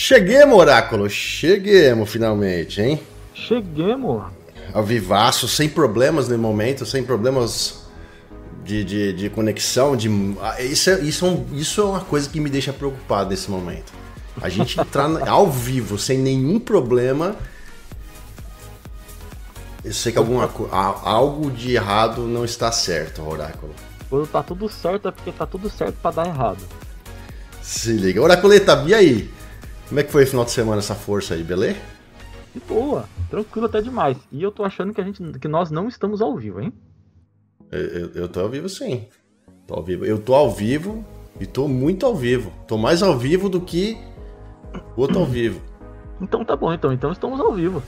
Cheguemos, Oráculo, cheguemos finalmente, hein? Cheguemos. Ao vivaço, sem problemas no momento, sem problemas de, de, de conexão. De... Ah, isso, é, isso, é um, isso é uma coisa que me deixa preocupado nesse momento. A gente entrar ao vivo sem nenhum problema. Eu sei que alguma, algo de errado não está certo, Oráculo. Quando tá tudo certo é porque tá tudo certo para dar errado. Se liga. Oraculeta, e aí? Como é que foi o final de semana essa força aí, beleza? De boa, tranquilo até demais. E eu tô achando que a gente que nós não estamos ao vivo, hein? Eu, eu, eu tô ao vivo sim. Tô ao vivo. Eu tô ao vivo e tô muito ao vivo. Tô mais ao vivo do que o outro ao vivo. Então tá bom, então. Então estamos ao vivo.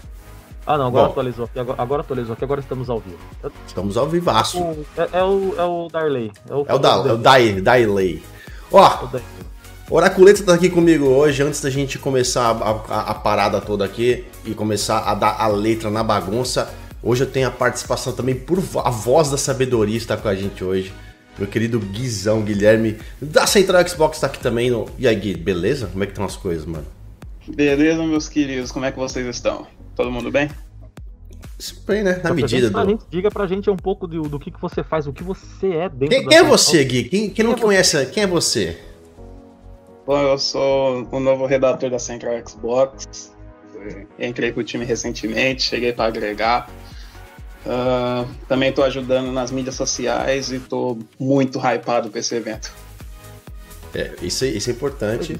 Ah não, agora bom, atualizou aqui. Agora, agora, atualizou aqui, agora estamos ao vivo. Estamos ao vivaço. É, é, o, é o Darley. É o, é o, da, é o Darley. Ó, o Oraculeta tá aqui comigo hoje, antes da gente começar a, a, a, parada toda aqui e começar a dar a letra na bagunça. Hoje eu tenho a participação também por a voz da sabedoria está com a gente hoje. Meu querido Guizão Guilherme da Central Xbox tá aqui também. No... E aí, Gui, beleza? Como é que estão as coisas, mano? Beleza, meus queridos, como é que vocês estão? Todo mundo bem? Bem, né? Na medida gente, do... gente, diga pra gente um pouco do, do que, que você faz, o que você é dentro Quem, quem é você, Gui? Quem, quem não quem é conhece, você? quem é você? Bom, eu sou o novo redator da Central Xbox. Entrei pro time recentemente, cheguei para agregar. Uh, também estou ajudando nas mídias sociais e estou muito hypado com esse evento. É, isso, isso é importante.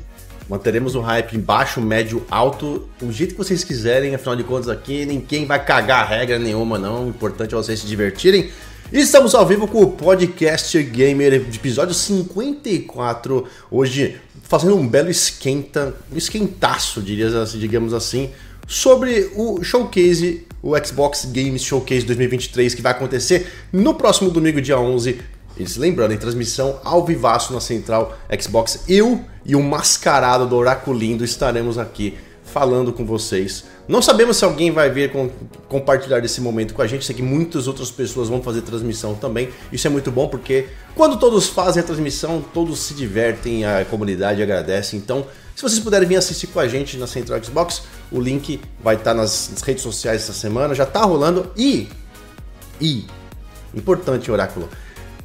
Manteremos o hype em baixo, médio, alto, o jeito que vocês quiserem, afinal de contas aqui ninguém vai cagar regra nenhuma não, o importante é vocês se divertirem. Estamos ao vivo com o Podcast Gamer, episódio 54, hoje fazendo um belo esquenta, um esquentaço, digamos assim, sobre o showcase, o Xbox Games Showcase 2023, que vai acontecer no próximo domingo, dia 11, e se lembrando, em transmissão ao vivaço na Central Xbox, eu e o mascarado do Oraculindo estaremos aqui falando com vocês. Não sabemos se alguém vai vir com, compartilhar esse momento com a gente, sei que muitas outras pessoas vão fazer transmissão também. Isso é muito bom porque quando todos fazem a transmissão, todos se divertem, a comunidade agradece. Então, se vocês puderem vir assistir com a gente na Central Xbox, o link vai estar nas, nas redes sociais essa semana, já tá rolando e e importante oráculo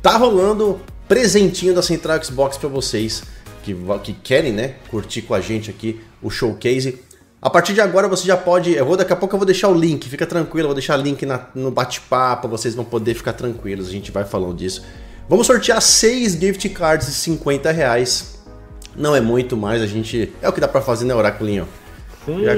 Tá rolando presentinho da Central Xbox para vocês que, que querem, né, curtir com a gente aqui o showcase. A partir de agora você já pode. Eu vou, daqui a pouco eu vou deixar o link, fica tranquilo, eu vou deixar o link na, no bate-papo, vocês vão poder ficar tranquilos, a gente vai falando disso. Vamos sortear seis gift cards de 50 reais. Não é muito mais, a gente. É o que dá pra fazer, né, Oraculinho? Sim. Já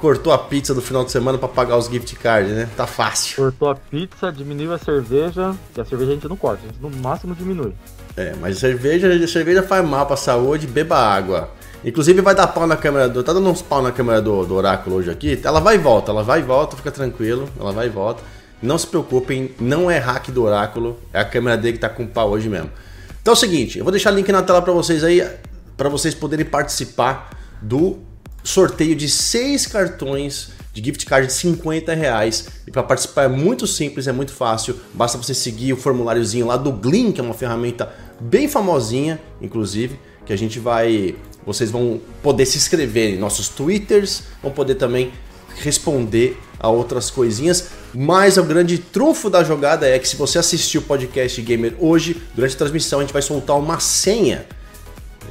cortou a pizza do final de semana para pagar os gift cards, né? Tá fácil. Cortou a pizza, diminuiu a cerveja, que a cerveja a gente não corta, a gente no máximo diminui. É, mas cerveja, cerveja faz mal pra saúde, beba água. Inclusive vai dar pau na câmera do. Tá dando uns pau na câmera do, do Oráculo hoje aqui. Ela vai e volta, ela vai e volta, fica tranquilo. Ela vai e volta. Não se preocupem, não é hack do Oráculo. É a câmera dele que tá com pau hoje mesmo. Então é o seguinte, eu vou deixar o link na tela para vocês aí, para vocês poderem participar do sorteio de seis cartões de gift card de 50 reais. E para participar é muito simples, é muito fácil. Basta você seguir o formuláriozinho lá do Gleam, que é uma ferramenta bem famosinha, inclusive, que a gente vai. Vocês vão poder se inscrever em nossos twitters, vão poder também responder a outras coisinhas. Mas o grande trunfo da jogada é que se você assistiu o podcast Gamer hoje, durante a transmissão a gente vai soltar uma senha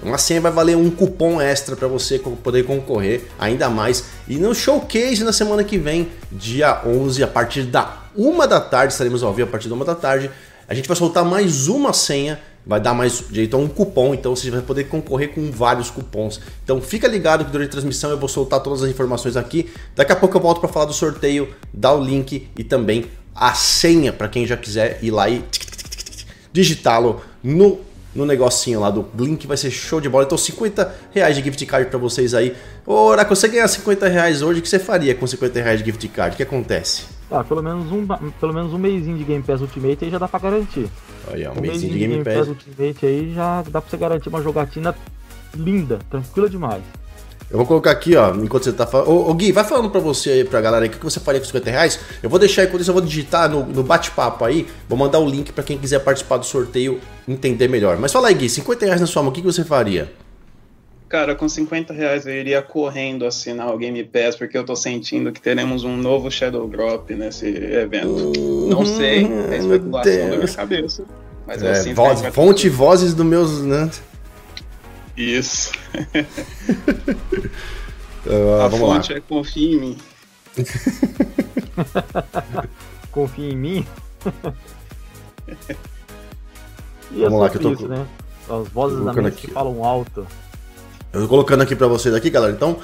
uma senha vai valer um cupom extra para você poder concorrer ainda mais. E no showcase na semana que vem, dia 11, a partir da uma da tarde, estaremos ao vivo a partir da uma da tarde. A gente vai soltar mais uma senha, vai dar mais direito a um cupom, então você vai poder concorrer com vários cupons. Então fica ligado que durante a transmissão eu vou soltar todas as informações aqui. Daqui a pouco eu volto para falar do sorteio, dar o link e também a senha para quem já quiser ir lá e digitá-lo no no negocinho lá do Blink, vai ser show de bola. Então 50 reais de gift card para vocês aí. Oracle, você ganhar 50 reais hoje, o que você faria com 50 reais de gift card? O que acontece? Ah, pelo menos um, pelo menos um mêsinho de Game Pass Ultimate aí já dá pra garantir. Olha, um, um mêsinho de Game, Game Pass. Pass Ultimate aí já dá pra você garantir uma jogatina linda, tranquila demais. Eu vou colocar aqui, ó, enquanto você tá falando. Ô, ô, Gui, vai falando pra você aí, pra galera aí, o que você faria com 50 reais. Eu vou deixar enquanto isso, eu vou digitar no, no bate-papo aí. Vou mandar o link pra quem quiser participar do sorteio entender melhor. Mas fala aí, Gui, 50 reais na sua mão, o que, que você faria? Cara, com 50 reais eu iria correndo assinar o Game Pass, porque eu tô sentindo que teremos um novo Shadow Drop nesse evento. Não sei, é especulação da minha cabeça. Mas é, assim, voz, fonte e vozes do meus. Né? Isso. uh, a fonte lá. é confia em mim. confia em mim? e Vamos lá que eu tô isso, né? As vozes da mente que falam alto. Eu tô colocando aqui para vocês aqui, galera. Então,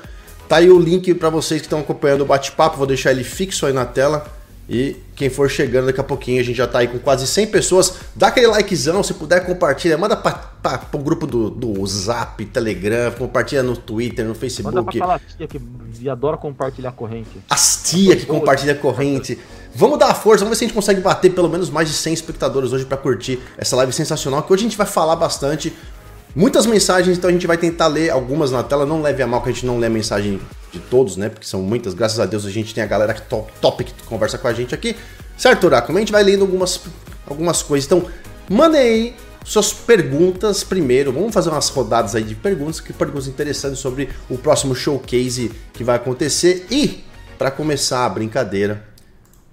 tá aí o link para vocês que estão acompanhando o bate-papo. Vou deixar ele fixo aí na tela. E quem for chegando daqui a pouquinho, a gente já tá aí com quase 100 pessoas. Dá aquele likezão, se puder compartilha. Manda pra, pra, pro grupo do, do Zap, Telegram, compartilha no Twitter, no Facebook. Manda pra aquela tia que adora compartilhar corrente. As tia que compartilha corrente. Vamos dar a força, vamos ver se a gente consegue bater pelo menos mais de 100 espectadores hoje para curtir essa live sensacional, que hoje a gente vai falar bastante Muitas mensagens, então a gente vai tentar ler algumas na tela. Não leve a mal que a gente não lê a mensagem de todos, né? Porque são muitas. Graças a Deus a gente tem a galera que top, top que conversa com a gente aqui. Certo, Oráculo? A gente vai lendo algumas, algumas coisas. Então, mandem aí suas perguntas primeiro. Vamos fazer umas rodadas aí de perguntas, que perguntas interessantes sobre o próximo showcase que vai acontecer. E, para começar a brincadeira,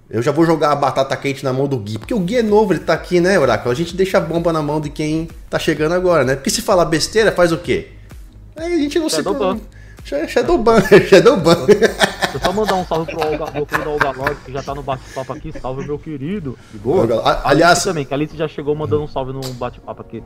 eu já vou jogar a batata quente na mão do Gui, porque o Gui é novo, ele tá aqui, né, Oráculo? A gente deixa a bomba na mão de quem tá chegando agora, né? Porque se falar besteira, faz o quê? Aí a gente não Shadowban. se... Shadowban. Shadowban. Deixa eu só mandar um salve pro Olga, meu querido Olga que já tá no bate-papo aqui. Salve, meu querido. Olga, aliás... Alice também, que a Alice já chegou mandando um salve no bate-papo aqui.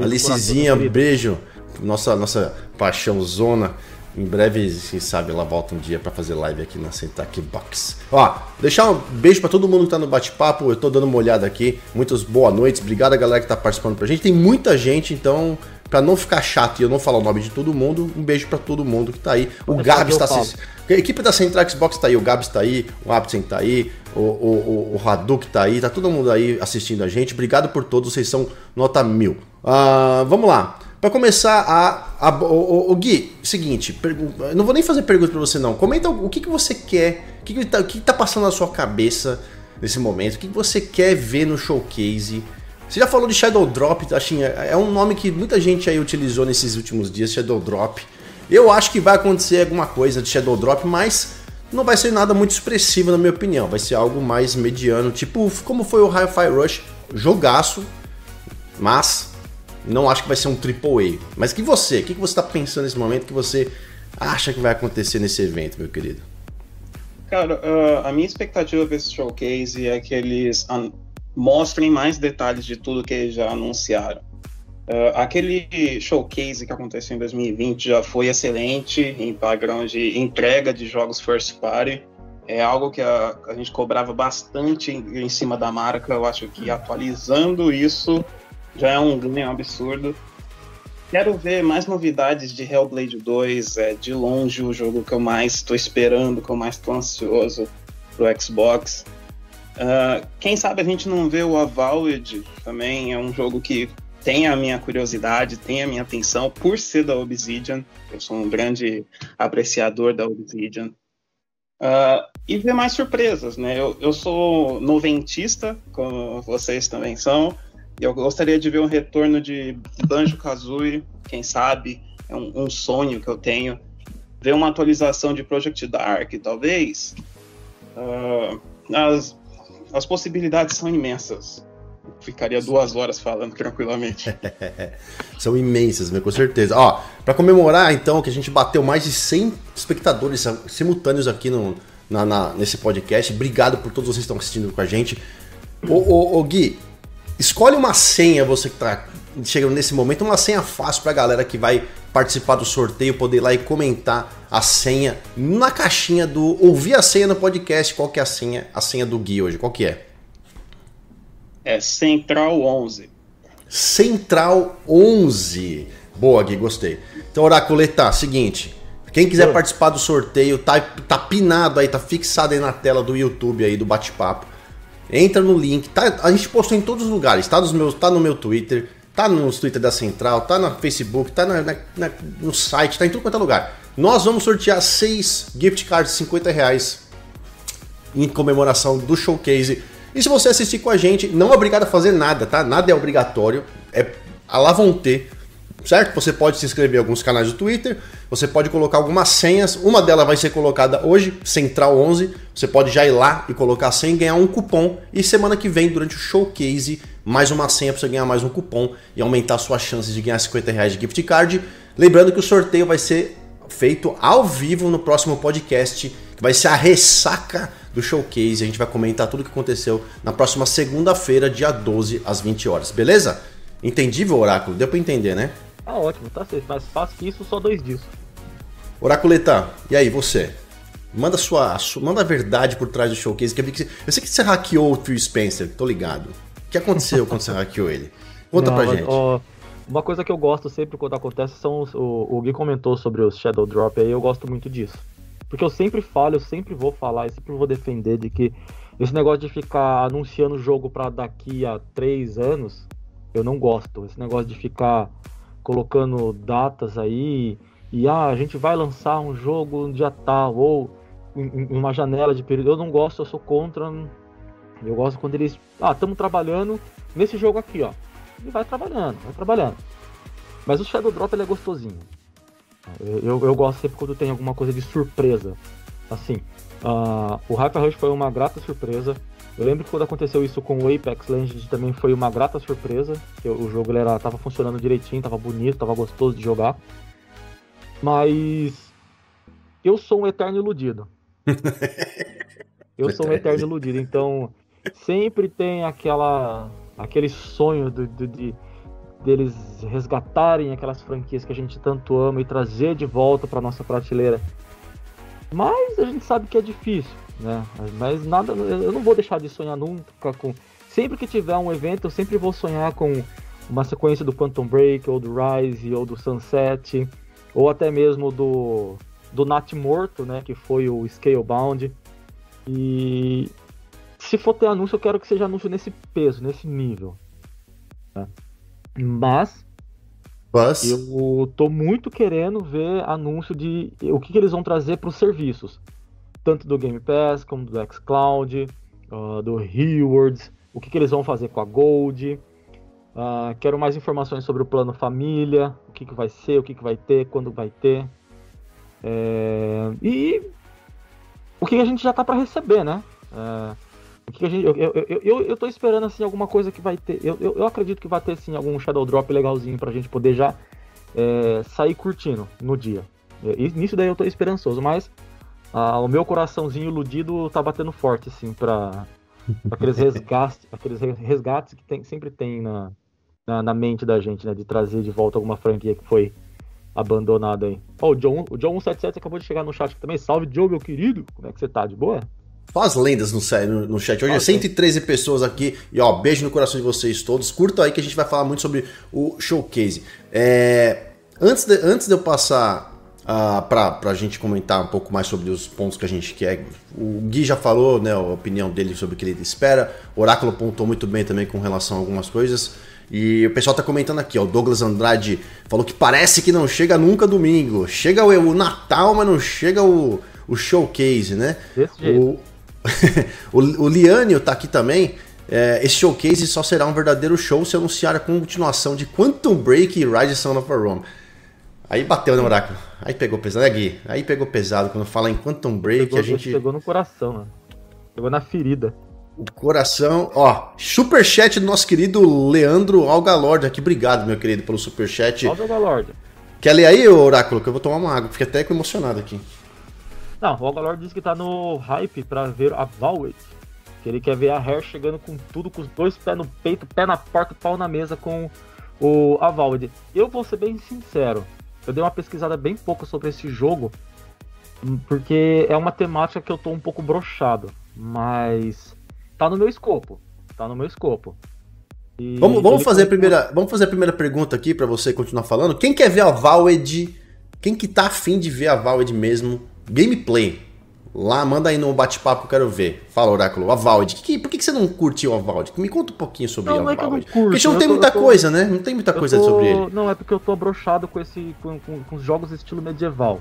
Alicezinha, beijo. Nossa, nossa paixão zona. Em breve, quem sabe, ela volta um dia para fazer live aqui na Sentac Box. Ó, deixar um beijo para todo mundo que tá no bate-papo. Eu tô dando uma olhada aqui. Muitas boas noites. Obrigado a galera que tá participando pra gente. Tem muita gente, então, para não ficar chato e eu não falar o nome de todo mundo, um beijo para todo mundo que tá aí. O Gabs tá assistindo. A equipe da Central Xbox tá aí, o Gabs tá aí, o Absen tá aí, o, o, o, o Haduk tá aí, tá todo mundo aí assistindo a gente. Obrigado por todos, vocês são nota mil. Uh, vamos lá. Para começar, a, a, o, o, Gui, seguinte, não vou nem fazer pergunta para você não. Comenta o que, que você quer, o que, que, tá, o que, que tá passando na sua cabeça nesse momento, o que, que você quer ver no showcase. Você já falou de Shadow Drop, assim, é, é um nome que muita gente aí utilizou nesses últimos dias, Shadow Drop. Eu acho que vai acontecer alguma coisa de Shadow Drop, mas não vai ser nada muito expressivo na minha opinião. Vai ser algo mais mediano, tipo como foi o Hi-Fi Rush, jogaço, mas não acho que vai ser um triple A. Mas que você? O que você está pensando nesse momento que você acha que vai acontecer nesse evento, meu querido? Cara, uh, a minha expectativa para esse showcase é que eles mostrem mais detalhes de tudo que eles já anunciaram. Uh, aquele showcase que aconteceu em 2020 já foi excelente em padrão de entrega de jogos first party. É algo que a, a gente cobrava bastante em, em cima da marca. Eu acho que atualizando isso já é um ganho absurdo. Quero ver mais novidades de Hellblade 2, é de longe o jogo que eu mais estou esperando, que eu mais estou ansioso pro Xbox. Uh, quem sabe a gente não vê o Avowed também, é um jogo que tem a minha curiosidade, tem a minha atenção, por ser da Obsidian, eu sou um grande apreciador da Obsidian. Uh, e ver mais surpresas, né? Eu, eu sou noventista, como vocês também são, eu gostaria de ver um retorno de Banjo Kazooie, quem sabe, é um, um, sonho que eu tenho. Ver uma atualização de Project Dark, talvez. Uh, as, as possibilidades são imensas. Ficaria duas horas falando tranquilamente. são imensas, com certeza. Ó, para comemorar então que a gente bateu mais de 100 espectadores simultâneos aqui no, na, na, nesse podcast. Obrigado por todos vocês que estão assistindo com a gente. Ô, ô, ô Gui, Escolhe uma senha, você que está chegando nesse momento, uma senha fácil para a galera que vai participar do sorteio, poder ir lá e comentar a senha na caixinha do. Ouvir a senha no podcast. Qual que é a senha, a senha do Gui hoje? Qual que é? É Central 11. Central 11. Boa, Gui, gostei. Então, Oraculeta, seguinte. Quem quiser participar do sorteio, tá, tá pinado aí, tá fixado aí na tela do YouTube aí, do bate-papo Entra no link, tá, a gente postou em todos os lugares, tá, nos meus, tá no meu Twitter, tá no Twitter da Central, tá no Facebook, tá na, na, no site, tá em tudo quanto é lugar. Nós vamos sortear seis gift cards de 50 reais em comemoração do showcase. E se você assistir com a gente, não é obrigado a fazer nada, tá? Nada é obrigatório, é a lá vão ter. Certo? Você pode se inscrever em alguns canais do Twitter, você pode colocar algumas senhas, uma delas vai ser colocada hoje, Central 11, você pode já ir lá e colocar a senha e ganhar um cupom, e semana que vem, durante o showcase, mais uma senha para você ganhar mais um cupom e aumentar suas chances de ganhar 50 reais de gift card. Lembrando que o sorteio vai ser feito ao vivo no próximo podcast, que vai ser a ressaca do showcase. A gente vai comentar tudo o que aconteceu na próxima segunda-feira, dia 12, às 20 horas, beleza? Entendível, Oráculo? Deu para entender, né? Tá ótimo, tá certo. Fácil que isso, só dois dias. Oraculeta, e aí, você? Manda sua, sua, manda a verdade por trás do showcase. Que eu sei que você hackeou o Phil Spencer, tô ligado. O que aconteceu quando você hackeou ele? Conta Não, pra gente. Ó, uma coisa que eu gosto sempre quando acontece são os, o, o Gui comentou sobre os Shadow Drop aí, eu gosto muito disso. Porque eu sempre falo, eu sempre vou falar, eu sempre vou defender de que esse negócio de ficar anunciando o jogo para daqui a três anos, eu não gosto. Esse negócio de ficar colocando datas aí e ah, a gente vai lançar um jogo um dia tal ou em, uma janela de período. Eu não gosto, eu sou contra. Eu gosto quando eles, ah, estamos trabalhando nesse jogo aqui, ó. E vai trabalhando, vai trabalhando. Mas o Shadow Drop ele é gostosinho. Eu, eu gosto sempre quando tem alguma coisa de surpresa. Assim, uh, o Hyper Rush foi uma grata surpresa. Eu lembro que quando aconteceu isso com o Apex Legends também foi uma grata surpresa. Que o jogo ele era, tava funcionando direitinho, tava bonito, tava gostoso de jogar. Mas eu sou um eterno iludido. eu sou um eterno iludido, então sempre tem aquela aquele sonho de, de, de deles resgatarem aquelas franquias que a gente tanto ama e trazer de volta para nossa prateleira. Mas a gente sabe que é difícil, né? Mas nada, eu não vou deixar de sonhar nunca com. Sempre que tiver um evento, eu sempre vou sonhar com uma sequência do Quantum Break, ou do Rise, ou do Sunset, ou até mesmo do do Nat Morto, né? Que foi o Scalebound. E se for ter anúncio, eu quero que seja anúncio nesse peso, nesse nível. Né? Mas, Eu tô muito querendo ver anúncio de o que, que eles vão trazer para os serviços. Tanto do Game Pass, como do xCloud, uh, do Rewards, o que, que eles vão fazer com a Gold. Uh, quero mais informações sobre o plano família, o que, que vai ser, o que, que vai ter, quando vai ter. É... E o que a gente já tá para receber, né? É... Que a gente, eu, eu, eu, eu tô esperando assim alguma coisa que vai ter. Eu, eu, eu acredito que vai ter sim algum Shadow Drop legalzinho pra gente poder já é, sair curtindo no dia. E nisso daí eu tô esperançoso, mas ah, o meu coraçãozinho iludido tá batendo forte, assim, pra, pra aqueles resgates, aqueles resgates que tem, sempre tem na, na, na, mente da gente, né? De trazer de volta alguma franquia que foi abandonada aí. Ó, oh, o John, o John 177 acabou de chegar no chat também. Salve, Joe, meu querido! Como é que você tá? De boa? As lendas no, no, no chat. Hoje é 113 pessoas aqui. E ó, beijo no coração de vocês todos. Curtam aí que a gente vai falar muito sobre o showcase. É, antes, de, antes de eu passar uh, pra, pra gente comentar um pouco mais sobre os pontos que a gente quer. O Gui já falou, né, a opinião dele sobre o que ele espera. O Oráculo apontou muito bem também com relação a algumas coisas. E o pessoal tá comentando aqui, ó. O Douglas Andrade falou que parece que não chega nunca domingo. Chega o, o Natal, mas não chega o, o showcase, né? O, o, o Liânio tá aqui também. É, esse showcase só será um verdadeiro show se anunciar a continuação de Quantum Break e Rise Son of a Rome. Aí bateu, né, Oráculo? Aí pegou pesado, né, Gui? Aí pegou pesado quando fala em Quantum Break, pegou, a gente... Pegou no coração, mano. Pegou na ferida. O coração, ó, superchat do nosso querido Leandro Algalord aqui. Obrigado, meu querido, pelo superchat. Algalord. Quer ler aí, Oráculo, que eu vou tomar uma água. Fiquei até emocionado aqui. Não, o Algalord disse que tá no hype pra ver a Valwet. Que ele quer ver a Hair chegando com tudo, com os dois pés no peito, pé na porta, pau na mesa com o a Valwet. Eu vou ser bem sincero, eu dei uma pesquisada bem pouco sobre esse jogo, porque é uma temática que eu tô um pouco brochado, mas tá no meu escopo, tá no meu escopo. E vamos, vamos fazer a primeira, vamos fazer a primeira pergunta aqui para você continuar falando. Quem quer ver a Valwed? Quem que tá afim de ver a Valwed mesmo gameplay. Lá, manda aí no bate-papo que eu quero ver. Fala, Oráculo, a Valde. Que, por que, que você não curtiu a Valde? Me conta um pouquinho sobre não, a não é Valde. Curto, porque não tem muita tô, coisa, né? Não tem muita coisa tô, sobre ele. Não, é porque eu tô abrochado com, esse, com, com, com, os jogos estilo medieval.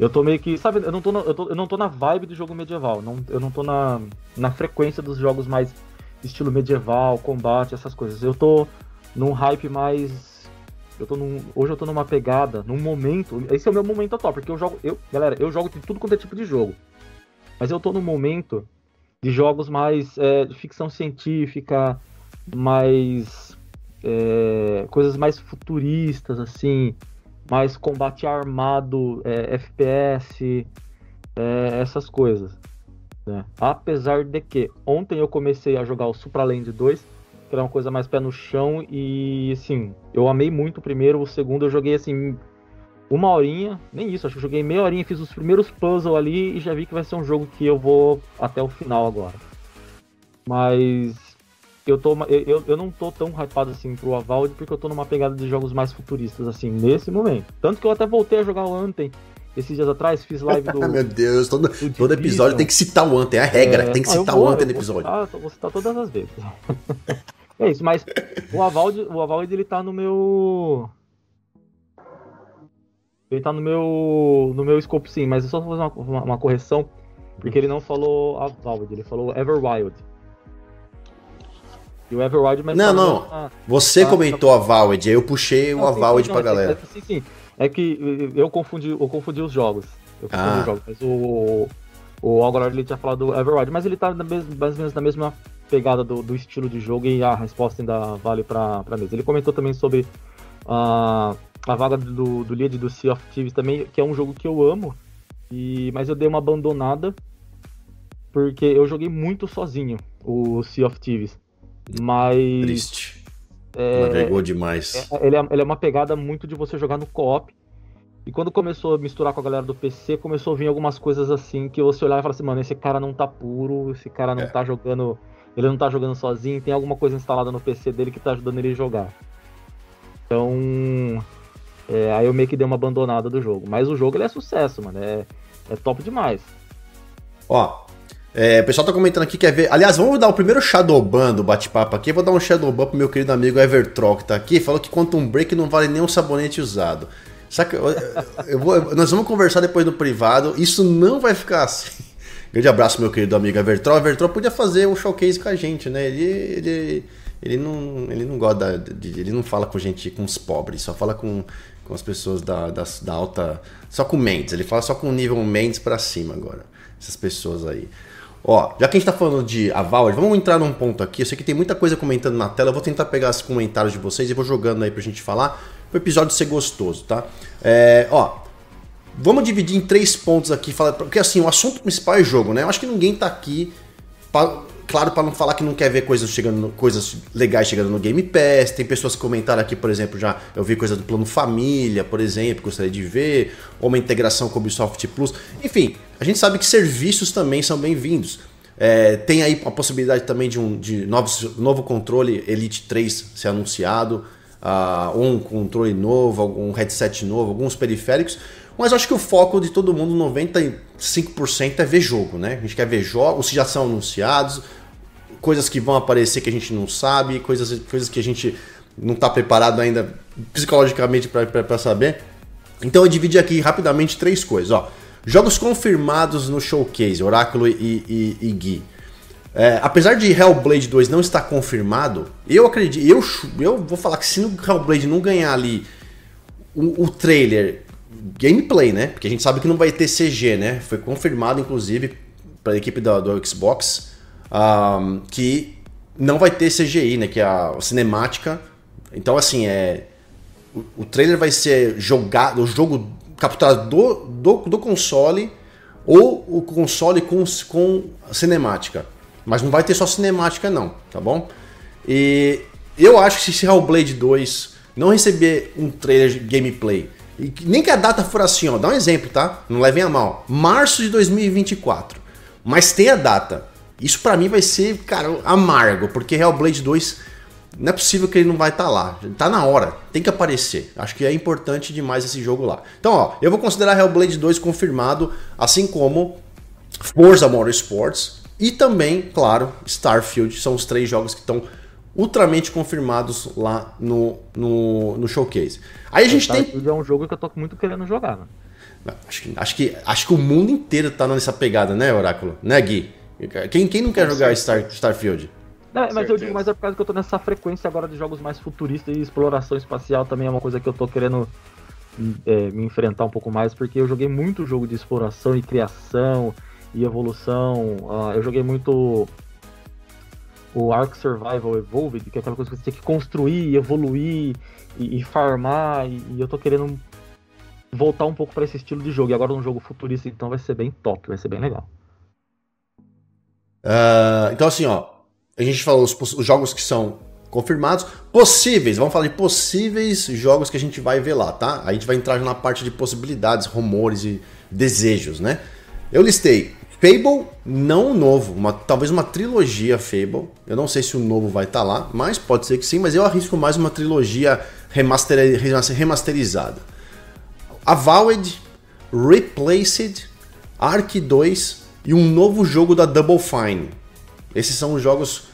Eu tô meio que. Sabe, eu não tô, na, eu, tô, eu não tô na vibe do jogo medieval. Não, eu não tô na, na frequência dos jogos mais estilo medieval, combate, essas coisas. Eu tô num hype mais Eu tô num, hoje eu tô numa pegada, num momento. Esse é o meu momento atual, porque eu jogo. Eu, galera, eu jogo de tudo quanto é tipo de jogo. Mas eu tô num momento de jogos mais é, de ficção científica, mais. É, coisas mais futuristas, assim. Mais combate armado, é, FPS, é, essas coisas. Né? Apesar de que ontem eu comecei a jogar o Supraland 2 que era uma coisa mais pé no chão e assim, eu amei muito o primeiro, o segundo eu joguei assim uma horinha, nem isso, acho que joguei meia horinha, fiz os primeiros puzzles ali e já vi que vai ser um jogo que eu vou até o final agora. Mas eu, tô, eu, eu não tô tão hypado assim pro Avald porque eu tô numa pegada de jogos mais futuristas assim, nesse momento. Tanto que eu até voltei a jogar o Anthem esses dias atrás, fiz live do. Meu Deus, todo, todo episódio tem que citar o Anthem, é a regra, é... tem que citar vou, o Anthem no episódio. Ah, vou citar todas as vezes. É isso, mas o Avald, o Avald ele tá no meu. Ele tá no meu. no meu scope sim, mas é só fazer uma, uma, uma correção. Porque ele não falou Avald, ele falou Everwild. E o Everwild mas Não, não. Na, Você comentou na... Avald, aí eu puxei não, o Avald pra galera. sim, sim. É que eu confundi, eu confundi os jogos. Eu confundi ah. os jogos. Mas o. O Algorand ele tinha falado do Everwild, mas ele tá na mesma, mais ou menos na mesma pegada do, do, estilo de jogo e a resposta ainda vale para mesa. Ele comentou também sobre uh, a vaga do, do lead do Sea of Thieves também, que é um jogo que eu amo, e, mas eu dei uma abandonada porque eu joguei muito sozinho o Sea of Thieves. Mas. Triste. É, Navegou demais. É, ele, é, ele é uma pegada muito de você jogar no co-op. E quando começou a misturar com a galera do PC, começou a vir algumas coisas assim que você olhava e falava assim, mano, esse cara não tá puro, esse cara não é. tá jogando ele não tá jogando sozinho, tem alguma coisa instalada no PC dele que tá ajudando ele a jogar. Então, é, aí eu meio que dei uma abandonada do jogo. Mas o jogo ele é sucesso, mano. É, é top demais. Ó, é, o pessoal tá comentando aqui, quer ver. Aliás, vamos dar o primeiro Shadowban do bate-papo aqui. Eu vou dar um Shadowban pro meu querido amigo Evertroll, que tá aqui. Falou que Quantum Break não vale nem um sabonete usado. Saca, eu, eu vou, nós vamos conversar depois no privado. Isso não vai ficar assim. Grande abraço, meu querido amigo Evertron. Evertron podia fazer um showcase com a gente, né? Ele, ele, ele, não, ele não gosta de, Ele não fala com gente, com os pobres, só fala com, com as pessoas da, da, da alta. Só com Mendes. Ele fala só com o nível Mendes pra cima agora. Essas pessoas aí. Ó, já que a gente tá falando de aval, vamos entrar num ponto aqui. Eu sei que tem muita coisa comentando na tela. Eu vou tentar pegar os comentários de vocês e vou jogando aí pra gente falar. O episódio ser gostoso, tá? É, ó, Vamos dividir em três pontos aqui, porque assim, o assunto principal é jogo, né? Eu acho que ninguém tá aqui, pra, claro, para não falar que não quer ver coisas chegando, coisas legais chegando no Game Pass. Tem pessoas que comentaram aqui, por exemplo, já eu vi coisa do plano família, por exemplo, gostaria de ver, ou uma integração com o Ubisoft Plus. Enfim, a gente sabe que serviços também são bem-vindos. É, tem aí a possibilidade também de um de novos, novo controle Elite 3 ser anunciado, uh, um controle novo, um headset novo, alguns periféricos. Mas acho que o foco de todo mundo, 95%, é ver jogo, né? A gente quer ver jogos que já são anunciados, coisas que vão aparecer que a gente não sabe, coisas, coisas que a gente não está preparado ainda psicologicamente para saber. Então eu dividi aqui rapidamente três coisas. Ó. Jogos confirmados no showcase, Oráculo e, e, e Gui. É, apesar de Hellblade 2 não estar confirmado, eu acredito, eu, eu vou falar que se o Hellblade não ganhar ali o, o trailer gameplay, né? Porque a gente sabe que não vai ter CG, né? Foi confirmado, inclusive, para a equipe do, do Xbox um, que não vai ter CGI, né? Que é a cinemática. Então, assim, é o, o trailer vai ser jogado, o jogo capturado do, do, do console ou o console com, com cinemática. Mas não vai ter só cinemática, não, tá bom? E eu acho que se Hellblade 2 não receber um trailer de gameplay e nem que a data for assim, ó, dá um exemplo, tá? Não levem a mal. Março de 2024. Mas tem a data. Isso para mim vai ser, cara, amargo, porque Hellblade 2 não é possível que ele não vai estar tá lá. Tá na hora, tem que aparecer. Acho que é importante demais esse jogo lá. Então, ó, eu vou considerar Hellblade 2 confirmado, assim como Forza Motorsports e também, claro, Starfield. São os três jogos que estão ultramente confirmados lá no, no, no showcase. Aí a gente tem. É um jogo que eu tô muito querendo jogar, mano. Acho que, acho, que, acho que o mundo inteiro tá nessa pegada, né, Oráculo? Né, Gui? Quem, quem não quer jogar Star, Starfield? É, mas eu digo mais é por causa que eu tô nessa frequência agora de jogos mais futuristas e exploração espacial também é uma coisa que eu tô querendo é, me enfrentar um pouco mais, porque eu joguei muito jogo de exploração e criação e evolução. Uh, eu joguei muito o Ark Survival Evolved, que é aquela coisa que você tem que construir, evoluir e, e farmar, e, e, eu tô querendo voltar um pouco para esse estilo de jogo. E agora um jogo futurista, então vai ser bem top, vai ser bem legal. Uh, então assim, ó, a gente falou os, os, jogos que são confirmados, possíveis, vamos falar de possíveis jogos que a gente vai ver lá, tá? A gente vai entrar na parte de possibilidades, rumores e desejos, né? Eu listei Fable, não novo, uma, talvez uma trilogia Fable. Eu não sei se o novo vai estar tá lá, mas pode ser que sim, mas eu arrisco mais uma trilogia remaster, remasterizada. Avowed, Replaced, Ark 2 e um novo jogo da Double Fine. Esses são os jogos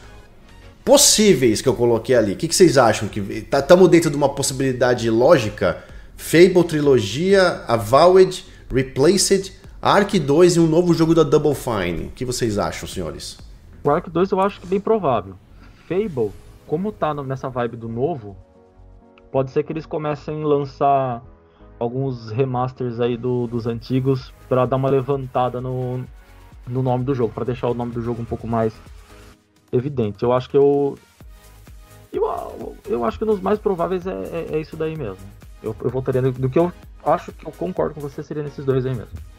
possíveis que eu coloquei ali. O que, que vocês acham? Estamos tá, dentro de uma possibilidade lógica? Fable trilogia, Avowed, Replaced Ark 2 e um novo jogo da Double Fine. O que vocês acham, senhores? O Ark 2 eu acho que bem provável. Fable, como tá nessa vibe do novo, pode ser que eles comecem a lançar alguns remasters aí do, dos antigos para dar uma levantada no, no nome do jogo, para deixar o nome do jogo um pouco mais evidente. Eu acho que eu. Eu, eu acho que nos mais prováveis é, é, é isso daí mesmo. Eu, eu voltaria do, do que eu acho que eu concordo com você seria nesses dois aí mesmo.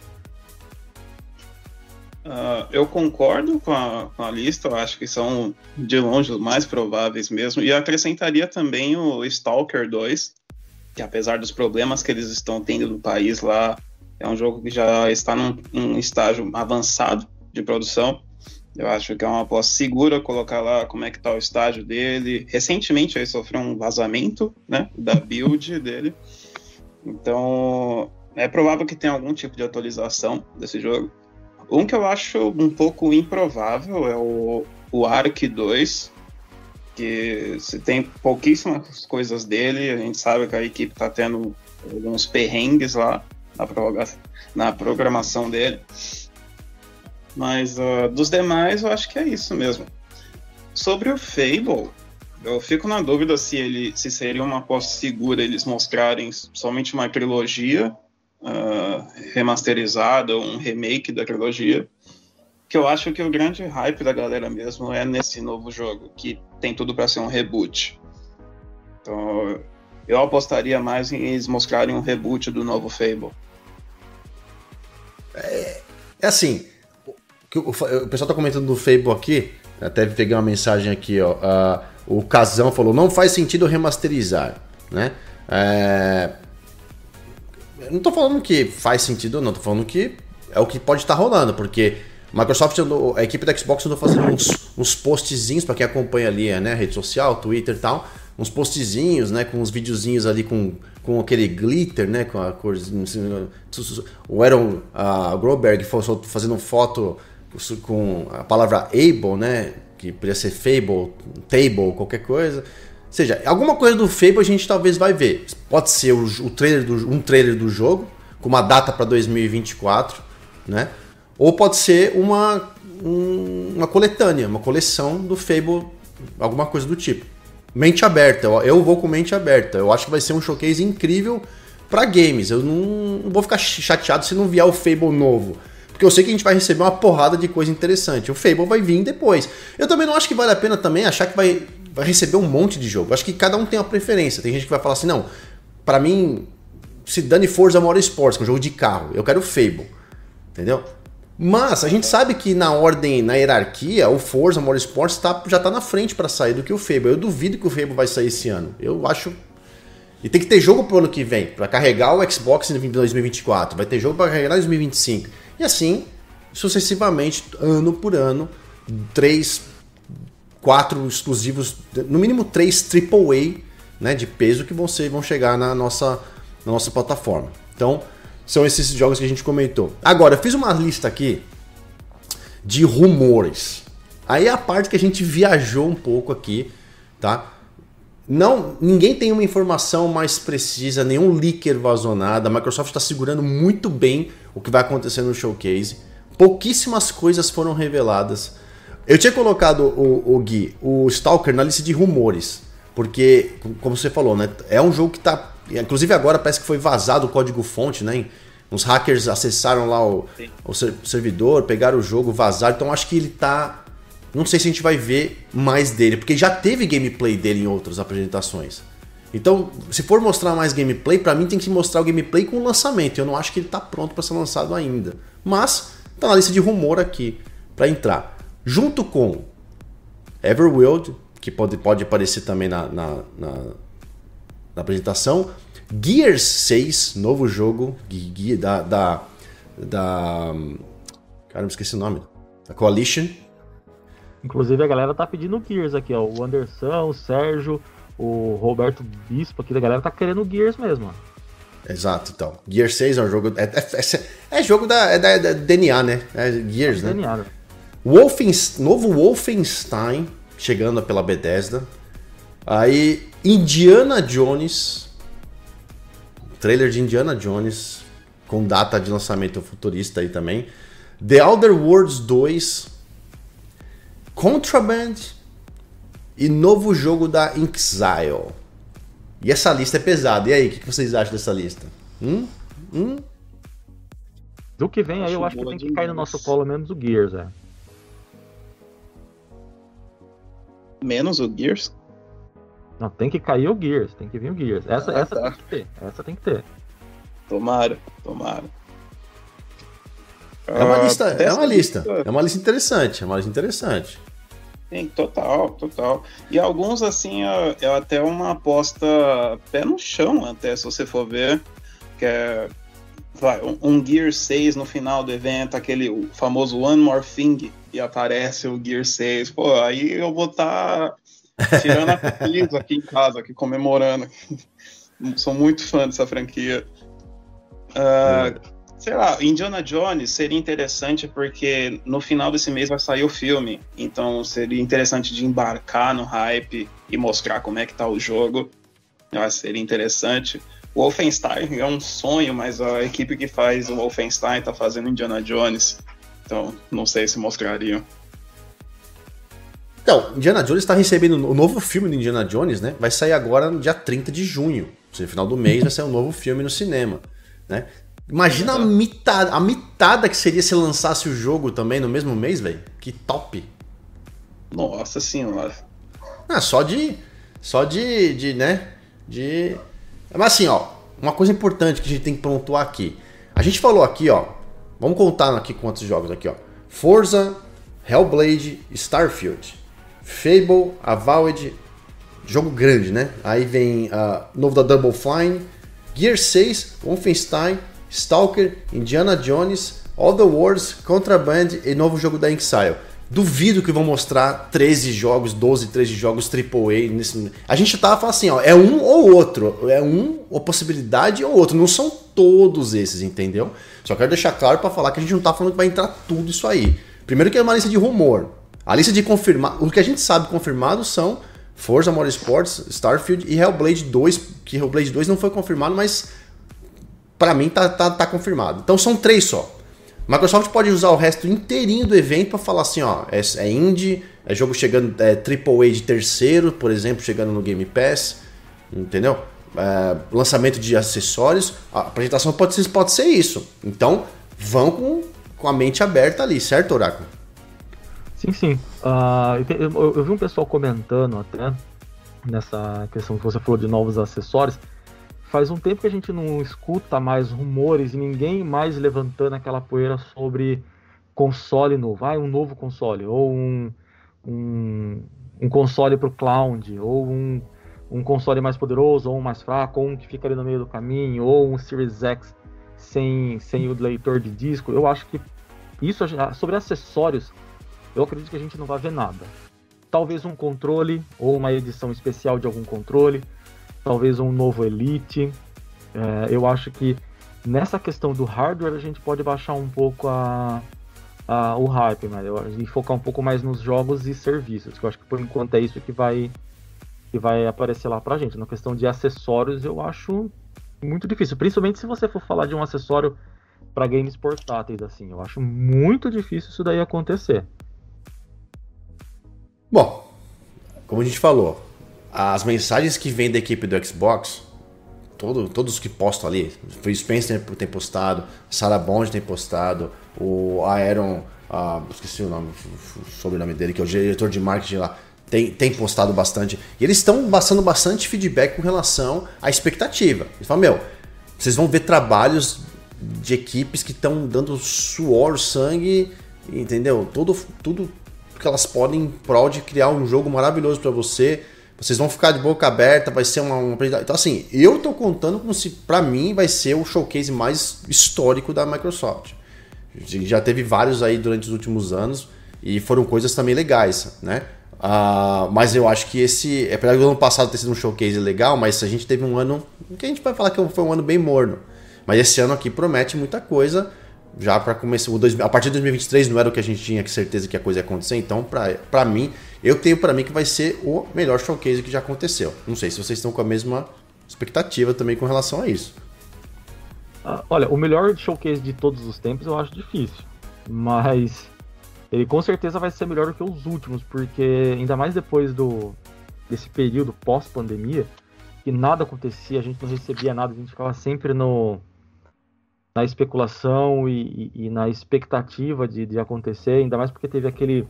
Uh, eu concordo com a, com a, lista, eu acho que são de longe os mais prováveis mesmo, e acrescentaria também o Stalker 2, que apesar dos problemas que eles estão tendo no país lá, é um jogo que já está num, num estágio avançado de produção. Eu acho que é uma aposta segura colocar lá como é que está o estágio dele. Recentemente ele sofreu um vazamento né, da build dele. Então é provável que tenha algum tipo de atualização desse jogo. Um que eu acho um pouco improvável é o, o Ark 2, que se tem pouquíssimas coisas dele, a gente sabe que a equipe está tendo alguns perrengues lá na, na programação dele. Mas uh, dos demais, eu acho que é isso mesmo. Sobre o Fable, eu fico na dúvida se ele se seria uma aposta segura eles mostrarem somente uma trilogia uh, remasterizada, um remake da trilogia. Que eu acho que o grande hype da galera mesmo é nesse novo jogo, que tem tudo para ser um reboot. Então, eu apostaria mais em eles mostrarem um reboot do novo Fable. É, é assim, o, o, pessoal tá comentando do Fable aqui, até peguei uma mensagem aqui, ó. Uh, o Casão falou: não faz sentido remasterizar, né? É, não tô falando que faz sentido não, tô falando que é o que pode estar tá rolando, porque Microsoft, a equipe da Xbox andou fazendo uns, uns postzinhos para quem acompanha ali, né, rede social, Twitter e tal, uns postzinhos, né, com uns videozinhos ali com, com aquele glitter, né, com a cor, o Aaron uh, Groberg fazendo foto com a palavra able, né, que poderia ser fable, table, qualquer coisa seja, alguma coisa do Fable a gente talvez vai ver. Pode ser o, o trailer do, um trailer do jogo, com uma data para 2024, né? Ou pode ser uma, um, uma coletânea, uma coleção do Fable, alguma coisa do tipo. Mente aberta, eu, eu vou com mente aberta. Eu acho que vai ser um showcase incrível para games. Eu não, não vou ficar chateado se não vier o Fable novo. Porque eu sei que a gente vai receber uma porrada de coisa interessante. O Fable vai vir depois. Eu também não acho que vale a pena também achar que vai vai receber um monte de jogo. Acho que cada um tem uma preferência. Tem gente que vai falar assim, não, para mim, se dane Forza Motorsports, que é um jogo de carro, eu quero Fable, entendeu? Mas a gente sabe que na ordem, na hierarquia, o Forza Motorsports tá, já tá na frente para sair do que o Fable. Eu duvido que o Fable vai sair esse ano. Eu acho e tem que ter jogo pro ano que vem, para carregar o Xbox em 2024, vai ter jogo para carregar em 2025. E assim, sucessivamente, ano por ano, três, quatro exclusivos, no mínimo três AAA né, de peso que vão, ser, vão chegar na nossa, na nossa plataforma. Então, são esses jogos que a gente comentou. Agora, eu fiz uma lista aqui de rumores. Aí é a parte que a gente viajou um pouco aqui, tá? Não, ninguém tem uma informação mais precisa, nenhum leaker vazou nada. A Microsoft está segurando muito bem o que vai acontecer no showcase. Pouquíssimas coisas foram reveladas. Eu tinha colocado o, o Gui, o Stalker na lista de rumores. Porque, como você falou, né? É um jogo que tá. Inclusive agora parece que foi vazado o código-fonte, né? Uns hackers acessaram lá o, o servidor, pegaram o jogo, vazaram. Então acho que ele tá. Não sei se a gente vai ver mais dele, porque já teve gameplay dele em outras apresentações. Então, se for mostrar mais gameplay, para mim tem que mostrar o gameplay com o lançamento. Eu não acho que ele tá pronto para ser lançado ainda. Mas tá na lista de rumor aqui para entrar. Junto com Everworld, que pode, pode aparecer também na, na, na, na apresentação. Gears 6, novo jogo da, da, da. Cara, esqueci o nome. Da Coalition. Inclusive a galera tá pedindo Gears aqui, ó. O Anderson, o Sérgio, o Roberto Bispo aqui da galera tá querendo Gears mesmo, ó. Exato, então. Gears 6 é um jogo. É, é, é, é jogo da, é da, da, DNA, né? É Gears, né? DNA, né? Wolfenstein, novo Wolfenstein chegando pela Bethesda. Aí, Indiana Jones. Trailer de Indiana Jones. Com data de lançamento futurista aí também. The Outer Worlds 2. Contraband. E novo jogo da Inxile. E essa lista é pesada. E aí, o que vocês acham dessa lista? Hum? Hum? Do que vem aí, eu acho que tem que cair no nosso colo menos o Gears, é. Menos o Gears? Não, tem que cair o Gears, tem que vir o Gears. Essa, ah, essa tá. tem que ter, essa tem que ter. Tomara, tomara. É uma lista, uh, é uma lista, é uma lista interessante, é uma lista interessante. Sim, total, total. E alguns, assim, é, é até uma aposta pé no chão, até, se você for ver, que é vai, um Gear 6 no final do evento, aquele famoso One More Thing, e aparece o Gear 6. Pô, aí eu vou estar tá tirando a feliz aqui em casa, aqui comemorando. Sou muito fã dessa franquia. Uh, sei lá, Indiana Jones seria interessante porque no final desse mês vai sair o filme, então seria interessante de embarcar no hype e mostrar como é que tá o jogo. Eu acho que seria interessante. O Wolfenstein é um sonho, mas a equipe que faz o Wolfenstein tá fazendo Indiana Jones, então não sei se mostrariam. Então, Indiana Jones está recebendo o novo filme do Indiana Jones, né? Vai sair agora no dia 30 de junho. Ou seja, no final do mês vai sair um novo filme no cinema. Né? Imagina a mitada, a mitada que seria se lançasse o jogo também no mesmo mês, velho. Que top. Nossa senhora. Ah, só de. Só de. de né? De. Mas assim, ó. Uma coisa importante que a gente tem que pontuar aqui. A gente falou aqui, ó. Vamos contar aqui quantos jogos aqui, ó. Forza, Hellblade, Starfield, Fable, Avowed, jogo grande, né? Aí vem uh, novo da Double Fine, Gear 6, Wolfenstein, Stalker, Indiana Jones, All the Wars, Contraband e novo jogo da Inxile. Duvido que vão mostrar 13 jogos, 12, 13 jogos AAA nesse. A gente tava falando assim, ó, é um ou outro. É um ou possibilidade ou outro. Não são todos esses, entendeu? Só quero deixar claro para falar que a gente não tá falando que vai entrar tudo isso aí. Primeiro que é uma lista de rumor. A lista de confirmar. O que a gente sabe confirmado são Forza Motorsports, Starfield e Hellblade 2, que Hellblade 2 não foi confirmado, mas para mim tá, tá, tá confirmado. Então são três só. Microsoft pode usar o resto inteirinho do evento para falar assim, ó, é, é indie, é jogo chegando, é AAA de terceiro, por exemplo, chegando no Game Pass, entendeu? É, lançamento de acessórios, a apresentação pode ser, pode ser isso. Então, vão com, com a mente aberta ali, certo, Oráculo? Sim, sim. Uh, eu, eu, vi um pessoal comentando até nessa questão que você falou de novos acessórios faz um tempo que a gente não escuta mais rumores e ninguém mais levantando aquela poeira sobre console novo. Ah, um novo console, ou um, um, um console para o cloud, ou um, um console mais poderoso, ou um mais fraco, ou um que fica ali no meio do caminho, ou um Series X sem, sem o leitor de disco. Eu acho que isso, sobre acessórios, eu acredito que a gente não vai ver nada. Talvez um controle, ou uma edição especial de algum controle, talvez um novo Elite. É, eu acho que nessa questão do hardware a gente pode baixar um pouco a, a, o hype, né? e focar um pouco mais nos jogos e serviços, que eu acho que por enquanto é isso que vai, que vai aparecer lá pra gente. Na questão de acessórios, eu acho muito difícil, principalmente se você for falar de um acessório para games portáteis, assim. Eu acho muito difícil isso daí acontecer. Bom, como a gente falou, as mensagens que vêm da equipe do Xbox, todo, todos que postam ali, Phil Spencer tem postado, Sarah Bond tem postado, o Aaron, ah, esqueci o nome, o sobrenome dele, que é o diretor de marketing lá, tem, tem postado bastante. E eles estão passando bastante feedback com relação à expectativa. Eles falam, meu, vocês vão ver trabalhos de equipes que estão dando suor, sangue, entendeu? Tudo, tudo que elas podem em prol de criar um jogo maravilhoso para você. Vocês vão ficar de boca aberta, vai ser uma, uma Então, assim, eu tô contando como se, para mim, vai ser o showcase mais histórico da Microsoft. Já teve vários aí durante os últimos anos e foram coisas também legais, né? Uh, mas eu acho que esse. Apesar do ano passado ter sido um showcase legal, mas a gente teve um ano. que a gente vai falar que foi um ano bem morno. Mas esse ano aqui promete muita coisa. Já para começar. O dois, a partir de 2023 não era o que a gente tinha certeza que a coisa ia acontecer. Então, para mim, eu tenho para mim que vai ser o melhor showcase que já aconteceu. Não sei se vocês estão com a mesma expectativa também com relação a isso. Ah, olha, o melhor showcase de todos os tempos eu acho difícil. Mas ele com certeza vai ser melhor do que os últimos, porque ainda mais depois do desse período pós-pandemia, que nada acontecia, a gente não recebia nada, a gente ficava sempre no na especulação e, e, e na expectativa de, de acontecer, ainda mais porque teve aquele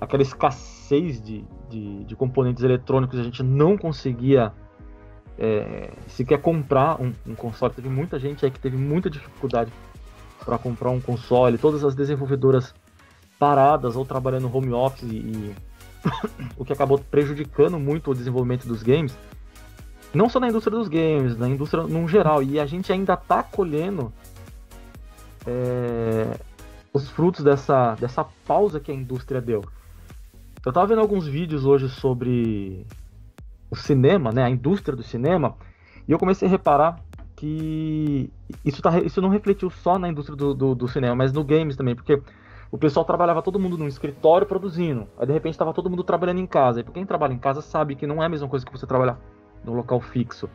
aquela escassez de, de, de componentes eletrônicos, a gente não conseguia é, sequer comprar um, um console. Teve muita gente aí que teve muita dificuldade para comprar um console, todas as desenvolvedoras paradas ou trabalhando home office e, e o que acabou prejudicando muito o desenvolvimento dos games. Não só na indústria dos games, na indústria no geral. E a gente ainda está colhendo é, os frutos dessa, dessa pausa que a indústria deu. Eu estava vendo alguns vídeos hoje sobre o cinema, né, a indústria do cinema, e eu comecei a reparar que isso, tá, isso não refletiu só na indústria do, do, do cinema, mas no games também, porque o pessoal trabalhava todo mundo num escritório produzindo. Aí de repente estava todo mundo trabalhando em casa. E quem trabalha em casa sabe que não é a mesma coisa que você trabalhar no local fixo.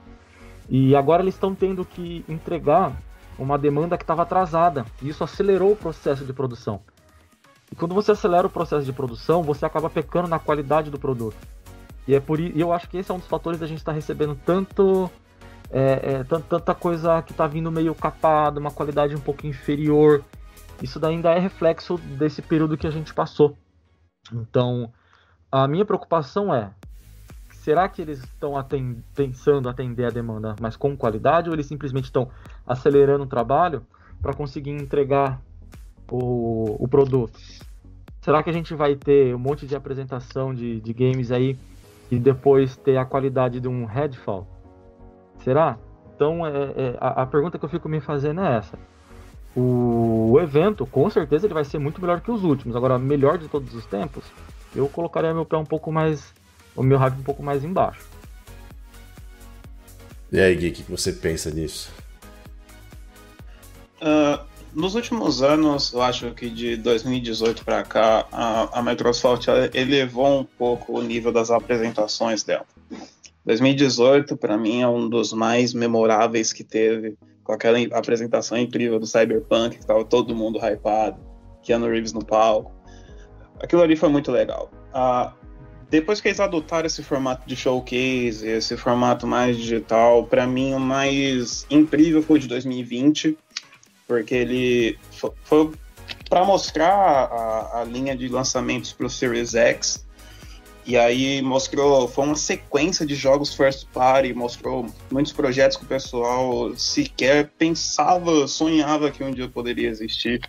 E agora eles estão tendo que entregar uma demanda que estava atrasada. E isso acelerou o processo de produção. E quando você acelera o processo de produção, você acaba pecando na qualidade do produto. E é por eu acho que esse é um dos fatores da gente estar tá recebendo tanto é, é, tanta coisa que está vindo meio capada, uma qualidade um pouco inferior. Isso ainda é reflexo desse período que a gente passou. Então, a minha preocupação é: será que eles estão atend pensando atender a demanda, mas com qualidade, ou eles simplesmente estão acelerando o trabalho para conseguir entregar o, o, produto? Será que a gente vai ter um monte de apresentação de, de games aí e depois ter a qualidade de um Redfall? Será? Então, é, é a, a pergunta que eu fico me fazendo é essa o evento, com certeza, ele vai ser muito melhor que os últimos. Agora, melhor de todos os tempos, eu colocaria meu pé um pouco mais. O meu hype um pouco mais embaixo. E aí, Gui, o que você pensa nisso? Uh, nos últimos anos, eu acho que de 2018 para cá, a, a Microsoft elevou um pouco o nível das apresentações dela. 2018, para mim, é um dos mais memoráveis que teve com aquela apresentação incrível do Cyberpunk, que tava todo mundo hypado, Keanu Reeves no palco. Aquilo ali foi muito legal. Ah, depois que eles adotaram esse formato de showcase, esse formato mais digital, para mim o mais incrível foi o de 2020, porque ele foi, para mostrar a, a linha de lançamentos para o Series X e aí mostrou, foi uma sequência de jogos first party, mostrou muitos projetos que o pessoal sequer pensava, sonhava que um dia poderia existir.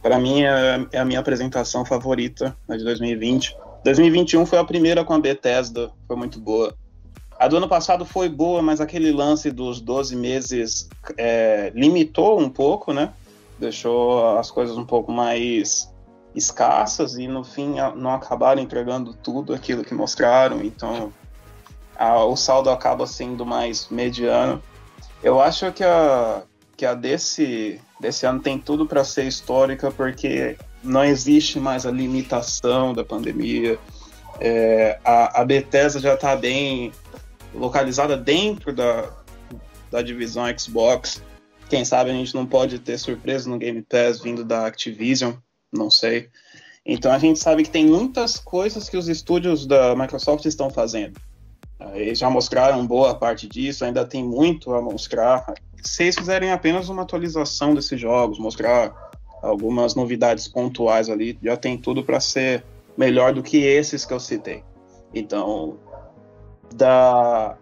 Para mim é, é, a minha apresentação favorita, a de 2020. 2021 foi a primeira com a Bethesda, foi muito boa. A do ano passado foi boa, mas aquele lance dos 12 meses é, limitou um pouco, né? Deixou as coisas um pouco mais escassas e no fim não acabaram entregando tudo aquilo que mostraram, então a, o saldo acaba sendo mais mediano. Eu acho que a, que a desse, desse ano tem tudo para ser histórica, porque não existe mais a limitação da pandemia. É, a, a Bethesda já está bem localizada dentro da, da divisão Xbox. Quem sabe a gente não pode ter surpresa no Game Pass vindo da Activision não sei. Então a gente sabe que tem muitas coisas que os estúdios da Microsoft estão fazendo. Eles já mostraram boa parte disso, ainda tem muito a mostrar. Se eles fizerem apenas uma atualização desses jogos, mostrar algumas novidades pontuais ali, já tem tudo para ser melhor do que esses que eu citei. Então, da,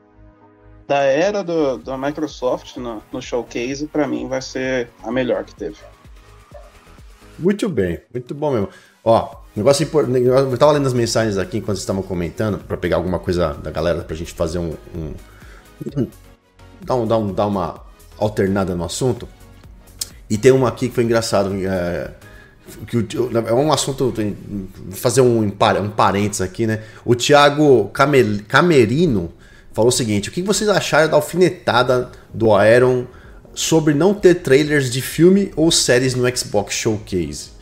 da era do, da Microsoft no, no showcase, para mim vai ser a melhor que teve. Muito bem, muito bom mesmo. Ó, negócio importante. Eu tava lendo as mensagens aqui enquanto vocês estavam comentando, para pegar alguma coisa da galera pra gente fazer um. um dar, um, dar, um, dar uma alternada no assunto. E tem uma aqui que foi engraçado. É, que é um assunto. Fazer um, um parênteses aqui, né? O Thiago Camerino falou o seguinte: o que vocês acharam da alfinetada do Aeron sobre não ter trailers de filme ou séries no Xbox Showcase?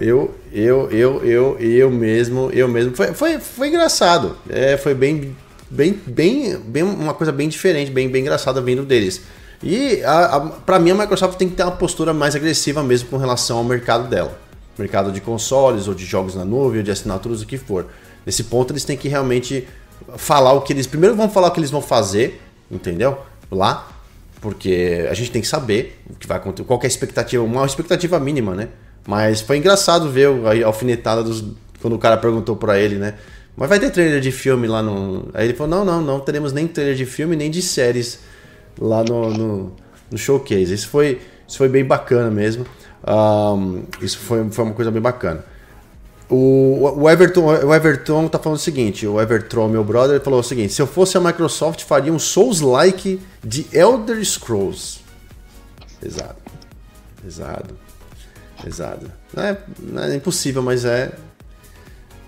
Eu, eu, eu, eu, eu mesmo, eu mesmo. Foi, foi, foi engraçado. É, foi bem, bem, bem, bem, uma coisa bem diferente, bem, bem engraçada vindo deles. E para mim a Microsoft tem que ter uma postura mais agressiva mesmo com relação ao mercado dela. Mercado de consoles, ou de jogos na nuvem, ou de assinaturas, o que for. Nesse ponto eles têm que realmente falar o que eles. Primeiro vão falar o que eles vão fazer, entendeu? Lá. Porque a gente tem que saber o que vai acontecer. Qual é a expectativa, uma expectativa mínima, né? Mas foi engraçado ver a alfinetada dos, quando o cara perguntou para ele, né? Mas vai ter trailer de filme lá no. Aí ele falou: não, não, não teremos nem trailer de filme, nem de séries lá no, no, no showcase. Isso foi, isso foi bem bacana mesmo. Um, isso foi, foi uma coisa bem bacana. O, o, Everton, o Everton tá falando o seguinte: o Everton, meu brother, falou o seguinte: se eu fosse a Microsoft, faria um Souls-like de Elder Scrolls. Pesado. Pesado. Pesado. Não é, não é impossível, mas é.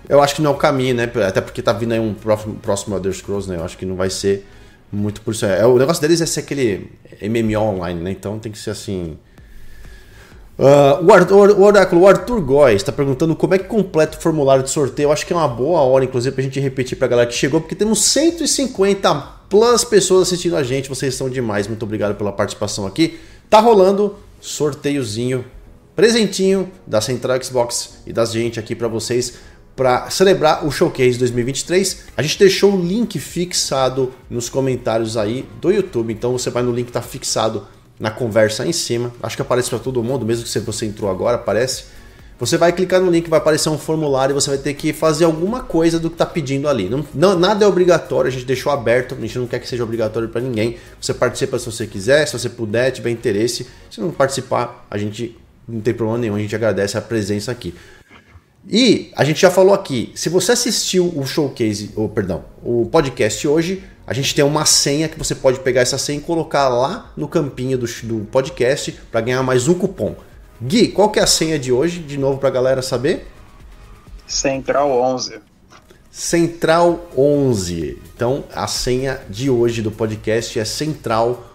Eu acho que não é o caminho, né? Até porque tá vindo aí um próximo, próximo Elder Scrolls, né? Eu acho que não vai ser muito por isso. É, o negócio deles é ser aquele MMO online, né? Então tem que ser assim. Uh, o, Arthur, o Oráculo, o Arthur Góes está perguntando como é que completa o formulário de sorteio. Eu acho que é uma boa hora, inclusive, para a gente repetir para a galera que chegou, porque temos 150 plus pessoas assistindo a gente. Vocês são demais. Muito obrigado pela participação aqui. Tá rolando sorteiozinho, presentinho da Central Xbox e da gente aqui para vocês para celebrar o Showcase 2023. A gente deixou o link fixado nos comentários aí do YouTube, então você vai no link que está fixado na conversa aí em cima. Acho que aparece para todo mundo, mesmo que você entrou agora, aparece. Você vai clicar no link, vai aparecer um formulário e você vai ter que fazer alguma coisa do que está pedindo ali. Não, não, nada é obrigatório, a gente deixou aberto, a gente não quer que seja obrigatório para ninguém. Você participa se você quiser, se você puder, tiver interesse. Se não participar, a gente não tem problema nenhum, a gente agradece a presença aqui. E a gente já falou aqui, se você assistiu o showcase, ou perdão, o podcast hoje, a gente tem uma senha que você pode pegar essa senha e colocar lá no campinho do, do podcast para ganhar mais um cupom. Gui, qual que é a senha de hoje, de novo para a galera saber? Central 11. Central 11. Então, a senha de hoje do podcast é Central 11.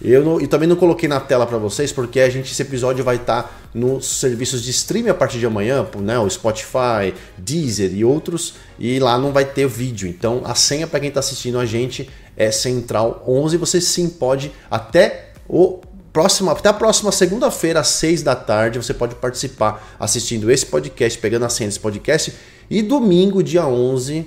Eu não, e também não coloquei na tela para vocês porque a gente esse episódio vai estar tá nos serviços de streaming a partir de amanhã, né, o Spotify, Deezer e outros, e lá não vai ter vídeo. Então a senha para quem está assistindo a gente é Central 11. Você sim pode até o próximo, até a próxima segunda-feira às 6 da tarde você pode participar assistindo esse podcast, pegando a senha desse podcast e domingo dia 11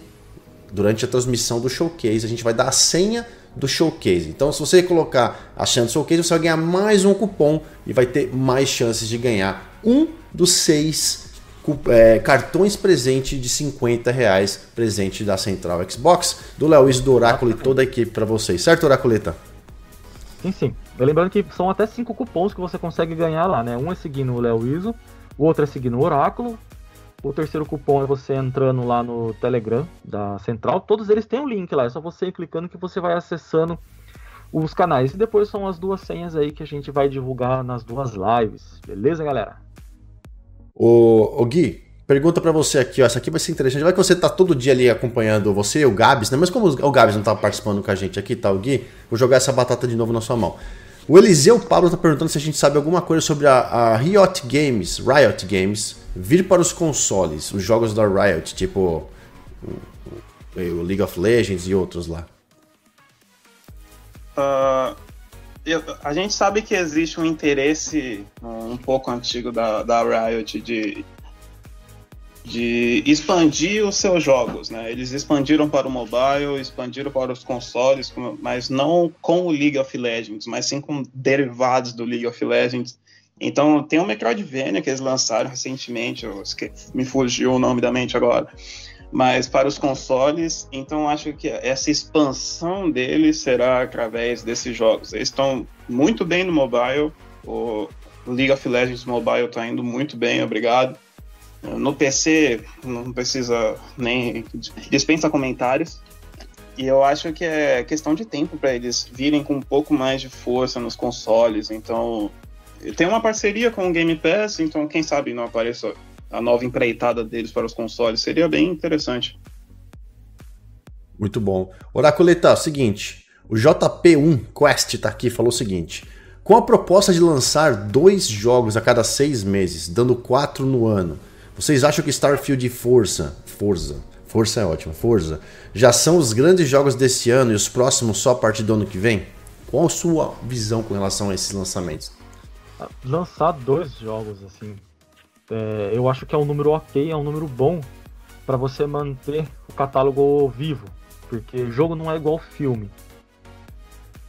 durante a transmissão do showcase a gente vai dar a senha do showcase. Então, se você colocar a chance do showcase, você vai ganhar mais um cupom e vai ter mais chances de ganhar um dos seis é, cartões presente de 50 reais presente da Central Xbox, do Léo do Oráculo e toda a equipe para vocês, certo, Oraculeta? Sim, sim. Lembrando que são até cinco cupons que você consegue ganhar lá, né? Um é seguindo o Léo Iso, o outro é seguindo o Oráculo, o terceiro cupom é você entrando lá no Telegram da Central. Todos eles têm um link lá, é só você ir clicando que você vai acessando os canais. E depois são as duas senhas aí que a gente vai divulgar nas duas lives. Beleza, galera? O, o Gui, pergunta para você aqui, ó, essa aqui vai ser interessante. Vai que você tá todo dia ali acompanhando você o Gabs, né? Mas como o Gabs não tá participando com a gente aqui, tá, o Gui? Vou jogar essa batata de novo na sua mão. O Eliseu Pablo tá perguntando se a gente sabe alguma coisa sobre a, a Riot Games, Riot Games, vir para os consoles, os jogos da Riot, tipo o, League of Legends e outros lá. Uh, eu, a gente sabe que existe um interesse um pouco antigo da, da Riot de, de expandir os seus jogos, né? Eles expandiram para o mobile, expandiram para os consoles, mas não com o League of Legends, mas sim com derivados do League of Legends. Então tem o Metroidvania que eles lançaram recentemente, me fugiu o nome da mente agora, mas para os consoles, então acho que essa expansão deles será através desses jogos. Eles estão muito bem no mobile, o League of Legends Mobile está indo muito bem, obrigado. No PC, não precisa nem dispensa comentários. E eu acho que é questão de tempo para eles virem com um pouco mais de força nos consoles. Então, tem uma parceria com o Game Pass, então quem sabe não apareça a nova empreitada deles para os consoles. Seria bem interessante. Muito bom. Oraculeta, é o seguinte, o JP1 Quest está aqui falou o seguinte: com a proposta de lançar dois jogos a cada seis meses, dando quatro no ano, vocês acham que Starfield e Forza, Forza, Força é ótimo, Forza, já são os grandes jogos desse ano e os próximos só a partir do ano que vem? Qual a sua visão com relação a esses lançamentos? Lançar dois jogos assim, é, eu acho que é um número ok, é um número bom para você manter o catálogo vivo, porque jogo não é igual filme.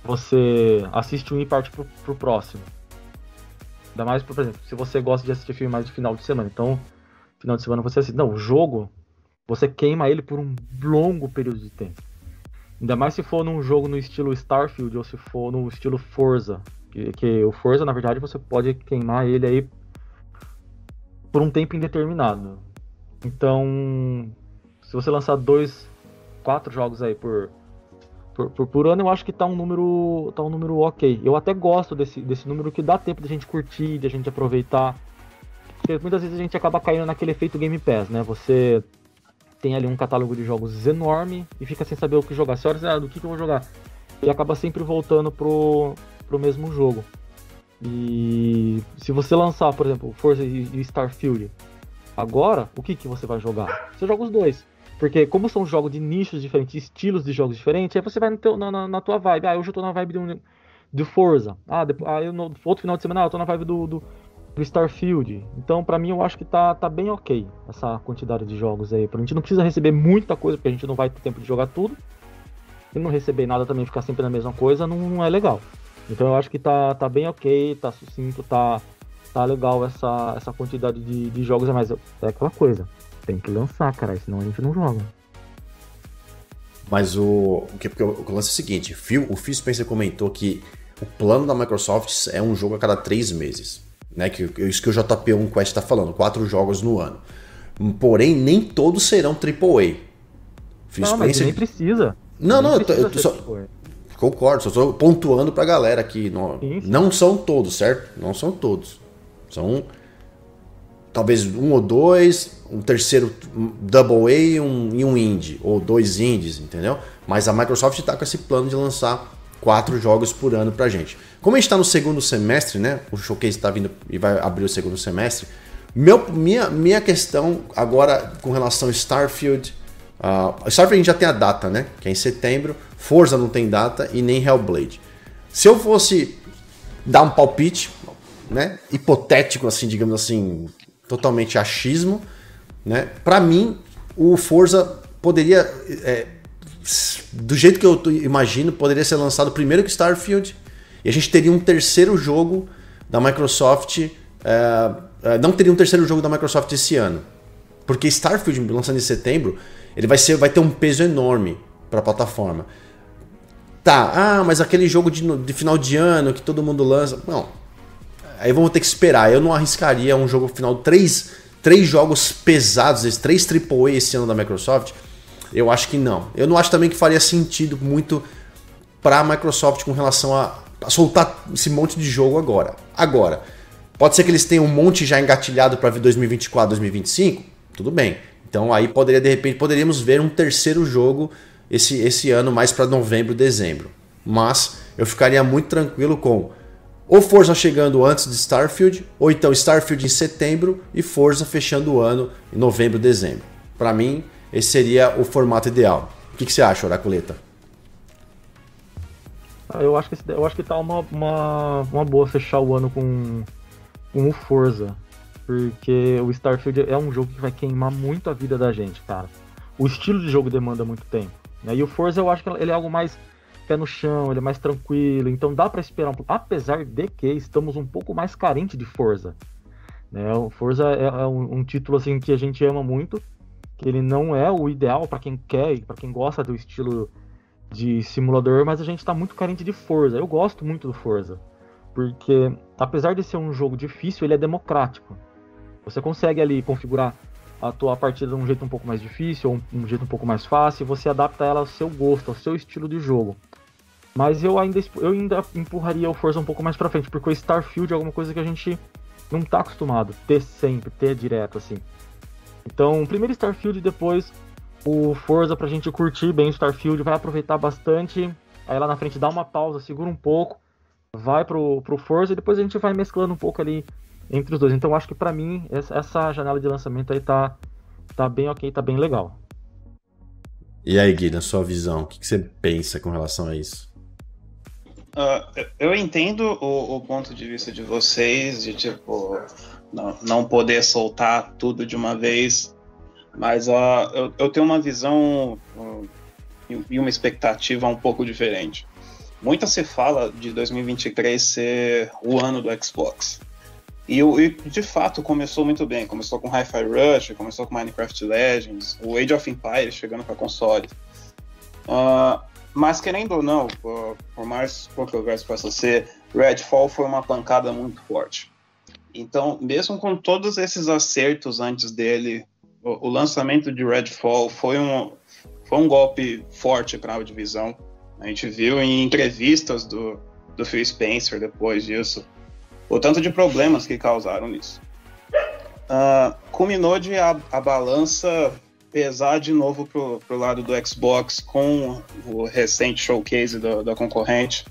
Você assiste um e parte pro, pro próximo. Ainda mais, por exemplo, se você gosta de assistir filme mais de final de semana, então final de semana você assiste. Não, o jogo, você queima ele por um longo período de tempo. Ainda mais se for num jogo no estilo Starfield ou se for no estilo Forza. Que, o Forza, na verdade, você pode queimar ele aí por um tempo indeterminado. Então, se você lançar dois, quatro jogos aí por, por, por, por, ano, eu acho que tá um número tá um número ok. Eu até gosto desse, desse número que dá tempo de a gente curtir, de a gente aproveitar. Porque muitas vezes a gente acaba caindo naquele efeito Game Pass, né? Você tem ali um catálogo de jogos enorme e fica sem saber o que jogar. Você olha, do que, que eu vou jogar? E acaba sempre voltando pro, pro mesmo jogo. E se você lançar, por exemplo, Forza e Starfield, agora, o que, que você vai jogar? Você joga os dois. Porque como são jogos de nichos diferentes, estilos de jogos diferentes, aí você vai teu, na, na, tua vibe. Ah, hoje eu tô na vibe do, do Forza. Ah, depois, ah eu no outro final de semana, ah, eu tô na vibe do, do, pro Starfield. Então, para mim, eu acho que tá, tá bem ok essa quantidade de jogos aí. Pra gente não precisa receber muita coisa, porque a gente não vai ter tempo de jogar tudo. E não receber nada também, ficar sempre na mesma coisa, não, não é legal. Então eu acho que tá, tá bem ok, tá sucinto, tá, tá legal essa, essa quantidade de, de jogos a mais. É aquela coisa, tem que lançar, cara, senão a gente não joga. Mas o, o, que, o, o lance é o seguinte, Phil, o Phil Spencer comentou que o plano da Microsoft é um jogo a cada três meses né? Que, isso que o JP1 Quest está falando, quatro jogos no ano. Porém, nem todos serão AAA. Phil não, mas nem precisa. Não, nem não, precisa eu, tô, eu só, concordo, só estou pontuando para a galera aqui. Não, sim, sim. não são todos, certo? Não são todos. São talvez um ou dois, um terceiro Double A um, e um Indie, ou dois Indies, entendeu? Mas a Microsoft está com esse plano de lançar quatro jogos por ano pra gente. Como a gente está no segundo semestre, né? O showcase está vindo e vai abrir o segundo semestre. Meu, minha, minha questão agora com relação a Starfield. Uh, gente já tem a data, né? Que é em setembro. Forza não tem data e nem Hellblade. Se eu fosse dar um palpite, né? Hipotético, assim, digamos assim, totalmente achismo, né? Para mim, o Forza poderia é, do jeito que eu imagino, poderia ser lançado primeiro que Starfield e a gente teria um terceiro jogo da Microsoft. É, não teria um terceiro jogo da Microsoft esse ano. Porque Starfield, lançando em setembro, ele vai, ser, vai ter um peso enorme para a plataforma. Tá, ah, mas aquele jogo de, de final de ano que todo mundo lança. Não. Aí vamos ter que esperar. Eu não arriscaria um jogo final. Três, três jogos pesados, três AAA esse ano da Microsoft eu acho que não. Eu não acho também que faria sentido muito para a Microsoft com relação a, a, soltar esse monte de jogo agora. Agora, pode ser que eles tenham um monte já engatilhado para 2024, 2025? Tudo bem. Então aí poderia de repente poderíamos ver um terceiro jogo esse, esse ano mais para novembro, dezembro. Mas eu ficaria muito tranquilo com ou Forza chegando antes de Starfield, ou então Starfield em setembro e Forza fechando o ano em novembro, dezembro. Para mim, esse seria o formato ideal. O que, que você acha, Oraculeta? Eu acho que, eu acho que tá uma, uma, uma boa fechar o ano com, com o Forza. Porque o Starfield é um jogo que vai queimar muito a vida da gente, cara. O estilo de jogo demanda muito tempo. Né? E o Forza eu acho que ele é algo mais pé no chão, ele é mais tranquilo, então dá para esperar um pouco. Apesar de que estamos um pouco mais carente de Forza. Né? O Forza é, é um, um, título assim que a gente ama muito, que ele não é o ideal para quem quer, para quem gosta do estilo de simulador, mas a gente está muito carente de Forza. Eu gosto muito do Forza, porque apesar de ser um jogo difícil, ele é democrático. Você consegue ali configurar a tua partida de um jeito um pouco mais difícil ou um, jeito um pouco mais fácil, você adapta ela ao seu gosto, ao seu estilo de jogo. Mas eu ainda, eu ainda empurraria o Forza um pouco mais pra frente, porque o Starfield é alguma coisa que a gente não tá acostumado ter sempre, ter direto assim. Então, primeiro Starfield, depois o Forza pra gente curtir bem o Starfield, vai aproveitar bastante. Aí lá na frente dá uma pausa, segura um pouco, vai pro, pro Forza e depois a gente vai mesclando um pouco ali entre os dois. Então acho que para mim essa janela de lançamento aí tá, tá bem ok, tá bem legal. E aí, Gui, na sua visão, o que, que você pensa com relação a isso? Uh, eu entendo o, o, ponto de vista de vocês, de tipo, não, não poder soltar tudo de uma vez, mas uh, eu, eu, tenho uma visão uh, e uma expectativa um pouco diferente. Muito se fala de 2023 ser o ano do Xbox. E, e de fato começou muito bem. Começou com Hi-Fi Rush, começou com Minecraft Legends, o Age of Empires chegando para console. Uh, mas querendo ou não, por, por mais controverso possa ser, Redfall foi uma pancada muito forte. Então, mesmo com todos esses acertos antes dele, o, o lançamento de Redfall foi um, foi um golpe forte para a divisão. A gente viu em entrevistas do, do Phil Spencer depois disso o tanto de problemas que causaram nisso. Uh, culminou de a, a balança pesar de novo pro, pro lado do Xbox com o recente showcase da concorrente.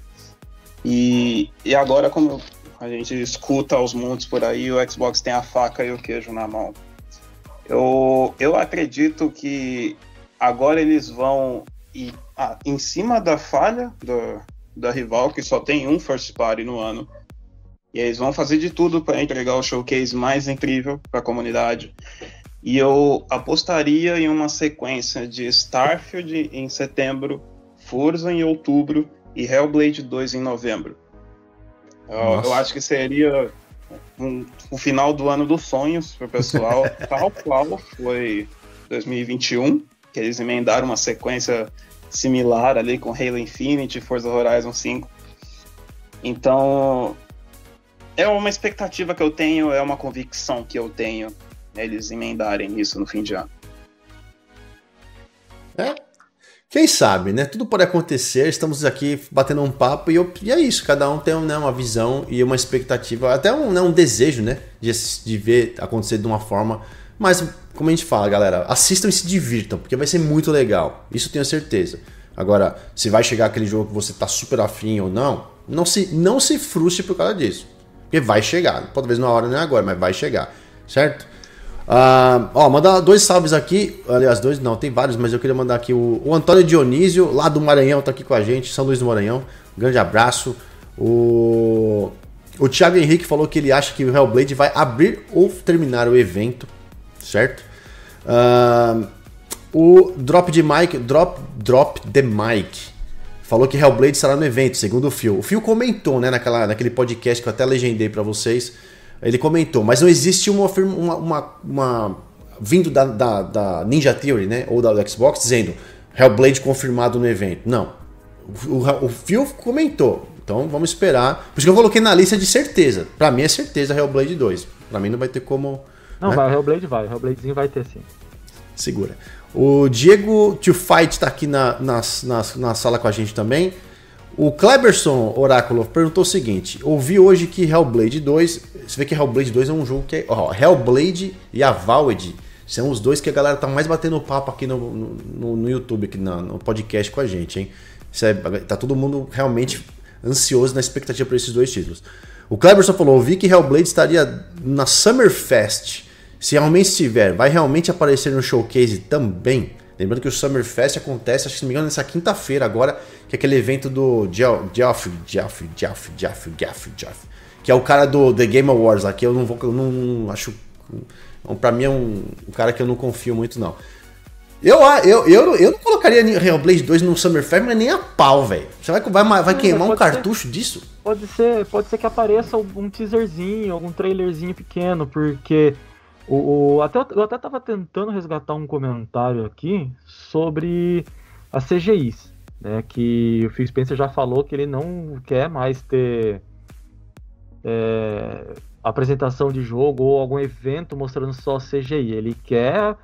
E, e agora, como a gente escuta aos montes por aí, o Xbox tem a faca e o queijo na mão. Eu, eu acredito que agora eles vão ir ah, em cima da falha do, da rival, que só tem um first party no ano. E eles vão fazer de tudo para entregar o showcase mais incrível para a comunidade. E eu apostaria em uma sequência de Starfield em setembro, Forza em outubro e Hellblade 2 em novembro. Eu, eu acho que seria um, o final do ano dos sonhos para o pessoal, tal qual foi 2021, que eles emendaram uma sequência similar ali com Halo Infinite e Forza Horizon 5. Então, é uma expectativa que eu tenho, é uma convicção que eu tenho eles emendarem isso no fim de ano. É. Quem sabe, né? Tudo pode acontecer. Estamos aqui batendo um papo e, eu, e é isso. Cada um tem né, uma visão e uma expectativa, até um, né, um desejo, né? De, de ver acontecer de uma forma. Mas, como a gente fala, galera, assistam e se divirtam, porque vai ser muito legal. Isso tenho certeza. Agora, se vai chegar aquele jogo que você tá super afim ou não, não se, não se frustre por causa disso. Porque vai chegar. Talvez na hora, não é agora, mas vai chegar. Certo? Uh, ó, mandar dois salves aqui. Aliás, dois não, tem vários, mas eu queria mandar aqui o, o Antônio Dionísio, lá do Maranhão, tá aqui com a gente, São Luís do Maranhão. Um grande abraço. O, o Thiago Henrique falou que ele acha que o Hellblade vai abrir ou terminar o evento, certo? Uh, o Drop de Mike, Drop, Drop the Mike falou que Hellblade estará no evento, segundo o Phil. O Phil comentou, né, naquela, naquele podcast que eu até legendei para vocês ele comentou, mas não existe uma, uma, uma, uma vindo da, da, da, Ninja Theory, né? Ou da Xbox, dizendo Hellblade confirmado no evento. Não. O, o, o Phil comentou. Então vamos esperar. Por isso que eu coloquei na lista de certeza. Pra mim é certeza Hellblade 2. Pra mim não vai ter como. Não, né? vai, Hellblade vai. Hellbladezinho vai ter sim. Segura. O Diego To Fight tá aqui na, na, na, na sala com a gente também. O Kleberson Oráculo perguntou o seguinte: ouvi hoje que Hellblade 2. Você vê que Hellblade 2 é um jogo que é. Ó, Hellblade e a Valed são os dois que a galera tá mais batendo papo aqui no, no, no YouTube, aqui no, no, podcast com a gente, hein? É, tá todo mundo realmente ansioso na expectativa para esses dois títulos. O Kleberson falou: ouvi que Hellblade estaria na Summerfest. Se realmente estiver, vai realmente aparecer no showcase também? Lembrando que o Summer Fest acontece, acho que se não me engano, nessa quinta-feira agora, que é aquele evento do Geoff, Geoff, Geoff, Geoff, Geoff, Geoff, que é o cara do The Game Awards lá, que eu não vou, eu não acho, pra mim é um, um cara que eu não confio muito não. Eu, eu, eu, eu não colocaria Hellblade 2 no Summer Fest, mas nem a pau, velho. Você vai, vai, vai queimar um cartucho ser, disso? Pode ser, pode ser que apareça um teaserzinho, algum trailerzinho pequeno, porque o, o até, eu até tava tentando resgatar um comentário aqui sobre as CGIs, né? Que o Phil Spencer já falou que ele não quer mais ter é, apresentação de jogo ou algum evento mostrando só CGI. Ele quer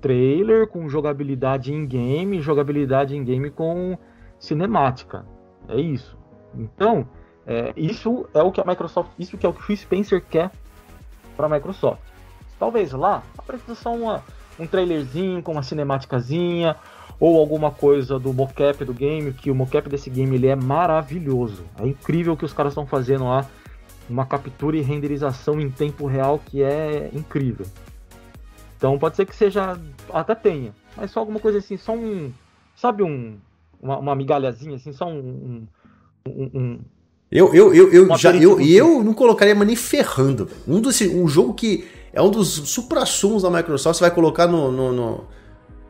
trailer com jogabilidade em game, jogabilidade em game com cinemática. É isso. Então, é, isso é o que a Microsoft, isso que é o que o Spencer quer para a Microsoft. Talvez lá apareça só uma, um trailerzinho com uma cinemáticazinha ou alguma coisa do mocap do game, que o mocap desse game ele é maravilhoso. É incrível o que os caras estão fazendo lá, uma captura e renderização em tempo real que é incrível. Então pode ser que seja. Até tenha. Mas só alguma coisa assim, só um. Sabe um. Uma, uma migalhazinha, assim, só um. um, um eu, eu, eu, eu já. Eu, eu não colocaria mas nem ferrando. Um, desse, um jogo que é um dos supra-sumos da Microsoft, você vai colocar no, no, no,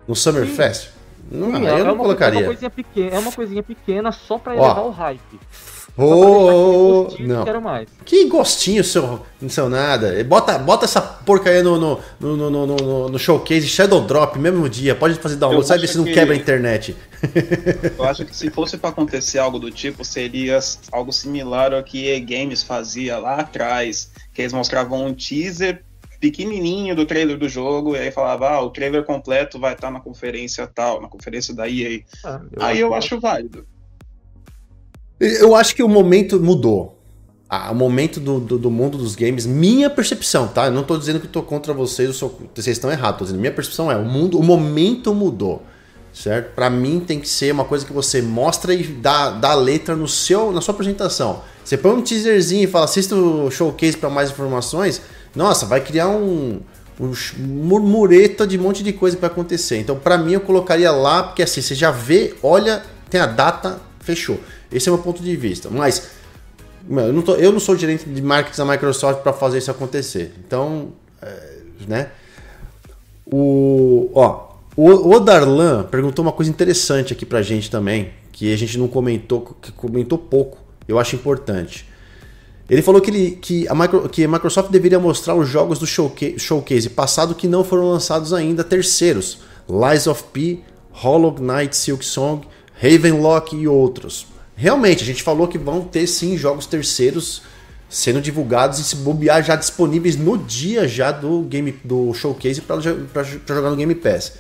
no Summer Sim. Fest. Não, Sim, eu é não uma, colocaria. É uma, coisinha pequena, é uma coisinha pequena só pra elevar Ó, o hype. Oh, não. Quero mais. Que gostinho seu, não seu nada. Bota, bota essa porcaria no, no, no, no, no, no showcase Shadow Drop mesmo dia. Pode fazer download, sabe se não que... quebra a internet. Eu acho que se fosse para acontecer algo do tipo, seria algo similar ao que E Games fazia lá atrás, que eles mostravam um teaser pequenininho do trailer do jogo, e aí falava, ah, o trailer completo vai estar na conferência tal, na conferência da EA. Ah, eu aí eu acho válido. Eu acho que o momento mudou. Ah, o momento do, do, do, mundo dos games, minha percepção, tá? Eu não tô dizendo que eu tô contra vocês, eu sou, vocês estão errados, tô dizendo, minha percepção é, o mundo, o momento mudou, certo? Para mim tem que ser uma coisa que você mostra e dá, dá letra no seu, na sua apresentação. Você põe um teaserzinho e fala, assista o showcase para mais informações, nossa, vai criar um, um murmureta de um monte de coisa para acontecer. Então, para mim, eu colocaria lá, porque assim, você já vê, olha, tem a data, fechou. Esse é o meu ponto de vista. Mas eu não, tô, eu não sou gerente de marketing da Microsoft para fazer isso acontecer. Então, é, né? O, ó, o Odarlan perguntou uma coisa interessante aqui pra gente também, que a gente não comentou, que comentou pouco. Eu acho importante. Ele falou que, ele, que, a Micro, que a Microsoft deveria mostrar os jogos do showcase, showcase passado que não foram lançados ainda, terceiros. Lies of P, Hollow Knight, Silk Song, Ravenlock e outros. Realmente, a gente falou que vão ter sim jogos terceiros sendo divulgados e se bobear já disponíveis no dia já do game do showcase para jogar no Game Pass.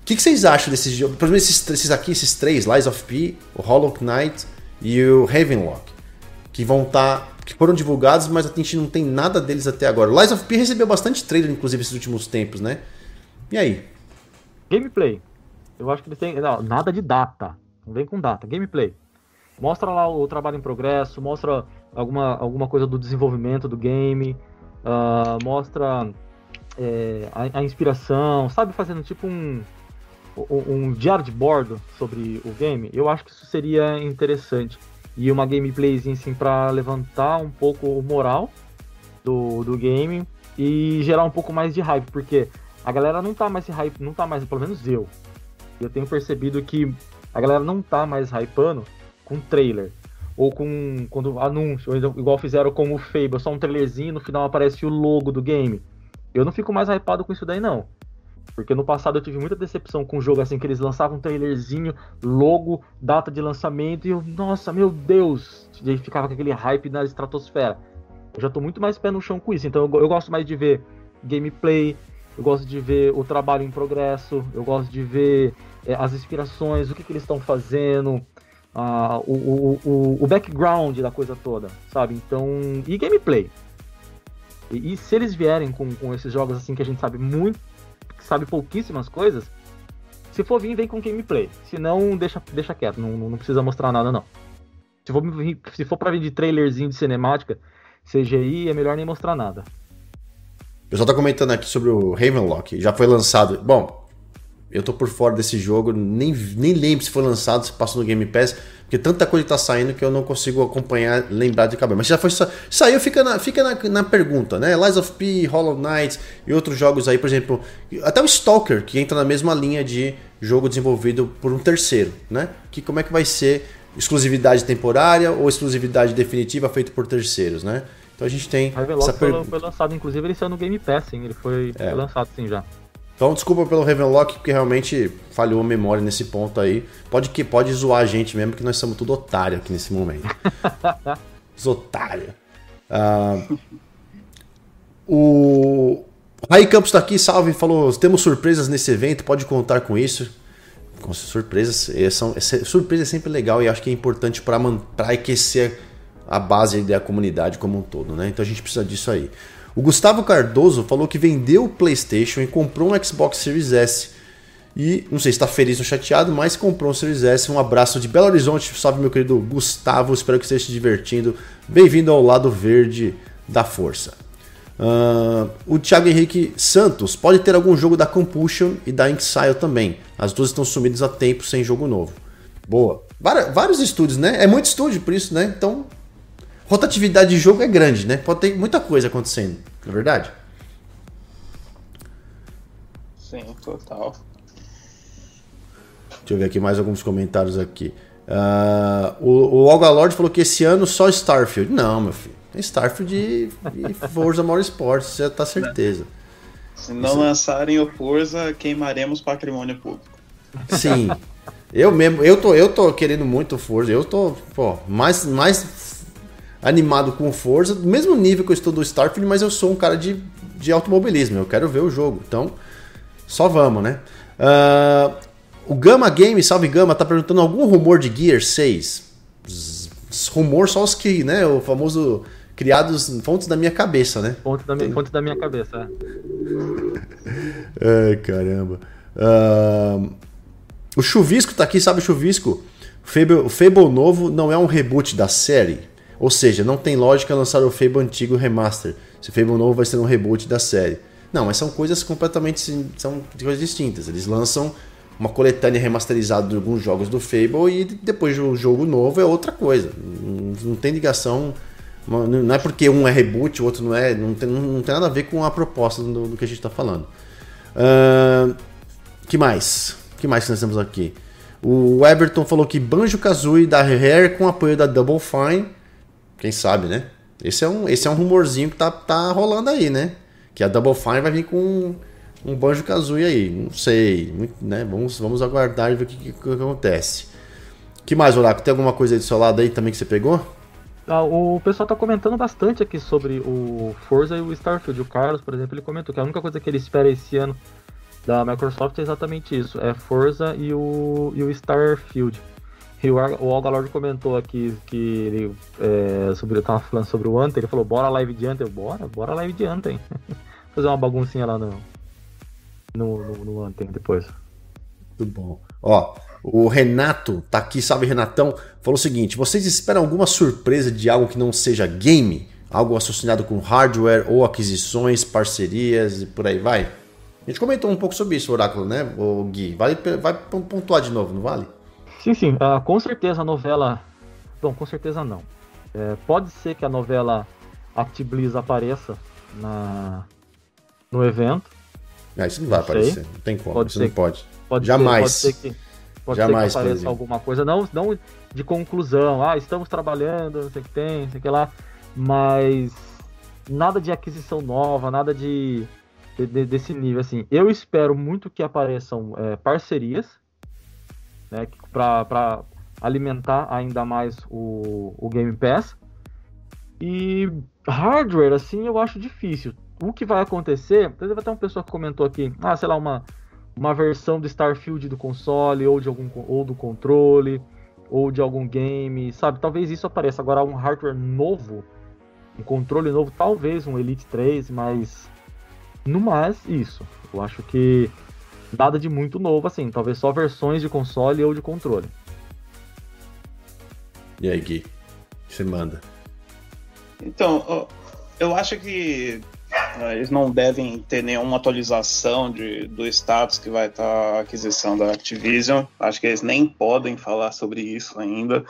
O que, que, vocês acham desses jogos? Por exemplo, esses, esses, aqui, esses três, Lies of P, o Hollow Knight e o Ravenlock, que vão estar. Tá, que foram divulgados, mas a gente não tem nada deles até agora. Lies of P recebeu bastante trailer, inclusive, esses últimos tempos, né? E aí? Gameplay. Eu acho que eles têm. Não, nada de data. Não vem com data. Gameplay. Mostra lá o trabalho em progresso, mostra alguma, alguma coisa do desenvolvimento do game, uh, mostra é, a, a, inspiração, sabe, fazendo tipo um, um, um diário de bordo sobre o game. Eu acho que isso seria interessante. E uma gameplayzinha assim para levantar um pouco o moral do, do game e gerar um pouco mais de hype, porque a galera não tá mais hype, não tá mais, pelo menos eu. Eu tenho percebido que a galera não tá mais hypando com trailer. Ou com quando anúncio, igual fizeram com o Fable, só um trailerzinho no final aparece o logo do game. Eu não fico mais hypado com isso daí, não. Porque no passado eu tive muita decepção com o jogo assim, que eles lançavam um trailerzinho, logo, data de lançamento, e eu, nossa, meu Deus! E ficava com aquele hype na estratosfera. Eu já tô muito mais pé no chão com isso, então eu, eu gosto mais de ver gameplay, eu gosto de ver o trabalho em progresso, eu gosto de ver é, as inspirações, o que, que eles estão fazendo, uh, o, o, o, background da coisa toda, sabe? Então, e gameplay. E, e, se eles vierem com, com esses jogos assim que a gente sabe muito, sabe pouquíssimas coisas, se for vir, vem com gameplay. Se não, deixa, deixa quieto, não, não precisa mostrar nada não. Se for, se for pra vir de trailerzinho de cinemática, CGI, é melhor nem mostrar nada. O pessoal tá comentando aqui sobre o Ravenlock. Já foi lançado. Bom, Eu tô por fora desse jogo, nem, nem lembro se foi lançado, se passou no Game Pass, porque tanta coisa tá saindo que eu não consigo acompanhar, lembrar de cabeça. Mas já foi saiu, fica na, fica na, na pergunta, né? Lies of P, Hollow Knight e outros jogos aí, por exemplo, até o Stalker, que entra na mesma linha de jogo desenvolvido por um terceiro, né? Que como é que vai ser exclusividade temporária ou exclusividade definitiva feita por terceiros, né? Então a gente tem essa pergunta. Foi lançado, inclusive, ele saiu no Game Pass, sim. Ele foi, é. foi lançado sim já. Então, desculpa pelo Ravenlock, porque realmente falhou a memória nesse ponto aí. Pode que pode zoar a gente mesmo, que nós somos tudo otário aqui nesse momento. Os otários. Uh, o Rai Campos está aqui, salve, falou: temos surpresas nesse evento, pode contar com isso. Com surpresas, é, são, é surpresa é sempre legal e acho que é importante para aquecer a base da comunidade como um todo, né? Então a gente precisa disso aí. O Gustavo Cardoso falou que vendeu o PlayStation e comprou um Xbox Series S. E não sei se está feliz ou chateado, mas comprou um Series S. Um abraço de Belo Horizonte. Salve, meu querido Gustavo. Espero que esteja se divertindo. Bem-vindo ao lado verde da força. Uh, o Thiago Henrique Santos pode ter algum jogo da Compulsion e da Inxile também. As duas estão sumidas há tempo sem jogo novo. Boa. Vários estúdios, né? É muito estúdio por isso, né? Então rotatividade de jogo é grande, né? Pode ter muita coisa acontecendo, não é verdade? Sim, total. Deixa eu ver aqui mais alguns comentários aqui. Uh, o, o Olga Lord falou que esse ano só Starfield. Não, meu filho. Tem Starfield e, e Forza Motorsport, você tá certeza. Se não Isso... lançarem o Forza, queimaremos patrimônio público. Sim. Eu mesmo, eu tô, eu tô querendo muito Forza. Eu tô, pô, mais, mais animado com força, do mesmo nível que eu estou do Starfield, mas eu sou um cara de, de automobilismo, eu quero ver o jogo. Então, só vamos, né? Uh, o Gama Game, salve Gama, tá perguntando algum rumor de Gear 6. Rumor só os que, né? O famoso criados fontes da minha cabeça, né? Fontes da, minha, fontes da minha cabeça, é. Ai, caramba. Uh, o Chuvisco tá aqui, sabe o Chuvisco? O Fable, o Fable novo não é um reboot da série. Ou seja, não tem lógica lançar o Fable antigo remaster. Se o Fable novo vai ser um reboot da série. Não, mas são coisas completamente são coisas distintas. Eles lançam uma coletânea remasterizada de alguns jogos do Fable e depois o jogo novo é outra coisa. Não, tem ligação. Não é porque um é reboot, o outro não é. Não tem, não tem nada a ver com a proposta do, do que a gente está falando. Uh, que mais? que mais que nós temos aqui? O Everton falou que Banjo Kazooie da Rare com apoio da Double Fine quem sabe, né? Esse é um, esse é um rumorzinho que tá, tá rolando aí, né? Que a Double Fine vai vir com um, um Banjo Kazooie aí. Não sei, né? Vamos, vamos aguardar e ver o que, que, que acontece. que mais, Oraco? Tem alguma coisa aí do seu lado aí também que você pegou? Ah, o pessoal tá comentando bastante aqui sobre o Forza e o Starfield. O Carlos, por exemplo, ele comentou que a única coisa que ele espera esse ano da Microsoft é exatamente isso: é Forza e o, e o Starfield. E o, o Algalord comentou aqui que ele é, sobre, tava falando sobre o Anthem, ele falou, bora live de Anthem. Bora, bora live de Anthem. Fazer uma baguncinha lá no, no, no, no depois. Muito bom. Ó, o Renato tá aqui, salve Renatão, falou o seguinte: vocês esperam alguma surpresa de algo que não seja game? Algo associado com hardware ou aquisições, parcerias e por aí vai? A gente comentou um pouco sobre isso, Oráculo, né, o Gui? Vale, vai pontuar de novo, não vale? Sim, sim. Uh, com certeza a novela. Bom, com certeza não. É, pode ser que a novela Actibliss apareça na... no evento. Ah, isso não vai não aparecer, não tem como, pode isso ser, não pode. pode Jamais. Ser, pode ser que, pode Jamais, ser que apareça alguma coisa, não, não de conclusão, ah, estamos trabalhando, não sei o que tem, não sei o que lá, mas nada de aquisição nova, nada de, de desse nível, assim. Eu espero muito que apareçam é, parcerias, né, para alimentar ainda mais o, o Game Pass. E hardware, assim, eu acho difícil. O que vai acontecer, teve até uma pessoa que comentou aqui, ah, sei lá, uma, uma versão do Starfield do console, ou de algum ou do controle, ou de algum game, sabe? Talvez isso apareça. Agora, um hardware novo, um controle novo, talvez um Elite 3, mas no mais, isso. Eu acho que nada de muito novo assim, talvez só versões de console ou de controle. E aí, Gui? Você manda? Então, eu acho que É, eles não devem ter nenhuma atualização de, do status que vai estar a aquisição da Activision. Acho que eles nem podem falar sobre isso ainda.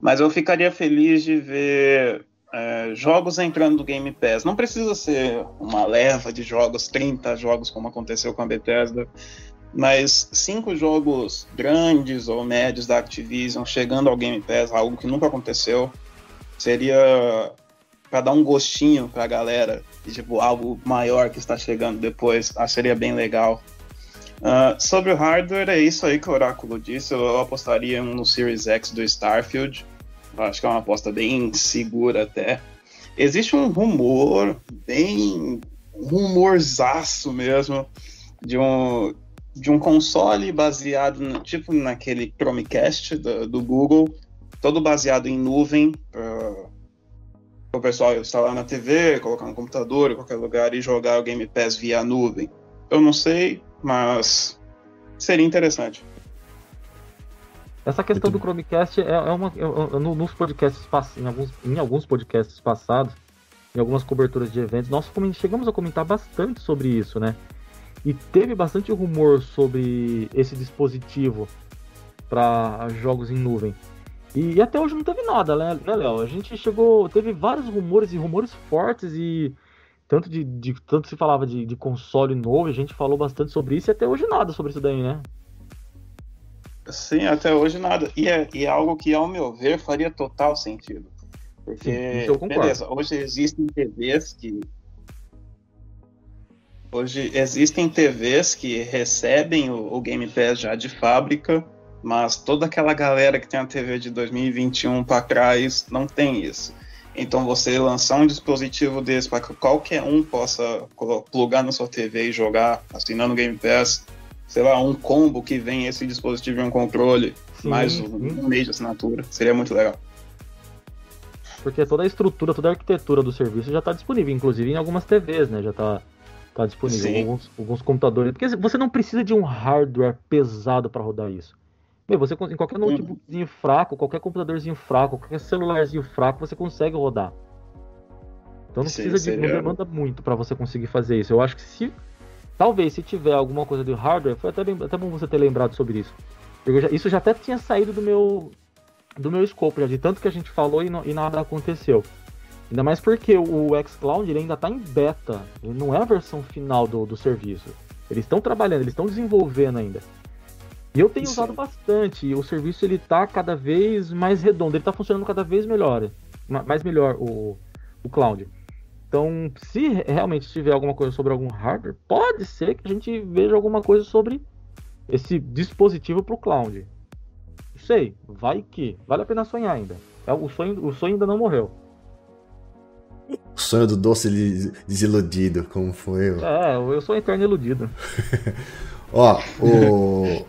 Mas eu ficaria feliz de ver é, jogos entrando no Game Pass. Não precisa ser uma leva de jogos, 30 jogos, como aconteceu com a Bethesda, mas cinco jogos grandes ou médios da Activision chegando ao Game Pass, algo que nunca aconteceu, seria para dar um gostinho para a galera, tipo, algo maior que está chegando depois, ah, seria bem legal. Uh, sobre o hardware, é isso aí que o Oráculo disse. Eu apostaria no Series X do Starfield. Acho que é uma aposta bem segura até. Existe um rumor, bem rumorzaço mesmo, de um, de um console baseado, no, tipo naquele Chromecast do, do Google, todo baseado em nuvem, uh, o pessoal instalar na TV, colocar no computador, em qualquer lugar e jogar o Game Pass via nuvem. Eu não sei, mas seria interessante. Essa questão do Chromecast é, é uma. É, nos podcasts em alguns, em alguns podcasts passados, em algumas coberturas de eventos, nós chegamos a comentar bastante sobre isso, né? E teve bastante rumor sobre esse dispositivo para jogos em nuvem. E, até hoje não teve nada, né, né, Léo? A gente chegou. Teve vários rumores e rumores fortes e. Tanto, de, de tanto se falava de, de console novo, a gente falou bastante sobre isso e até hoje nada sobre isso daí, né? Sim, até hoje nada. E é, e é algo que, ao meu ver, faria total sentido. Porque, Sim, beleza, hoje existem TVs que. Hoje existem TVs que recebem o, o Game Pass já de fábrica mas toda aquela galera que tem a TV de 2021 para trás não tem isso. Então você lançar um dispositivo desse para que qualquer um possa plugar na sua TV e jogar, assinando Game Pass, sei lá, um combo que vem esse dispositivo e um controle, sim, mais um, um mês de assinatura, seria muito legal. Porque toda a estrutura, toda a arquitetura do serviço já está disponível, inclusive em algumas TVs, né? Já está tá disponível, alguns, alguns computadores. Porque você não precisa de um hardware pesado para rodar isso. Meu, você em qualquer notebookzinho fraco, qualquer computadorzinho fraco, qualquer celularzinho fraco, você consegue rodar. Então não Sim, precisa de não demanda muito para você conseguir fazer isso. Eu acho que se talvez se tiver alguma coisa de hardware, foi até, até bom você ter lembrado sobre isso. Já, isso já até tinha saído do meu do meu escopo, já de tanto que a gente falou e, e nada aconteceu. Ainda mais porque o xCloud ele ainda está em beta, ele não é a versão final do, do serviço. Eles estão trabalhando, eles estão desenvolvendo ainda. E eu tenho Sim. usado bastante. E o serviço ele tá cada vez mais redondo, ele tá funcionando cada vez melhor. Mais melhor o, o cloud. Então, se realmente tiver alguma coisa sobre algum hardware, pode ser que a gente veja alguma coisa sobre esse dispositivo para o cloud. Não sei, vai que. Vale a pena sonhar ainda. É, o sonho, o sonho ainda não morreu. O sonho do doce desiludido, como foi? É, eu sou eterno iludido. Ó, o.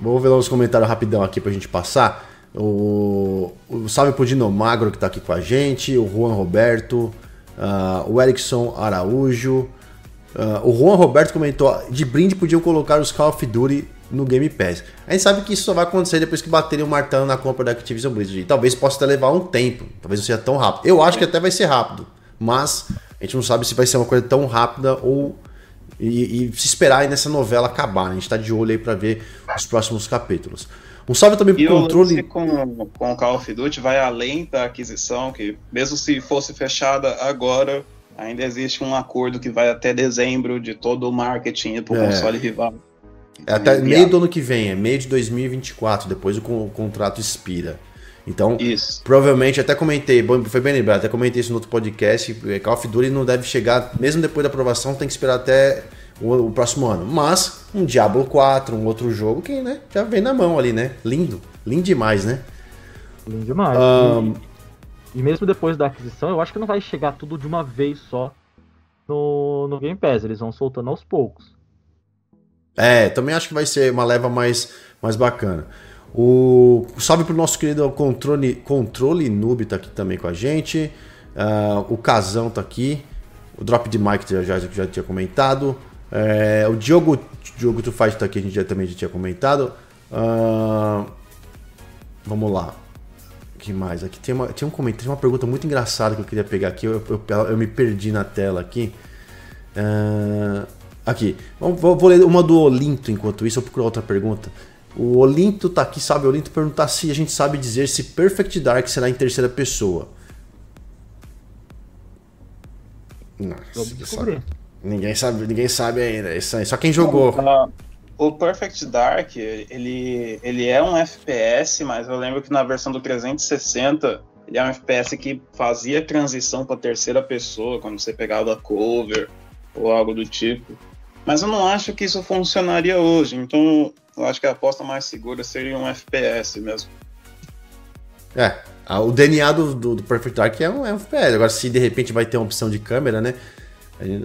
Vou ver lá os comentários rapidão aqui pra gente passar. O, o salve pro Dino Magro que tá aqui com a gente, o Juan Roberto, uh, o Erickson Araújo. Uh, o Juan Roberto comentou: de brinde podiam colocar os Call of Duty no Game Pass. A gente sabe que isso só vai acontecer depois que baterem o martelo na compra da Activision Blizzard. E talvez possa até levar um tempo, talvez não seja tão rápido. Eu acho que até vai ser rápido, mas a gente não sabe se vai ser uma coisa tão rápida ou e, e, se esperar aí nessa novela acabar. A gente está de olho aí para ver os próximos capítulos. Um salve também pro controle. com, com o Call of Duty vai além da aquisição, que mesmo se fosse fechada agora, ainda existe um acordo que vai até dezembro de todo o marketing para o é. console rival. É até meio do ano que vem, é meio de 2024, depois o, o contrato expira. Então, isso. provavelmente, até comentei, foi bem lembrado, até comentei isso no outro podcast, é, Call of Duty não deve chegar, mesmo depois da aprovação, tem que esperar até o, o, próximo ano. Mas, um Diablo 4, um outro jogo que né, já vem na mão ali, né? Lindo, lindo demais, né? Lindo demais. Um... E, e, mesmo depois da aquisição, eu acho que não vai chegar tudo de uma vez só no, no Game Pass, eles vão soltando aos poucos. É, também acho que vai ser uma leva mais, mais bacana. O salve pro nosso querido controle, controle noob tá aqui também com a gente. Uh, o Casão tá aqui. O Drop de Mike já, já, já tinha comentado. É, o Diogo, Diogo Tu Fight tá aqui, a gente já, também já tinha comentado. Uh, vamos lá. O que mais? Aqui tem, uma, tem um comentário, uma pergunta muito engraçada que eu queria pegar aqui. Eu, eu, eu me perdi na tela aqui. Uh, aqui, vou, vou, ler uma do Olinto enquanto isso, eu procuro outra pergunta. O Olinto tá aqui, sabe? O Olinto perguntar se a gente sabe dizer se Perfect Dark será em terceira pessoa. Nossa, Ninguém sabe, ninguém sabe ainda. Isso aí, só quem jogou. Uh, o Perfect Dark, ele, ele é um FPS, mas eu lembro que na versão do 360 ele é um FPS que fazia transição para terceira pessoa quando você pegava cover ou algo do tipo. Mas eu não acho que isso funcionaria hoje, então eu acho que a aposta mais segura seria um FPS mesmo. É, o DNA do, do, do Perfect Dark é um, é um FPS. Agora, se de repente vai ter uma opção de câmera, né?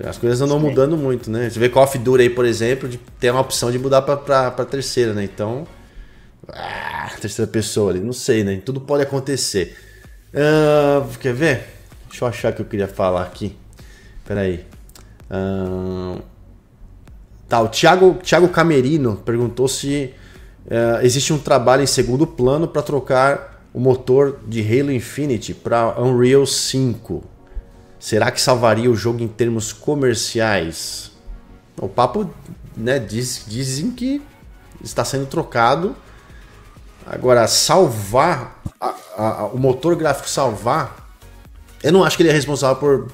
As coisas andam Sim. mudando muito, né? Você vê Call of Duty aí, por exemplo, de ter uma opção de mudar pra, pra, pra terceira, né? Então. Ah, terceira pessoa ali, não sei, né? Tudo pode acontecer. Uh, quer ver? Deixa eu achar que eu queria falar aqui. Peraí. Uh, tá, o Thiago, Thiago Camerino perguntou se uh, existe um trabalho em segundo plano para trocar o motor de Halo Infinite para Unreal 5. Será que salvaria o jogo em termos comerciais? O papo, né, diz, dizem que está sendo trocado. Agora, salvar, a, a, o motor gráfico salvar, eu não acho que ele é responsável por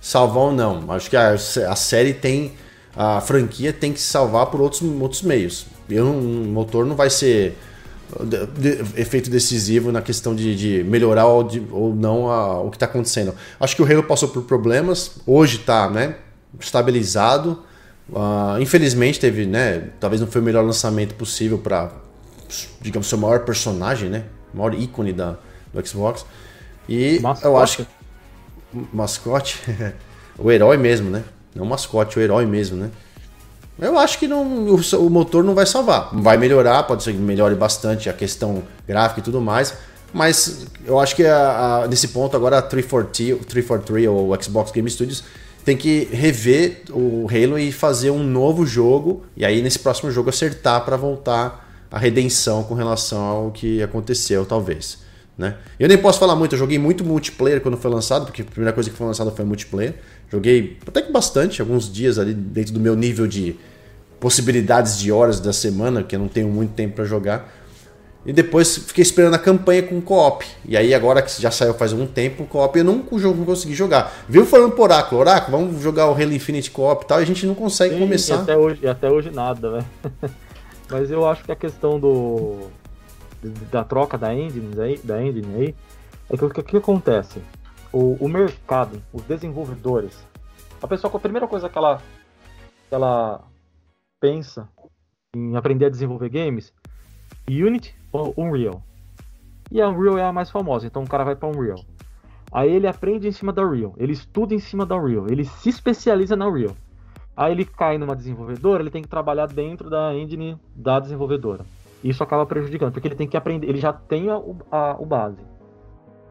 salvar ou não. Acho que a, a série tem, a franquia tem que se salvar por outros, outros meios. Eu, o motor não vai ser de, efeito decisivo na questão de, de melhorar ou, de, ou não a, o que está acontecendo. Acho que o Halo passou por problemas, hoje está né, estabilizado. Uh, infelizmente teve, né? Talvez não foi o melhor lançamento possível para, digamos, seu maior personagem, né? O maior ícone da, do Xbox. E mascote. eu acho que. Mascote. o herói mesmo, né? Não mascote, o herói mesmo, né? Eu acho que não, o, o, motor não vai salvar. Vai melhorar, pode ser que melhore bastante a questão gráfica e tudo mais. Mas eu acho que a, a, nesse ponto agora a 343, 343 ou o Xbox Game Studios tem que rever o Halo e fazer um novo jogo. E aí nesse próximo jogo acertar para voltar a redenção com relação ao que aconteceu, talvez. Né? Eu nem posso falar muito, eu joguei muito multiplayer quando foi lançado, porque a primeira coisa que foi lançada foi multiplayer. Joguei até que bastante, alguns dias ali dentro do meu nível de possibilidades de horas da semana, que eu não tenho muito tempo para jogar. E depois fiquei esperando a campanha com co-op. E aí agora que já saiu faz um tempo o co-op, eu não, não consegui jogar. Viu falando pro Oráculo, Oráculo, vamos jogar o Halo Infinite co-op e tal, e a gente não consegue Sim, começar. E até hoje, e até hoje nada, né? Mas eu acho que a questão do da troca da engine aí, da engine aí, é que o que, que acontece? O, o mercado, os desenvolvedores, a pessoa, a primeira coisa que ela, que ela pensa em aprender a desenvolver games, Unity ou Unreal. E a Unreal é a mais famosa, então o cara vai para Unreal. Aí ele aprende em cima da Unreal, ele estuda em cima da Unreal, ele se especializa na Unreal. Aí ele cai numa desenvolvedora, ele tem que trabalhar dentro da engine da desenvolvedora. Isso acaba prejudicando, porque ele tem que aprender, ele já tem a, a, o base.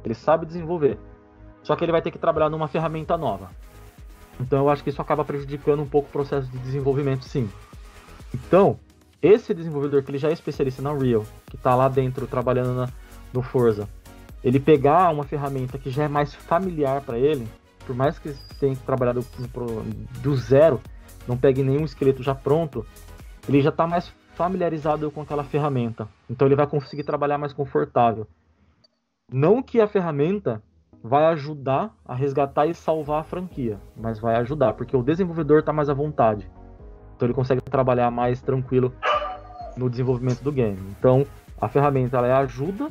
Ele sabe desenvolver. Só que ele vai ter que trabalhar numa ferramenta nova. Então eu acho que isso acaba prejudicando um pouco o processo de desenvolvimento, sim. Então, esse desenvolvedor que ele já é especialista na Unreal, que está lá dentro trabalhando na, no Forza, ele pegar uma ferramenta que já é mais familiar para ele, por mais que tenha que trabalhar do, do, zero, não pegue nenhum esqueleto já pronto, ele já está mais familiarizado com aquela ferramenta. Então ele vai conseguir trabalhar mais confortável. Não que a ferramenta vai ajudar a resgatar e salvar a franquia, mas vai ajudar, porque o desenvolvedor está mais à vontade. Então ele consegue trabalhar mais tranquilo no desenvolvimento do game. Então a ferramenta ela é ajuda,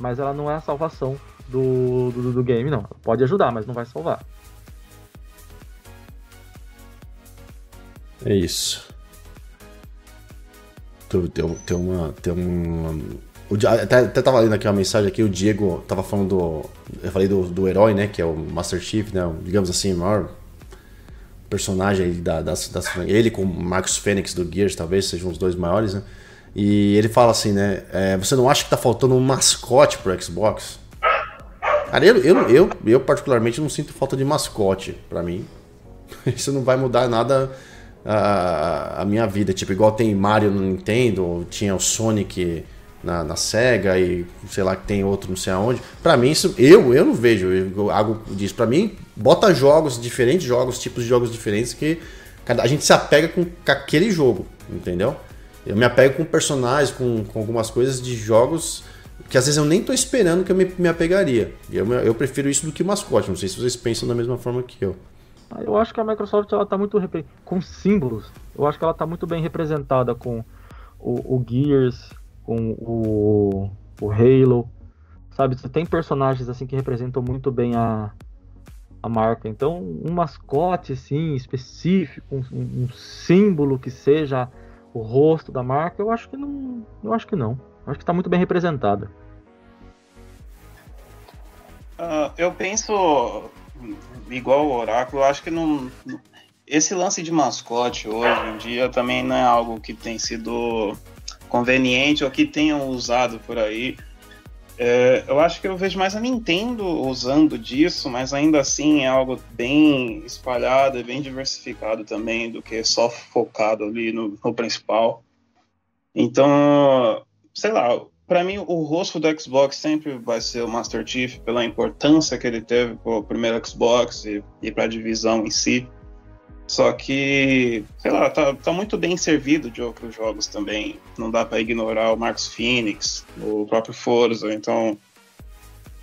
mas ela não é a salvação do, do, do game, não. pode ajudar, mas não vai salvar. É isso. Tem, tem uma. Tem uma. O, até, até tava lendo aqui uma mensagem aqui, o Diego tava falando do. Eu falei do, do herói, né? Que é o Master Chief, né? Digamos assim, o maior personagem da, das, das, ele com o Marcus Fênix do Gears talvez sejam os dois maiores, né? E ele fala assim, né? É, você não acha que tá faltando um mascote pro Xbox? Cara, eu, eu, eu, eu particularmente não sinto falta de mascote para mim. Isso não vai mudar nada a, a minha vida. Tipo, igual tem Mario no Nintendo, tinha o Sonic na, na SEGA e sei lá que tem outro não sei aonde. Para mim, isso eu, eu não vejo algo disso. Para mim, bota jogos, diferentes jogos, tipos de jogos diferentes que a gente se apega com, aquele jogo, entendeu? Eu me apego com personagens, com, com algumas coisas de jogos que às vezes eu nem tô esperando que eu me, me apegaria. Eu, eu prefiro isso do que mascote. Não sei se vocês pensam da mesma forma que eu. Ah, eu acho que a Microsoft ela tá muito com símbolos. Eu acho que ela tá muito bem representada com o, o Gears, com o, o Halo. Sabe, você tem personagens assim que representam muito bem a, a marca. Então, um mascote assim específico, um, um símbolo que seja o rosto da marca, eu acho que não, eu acho que não. Eu acho que está muito bem representada. Uh, eu penso igual o Oráculo, acho que não. Esse lance de mascote hoje em dia também não é algo que tem sido conveniente ou que tenham usado por aí. É, eu acho que eu vejo mais a Nintendo usando disso, mas ainda assim é algo bem espalhado e bem diversificado também do que só focado ali no, no principal. Então, sei lá, para mim o rosto do Xbox sempre vai ser o Master Chief pela importância que ele teve para o primeiro Xbox e, e para a divisão em si. Só que, sei lá, tá, tá muito bem servido de outros jogos também. Não dá para ignorar o Marcos Phoenix, o próprio Forza, então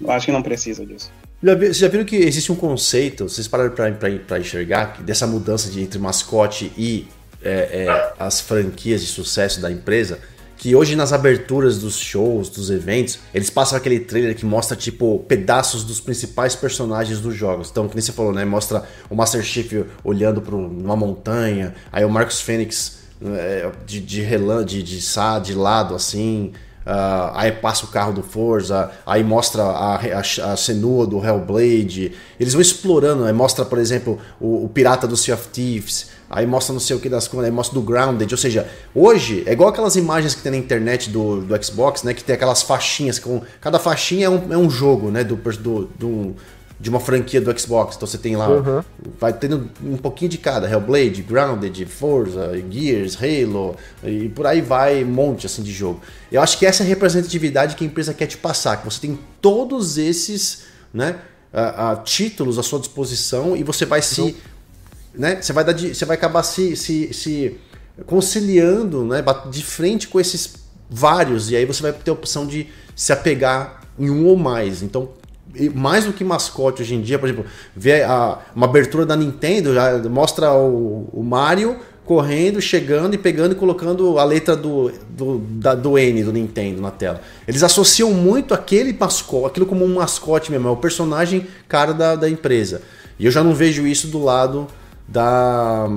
acho que não precisa disso. Vocês já viram que existe um conceito, vocês pararam para enxergar, dessa mudança de, entre mascote e é, é, as franquias de sucesso da empresa? Que hoje nas aberturas dos shows, dos eventos, eles passam aquele trailer que mostra, tipo, pedaços dos principais personagens dos jogos. Então, que você falou, né? Mostra o Master Chief olhando para uma montanha, aí o Marcus Fênix é, de, de, relan, de, de, de lado, assim. Uh, aí passa o carro do Forza, aí mostra a, a, a senua do Hellblade. Eles vão explorando, aí mostra, por exemplo, o, o pirata do Sea of Thieves aí mostra não sei o que das coisas, aí mostra do Grounded, ou seja, hoje é igual aquelas imagens que tem na internet do, do Xbox, né, que tem aquelas faixinhas, com cada faixinha é um, é um jogo, né, do, do, do de uma franquia do Xbox, então você tem lá, uhum. vai tendo um pouquinho de cada, Hellblade, Grounded, Forza, Gears, Halo, e por aí vai, um monte assim de jogo. Eu acho que essa é a representatividade que a empresa quer te passar, que você tem todos esses, né, uh, uh, títulos à sua disposição e você vai se né? Você vai dar de, você vai acabar se, se, se conciliando, né? De frente com esses vários e aí você vai ter a opção de se apegar em um ou mais. Então, mais do que mascote hoje em dia, por exemplo, ver a, uma abertura da Nintendo já mostra o, o Mario correndo, chegando e pegando e colocando a letra do, do, da, do N do Nintendo na tela. Eles associam muito aquele mascote, aquilo como um mascote mesmo, é o personagem cara da, da empresa. E eu já não vejo isso do lado da,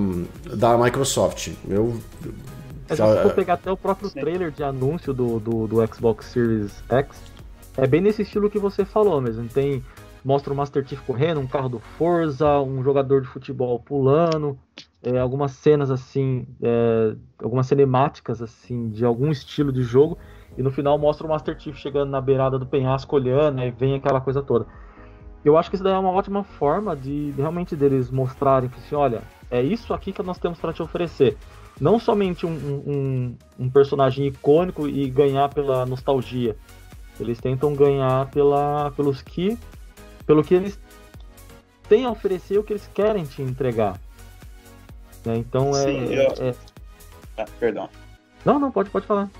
da Microsoft. Eu, Mas já, se for pegar até o próprio trailer de anúncio do, do, do, Xbox Series X, é bem nesse estilo que você falou mesmo. Tem mostra o Master Chief correndo, um carro do Forza, um jogador de futebol pulando, é, algumas cenas assim, é, algumas cinemáticas assim de algum estilo de jogo. E no final mostra o Master Chief chegando na beirada do penhasco olhando, e vem aquela coisa toda. Eu acho que isso daí é uma ótima forma de, de realmente deles mostrarem que, assim, olha, é isso aqui que nós temos para te oferecer. Não somente um, um, um, personagem icônico e ganhar pela nostalgia. Eles tentam ganhar pela, pelos que, pelo que eles têm a oferecer e o que eles querem te entregar. Né? Então é, Sim, é, eu... é... Ah, perdão. Não, não, pode, pode falar.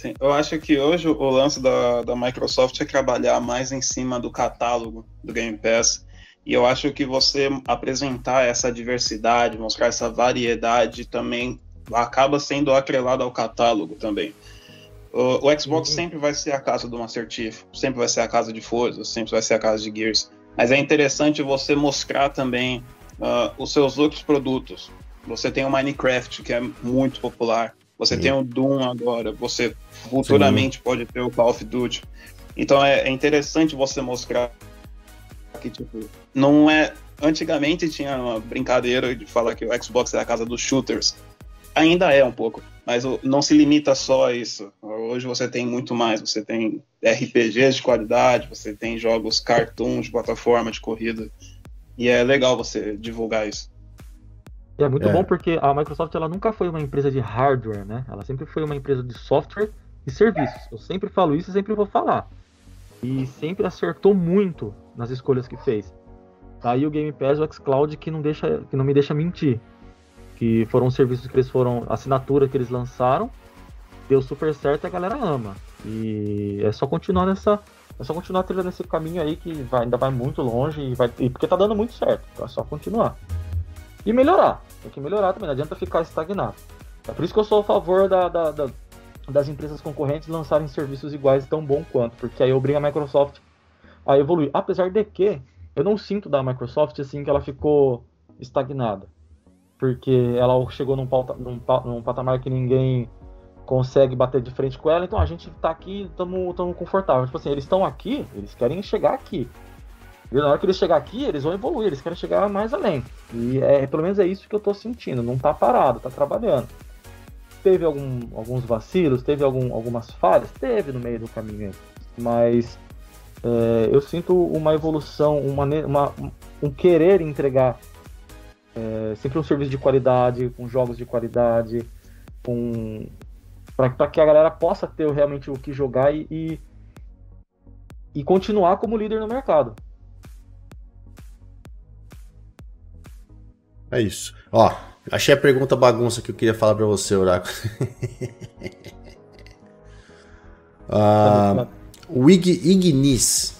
Sim, eu acho que hoje o lance da, da Microsoft é trabalhar mais em cima do catálogo do Game Pass. E eu acho que você apresentar essa diversidade, mostrar essa variedade também acaba sendo atrelado ao catálogo também. O, o Xbox uhum. sempre vai ser a casa do Master Chief, sempre vai ser a casa de Forza, sempre vai ser a casa de Gears. Mas é interessante você mostrar também uh, os seus outros produtos. Você tem o Minecraft, que é muito popular. Você Sim. tem o Doom agora, você futuramente Sim. pode ter o Call of Duty. Então é, é interessante você mostrar que, tipo, não é. Antigamente tinha uma brincadeira de falar que o Xbox é a casa dos shooters. Ainda é um pouco, mas não se limita só a isso. Hoje você tem muito mais. Você tem RPGs de qualidade, você tem jogos cartoons de plataforma de corrida. E é legal você divulgar isso. E é muito é. bom porque a Microsoft ela nunca foi uma empresa de hardware, né? Ela sempre foi uma empresa de software e serviços. Eu sempre falo isso e sempre vou falar. E sempre acertou muito nas escolhas que fez. Aí o Game Pass e o xCloud que não, deixa, que não me deixa mentir. Que foram serviços que eles foram. assinatura que eles lançaram. Deu super certo e a galera ama. E é só continuar nessa. É só continuar trilhando esse caminho aí que vai, ainda vai muito longe e vai. E porque tá dando muito certo. Então é só continuar. E melhorar. Tem que melhorar também, não adianta ficar estagnado. É por isso que eu sou a favor da, da, da, das empresas concorrentes lançarem serviços iguais tão bom quanto, porque aí obriga a Microsoft a evoluir. Apesar de que eu não sinto da Microsoft assim que ela ficou estagnada. Porque ela chegou num, pauta, num, num patamar que ninguém consegue bater de frente com ela, então a gente tá aqui, estamos confortável. Tipo assim, eles estão aqui, eles querem chegar aqui. E na hora que eles chegar aqui, eles vão evoluir, eles querem chegar mais além. E é, pelo menos é isso que eu tô sentindo, não tá parado, tá trabalhando. Teve algum, alguns vacilos, teve algum, algumas falhas, teve no meio do caminho, mas é, eu sinto uma evolução, uma, uma um querer entregar é, sempre um serviço de qualidade, com jogos de qualidade, com para que a galera possa ter realmente o que jogar e, e, e continuar como líder no mercado. É isso. Ó, achei a pergunta bagunça que eu queria falar para você, Oráculo. uh, o Ig, Ignis.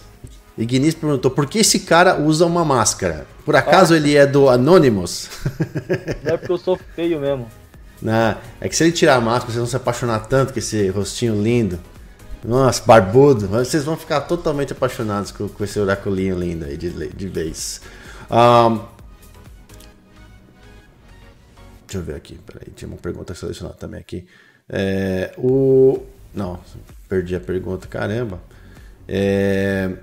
Ignis perguntou por que esse cara usa uma máscara? Por acaso ah. ele é do Anonymous? É porque eu sou feio mesmo. Não, é que se ele tirar a máscara, vocês vão se apaixonar tanto com esse rostinho lindo. Nossa, barbudo. Vocês vão ficar totalmente apaixonados com, com esse oraculinho lindo aí de, de vez. Um, Deixa eu ver aqui, peraí, tinha uma pergunta selecionada também aqui. É, o. Não, perdi a pergunta, caramba. É,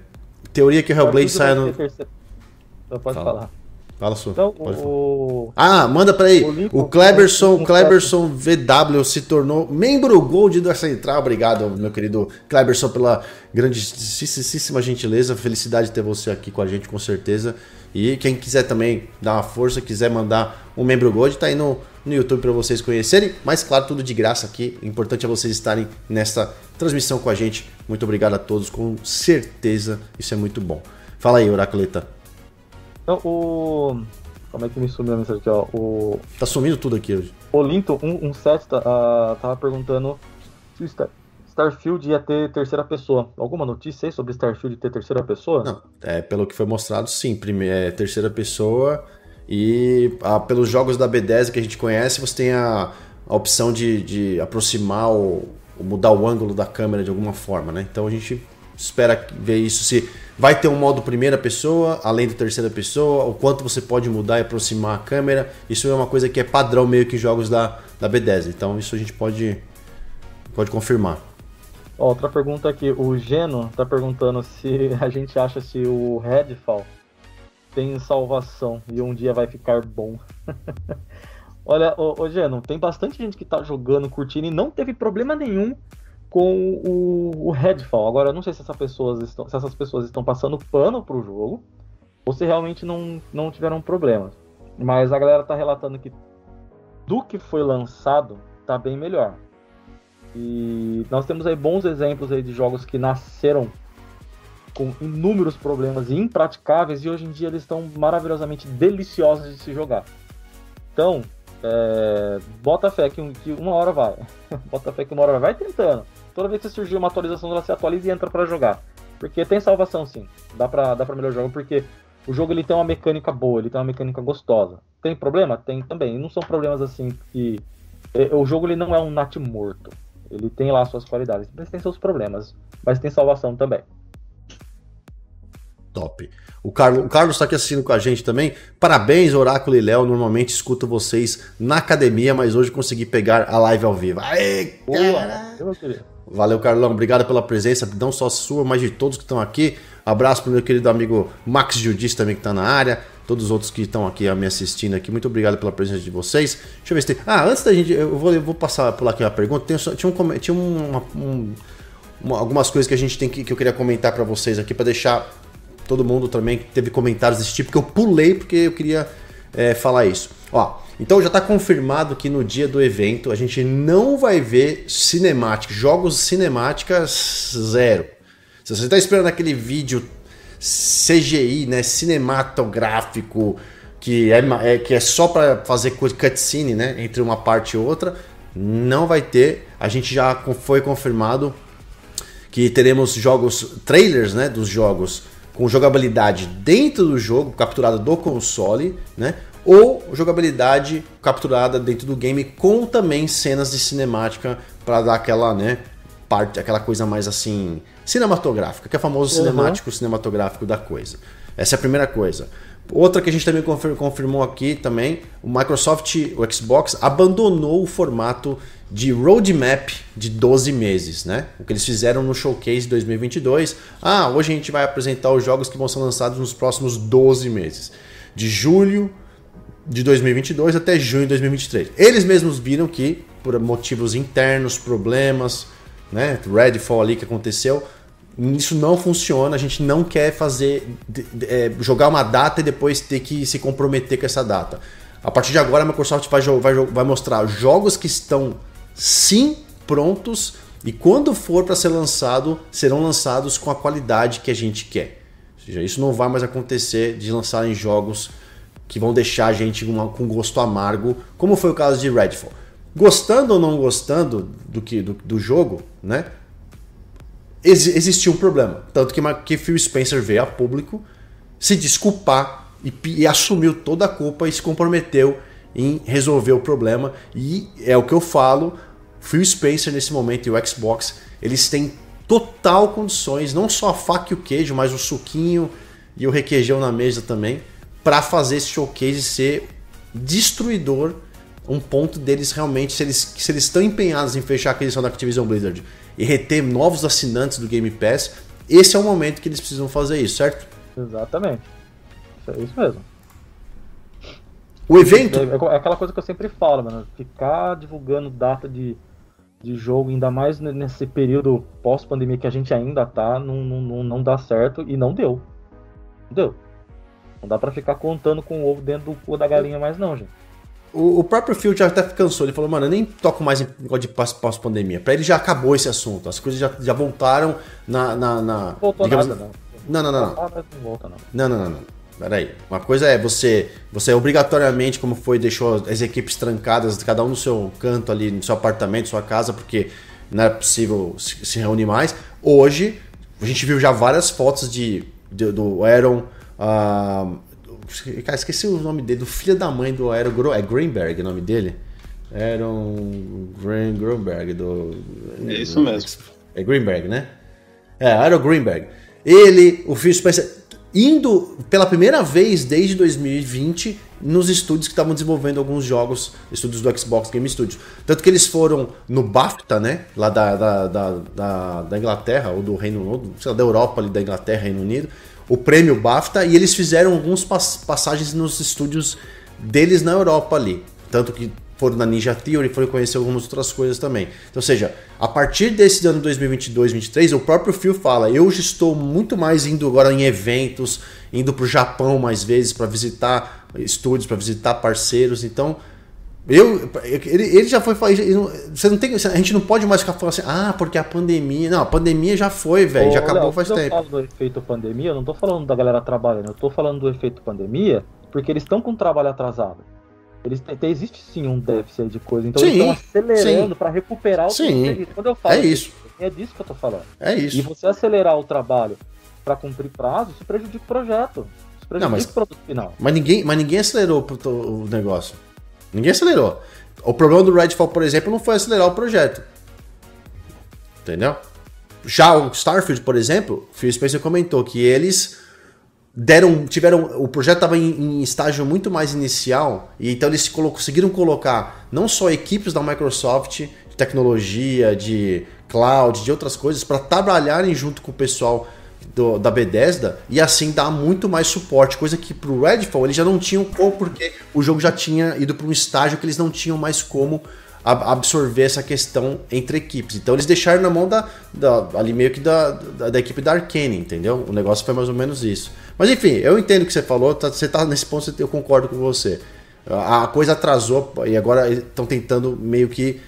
teoria que o Hellblade sai no. Então pode Fala. falar. Fala sua. Então, o... Ah, manda pra aí. O, o Kleberson, Kleberson VW se tornou membro Gold da Central. Obrigado, meu querido Kleberson, pela grandíssima gentileza. Felicidade de ter você aqui com a gente, com certeza. E quem quiser também dar uma força, quiser mandar um membro Gold, tá aí no, no YouTube para vocês conhecerem. Mas claro, tudo de graça aqui. O importante é vocês estarem nessa transmissão com a gente. Muito obrigado a todos, com certeza isso é muito bom. Fala aí, Oraculeta. Então, o. Como é que me sumiu a mensagem aqui, ó? O... Tá sumindo tudo aqui hoje. O Linton 117 tá, uh, tava perguntando se o Star... Starfield ia ter terceira pessoa. Alguma notícia aí sobre Starfield ter terceira pessoa? Não, é, pelo que foi mostrado, sim. Primeiro, é terceira pessoa. E ah, pelos jogos da B10 que a gente conhece, você tem a, a opção de, de aproximar ou, ou mudar o ângulo da câmera de alguma forma, né? Então a gente espera ver isso se Vai ter um modo primeira pessoa, além do terceira pessoa, o quanto você pode mudar e aproximar a câmera. Isso é uma coisa que é padrão meio que jogos da, da B10. Então isso a gente pode, pode confirmar. Outra pergunta aqui, o Geno está perguntando se a gente acha se o Redfall tem salvação e um dia vai ficar bom. Olha, ô, ô Geno, tem bastante gente que está jogando, curtindo e não teve problema nenhum com o, o Redfall. Agora, eu não sei se, essa pessoas estão, se essas pessoas estão passando pano pro jogo ou se realmente não, não tiveram problemas. Mas a galera tá relatando que do que foi lançado tá bem melhor. E nós temos aí bons exemplos aí de jogos que nasceram com inúmeros problemas e impraticáveis e hoje em dia eles estão maravilhosamente deliciosos de se jogar. Então, é, bota fé que, que, uma hora vai. bota fé que uma hora vai. Vai tentando. Toda vez que surgir uma atualização, ela se atualiza e entra para jogar. Porque tem salvação sim. Dá pra, dá pra melhorar o jogo, porque o jogo ele tem uma mecânica boa, ele tem uma mecânica gostosa. Tem problema? Tem também. Não são problemas assim que. É, o jogo ele não é um nat morto. Ele tem lá suas qualidades, mas tem seus problemas. Mas tem salvação também. Top. O Carlos o Carlos está aqui assistindo com a gente também. Parabéns, Oráculo e Léo. Normalmente escuto vocês na academia, mas hoje consegui pegar a live ao vivo. Aê, Valeu, Carlão. Obrigado pela presença, não só sua, mas de todos que estão aqui. Abraço pro meu querido amigo Max Judis também que está na área. Todos os outros que estão aqui me assistindo aqui. Muito obrigado pela presença de vocês. Deixa eu ver se tem. Ah, antes da gente. Eu vou, eu vou passar por aqui uma pergunta. Tem, tinha um, tinha uma, um, uma, algumas coisas que a gente tem que, que eu queria comentar para vocês aqui, para deixar todo mundo também teve comentários desse tipo, que eu pulei porque eu queria é, falar isso. Ó, então já está confirmado que no dia do evento a gente não vai ver cinemática, jogos cinemáticas zero. Se você está esperando aquele vídeo CGI, né, cinematográfico, que é, é que é só para fazer cutscene, né, entre uma parte e outra, não vai ter. A gente já foi confirmado que teremos jogos, trailers, né, dos jogos com jogabilidade dentro do jogo, capturada do console, né? Ou jogabilidade capturada dentro do game com também cenas de cinemática para dar aquela, né, parte, aquela coisa mais assim cinematográfica, que é o famoso uhum. cinemático cinematográfico da coisa. Essa é a primeira coisa. Outra que a gente também confirmou aqui também, o Microsoft, o Xbox abandonou o formato de roadmap de 12 meses, né? O que eles fizeram no Showcase 2022. Ah, hoje a gente vai apresentar os jogos que vão ser lançados nos próximos 12 meses. De julho de 2022 até junho de 2023. Eles mesmos viram que, por motivos internos, problemas, né? Redfall ali que aconteceu, isso não funciona, a gente não quer fazer é, jogar uma data e depois ter que se comprometer com essa data. A partir de agora a Microsoft vai, vai, vai mostrar jogos que estão sim prontos e quando for para ser lançado, serão lançados com a qualidade que a gente quer. Ou seja, isso não vai mais acontecer de lançarem jogos que vão deixar a gente com gosto amargo, como foi o caso de Redfall. Gostando ou não gostando do que do, do jogo, né? Ex existia um problema. Tanto que, que Phil Spencer veio a público se desculpar e, e assumiu toda a culpa e se comprometeu em resolver o problema. E é o que eu falo, Phil Spencer nesse momento e o Xbox, eles têm total condições, não só a faca e o queijo, mas o suquinho e o requeijão na mesa também, para fazer esse showcase ser destruidor, um ponto deles realmente, se eles, se eles estão empenhados em fechar a aquisição da Activision Blizzard e reter novos assinantes do Game Pass, esse é o momento que eles precisam fazer isso, certo? Exatamente. É isso mesmo. O evento. É, é aquela coisa que eu sempre falo, mano. Ficar divulgando data de, de jogo, ainda mais nesse período pós-pandemia que a gente ainda tá, não, não, não dá certo e não deu. Não deu. Não dá pra ficar contando com o ovo dentro do cu da galinha mais, não, gente. O, o próprio Phil já até cansou. Ele falou, mano, eu nem toco mais em negócio de pós-pandemia. Pra ele já acabou esse assunto. As coisas já, já voltaram na. na, na voltou digamos, nada, não. Não, não, não. Não, não, não. Volta, não. não, não, não, não. Peraí. Uma coisa é você, você obrigatoriamente, como foi, deixou as equipes trancadas, cada um no seu canto ali, no seu apartamento, sua casa, porque não era possível se, se reunir mais. Hoje, a gente viu já várias fotos de, de do Aaron. Uh, Cara, esqueci o nome dele, do filho da mãe do Aero É Greenberg o nome dele? Aaron Greenberg do. É isso mesmo. É Greenberg, né? É, Aaron Greenberg. Ele, o Phil Spencer, indo pela primeira vez desde 2020 nos estúdios que estavam desenvolvendo alguns jogos, estúdios do Xbox Game Studios. Tanto que eles foram no BAFTA, né? Lá da, da, da, da, da Inglaterra, ou do Reino Unido, sei lá, da Europa ali, da Inglaterra, Reino Unido o prêmio BAFTA e eles fizeram algumas passagens nos estúdios deles na Europa ali. Tanto que foram na Ninja Theory, foram conhecer algumas outras coisas também. Então, ou seja, a partir desse ano 2022, 2023, o próprio Phil fala: eu já estou muito mais indo agora em eventos, indo para o Japão mais vezes para visitar estúdios, para visitar parceiros. Então, eu, ele, ele já foi. Você não tem, a gente não pode mais ficar falando assim, ah, porque a pandemia. Não, a pandemia já foi, velho, já acabou Léo, faz tempo. Eu falo do efeito pandemia, eu não tô falando da galera trabalhando, eu tô falando do efeito pandemia porque eles estão com o trabalho atrasado. Eles têm, existe sim um déficit de coisa, então sim, eles estão acelerando para recuperar o sim, Quando eu falo é isso. é disso que eu tô falando. É isso. E você acelerar o trabalho para cumprir prazo, isso prejudica o projeto. Isso prejudica não, mas, o produto final. Mas ninguém, mas ninguém acelerou o negócio. Ninguém acelerou. O problema do Redfall, por exemplo, não foi acelerar o projeto. Entendeu? Já o Starfield, por exemplo, Phil Spencer comentou que eles deram, tiveram, o projeto estava em, em, estágio muito mais inicial e então eles conseguiram colocar não só equipes da Microsoft de tecnologia, de cloud, de outras coisas para trabalharem junto com o pessoal do, da Bethesda e assim dar muito mais suporte, coisa que pro Redfall eles já não tinham como, porque o jogo já tinha ido para um estágio que eles não tinham mais como absorver essa questão entre equipes. Então eles deixaram na mão da, da ali meio que da, da, da, equipe da Arkane, entendeu? O negócio foi mais ou menos isso. Mas enfim, eu entendo o que você falou, tá, você tá nesse ponto, eu concordo com você. A coisa atrasou e agora estão tentando meio que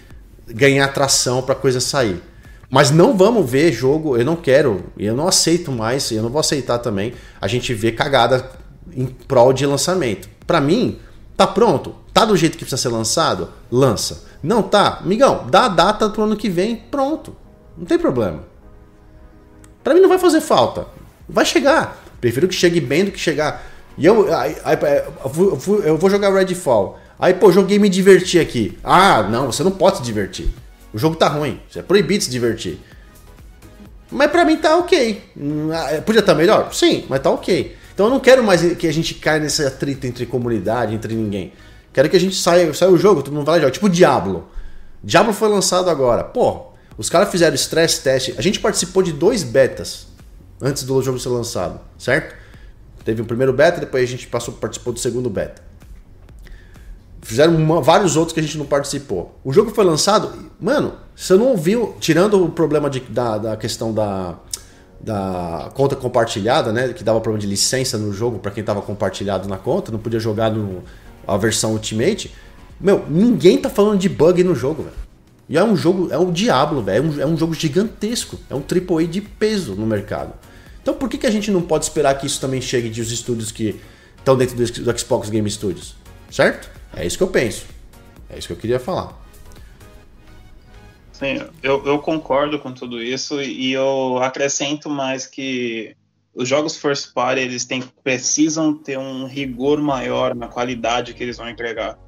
ganhar tração para a coisa sair. Mas não vamos ver jogo, eu não quero, eu não aceito mais, eu não vou aceitar também a gente ver cagada em prol de lançamento. Para mim, tá pronto, tá do jeito que precisa ser lançado, lança. Não tá, migão, dá a data pro ano que vem, pronto. Não tem problema. Para mim não vai fazer falta. Vai chegar. Prefiro que chegue bem do que chegar. E eu, eu, vou jogar Redfall. Aí, pô, joguei me divertir aqui. Ah, não, você não pode se divertir. O jogo tá ruim. É proibido se divertir. Mas pra mim tá ok. Ah, é, podia estar tá melhor? Sim, mas tá ok. Então eu não quero mais que a gente caia nesse atrito entre comunidade, entre ninguém. Quero que a gente saia, saia o jogo, todo mundo vai lá jogar. Tipo Diablo. Diablo foi lançado agora. Pô, os caras fizeram stress test. A gente participou de dois betas antes do jogo ser lançado, certo? Teve o primeiro beta, depois a gente passou, participou do segundo beta. Fizeram uma, vários outros que a gente não participou. O jogo foi lançado, mano, você não ouviu, tirando o problema de, da, da questão da, da conta compartilhada, né? Que dava problema de licença no jogo para quem tava compartilhado na conta, não podia jogar no, a versão Ultimate. Meu, ninguém tá falando de bug no jogo, velho. E é um jogo, é um Diablo, velho. É um, é um jogo gigantesco. É um AAA de peso no mercado. Então por que, que a gente não pode esperar que isso também chegue de os estúdios que estão dentro do, do Xbox Game Studios? Certo? É isso que eu penso. É isso que eu queria falar. Sim, eu, eu concordo com tudo isso e eu acrescento mais que os jogos first party eles têm, precisam ter um rigor maior na qualidade que eles vão entregar.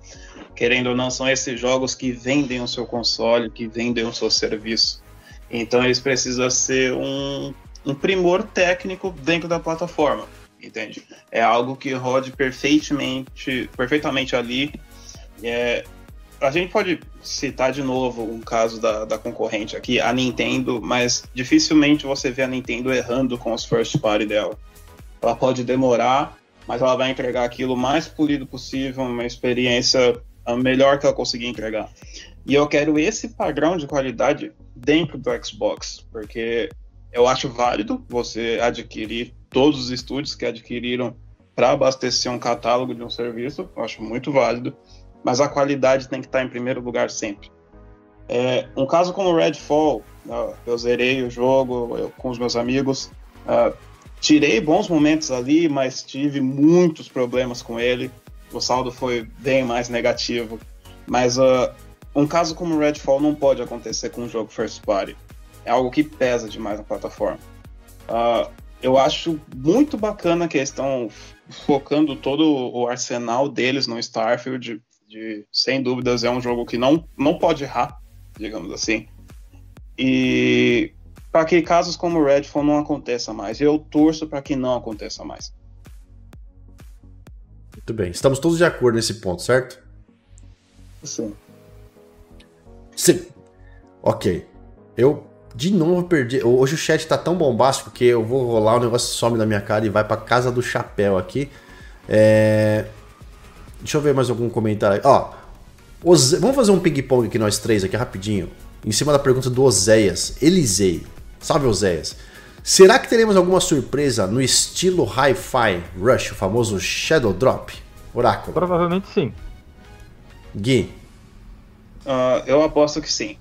Querendo ou não, são esses jogos que vendem o seu console, que vendem o seu serviço. Então eles precisam ser um, um primor técnico dentro da plataforma entende? É algo que rode perfeitamente, perfeitamente ali. É, a gente pode citar de novo um caso da, da concorrente aqui, a Nintendo, mas dificilmente você vê a Nintendo errando com os first party dela. Ela pode demorar, mas ela vai entregar aquilo mais polido possível, uma experiência a melhor que ela conseguir entregar. E eu quero esse padrão de qualidade dentro do Xbox, porque eu acho válido você adquirir todos os estúdios que adquiriram para abastecer um catálogo de um serviço, eu acho muito válido, mas a qualidade tem que estar em primeiro lugar sempre. É, um caso como o Redfall, eu zerei o jogo eu, com os meus amigos, uh, tirei bons momentos ali, mas tive muitos problemas com ele, o saldo foi bem mais negativo. Mas uh, um caso como o Redfall não pode acontecer com um jogo first party. É algo que pesa demais na plataforma. Uh, eu acho muito bacana que eles estão focando todo o arsenal deles no Starfield. De, sem dúvidas, é um jogo que não, não pode errar, digamos assim. E para que casos como o Redfall não aconteça mais. Eu torço para que não aconteça mais. Muito bem. Estamos todos de acordo nesse ponto, certo? Sim. Sim. Ok. Eu de novo perdi. Hoje o chat tá tão bombástico que eu vou rolar, o negócio some da minha cara e vai pra casa do chapéu aqui. É... Deixa eu ver mais algum comentário. Ó, Oze... vamos fazer um ping-pong aqui nós três aqui rapidinho. Em cima da pergunta do Oséias. Elisei. Salve, Oséias. Será que teremos alguma surpresa no estilo Hi-Fi Rush, o famoso Shadow Drop? Oráculo. Provavelmente sim. Gui. Uh, eu aposto que sim.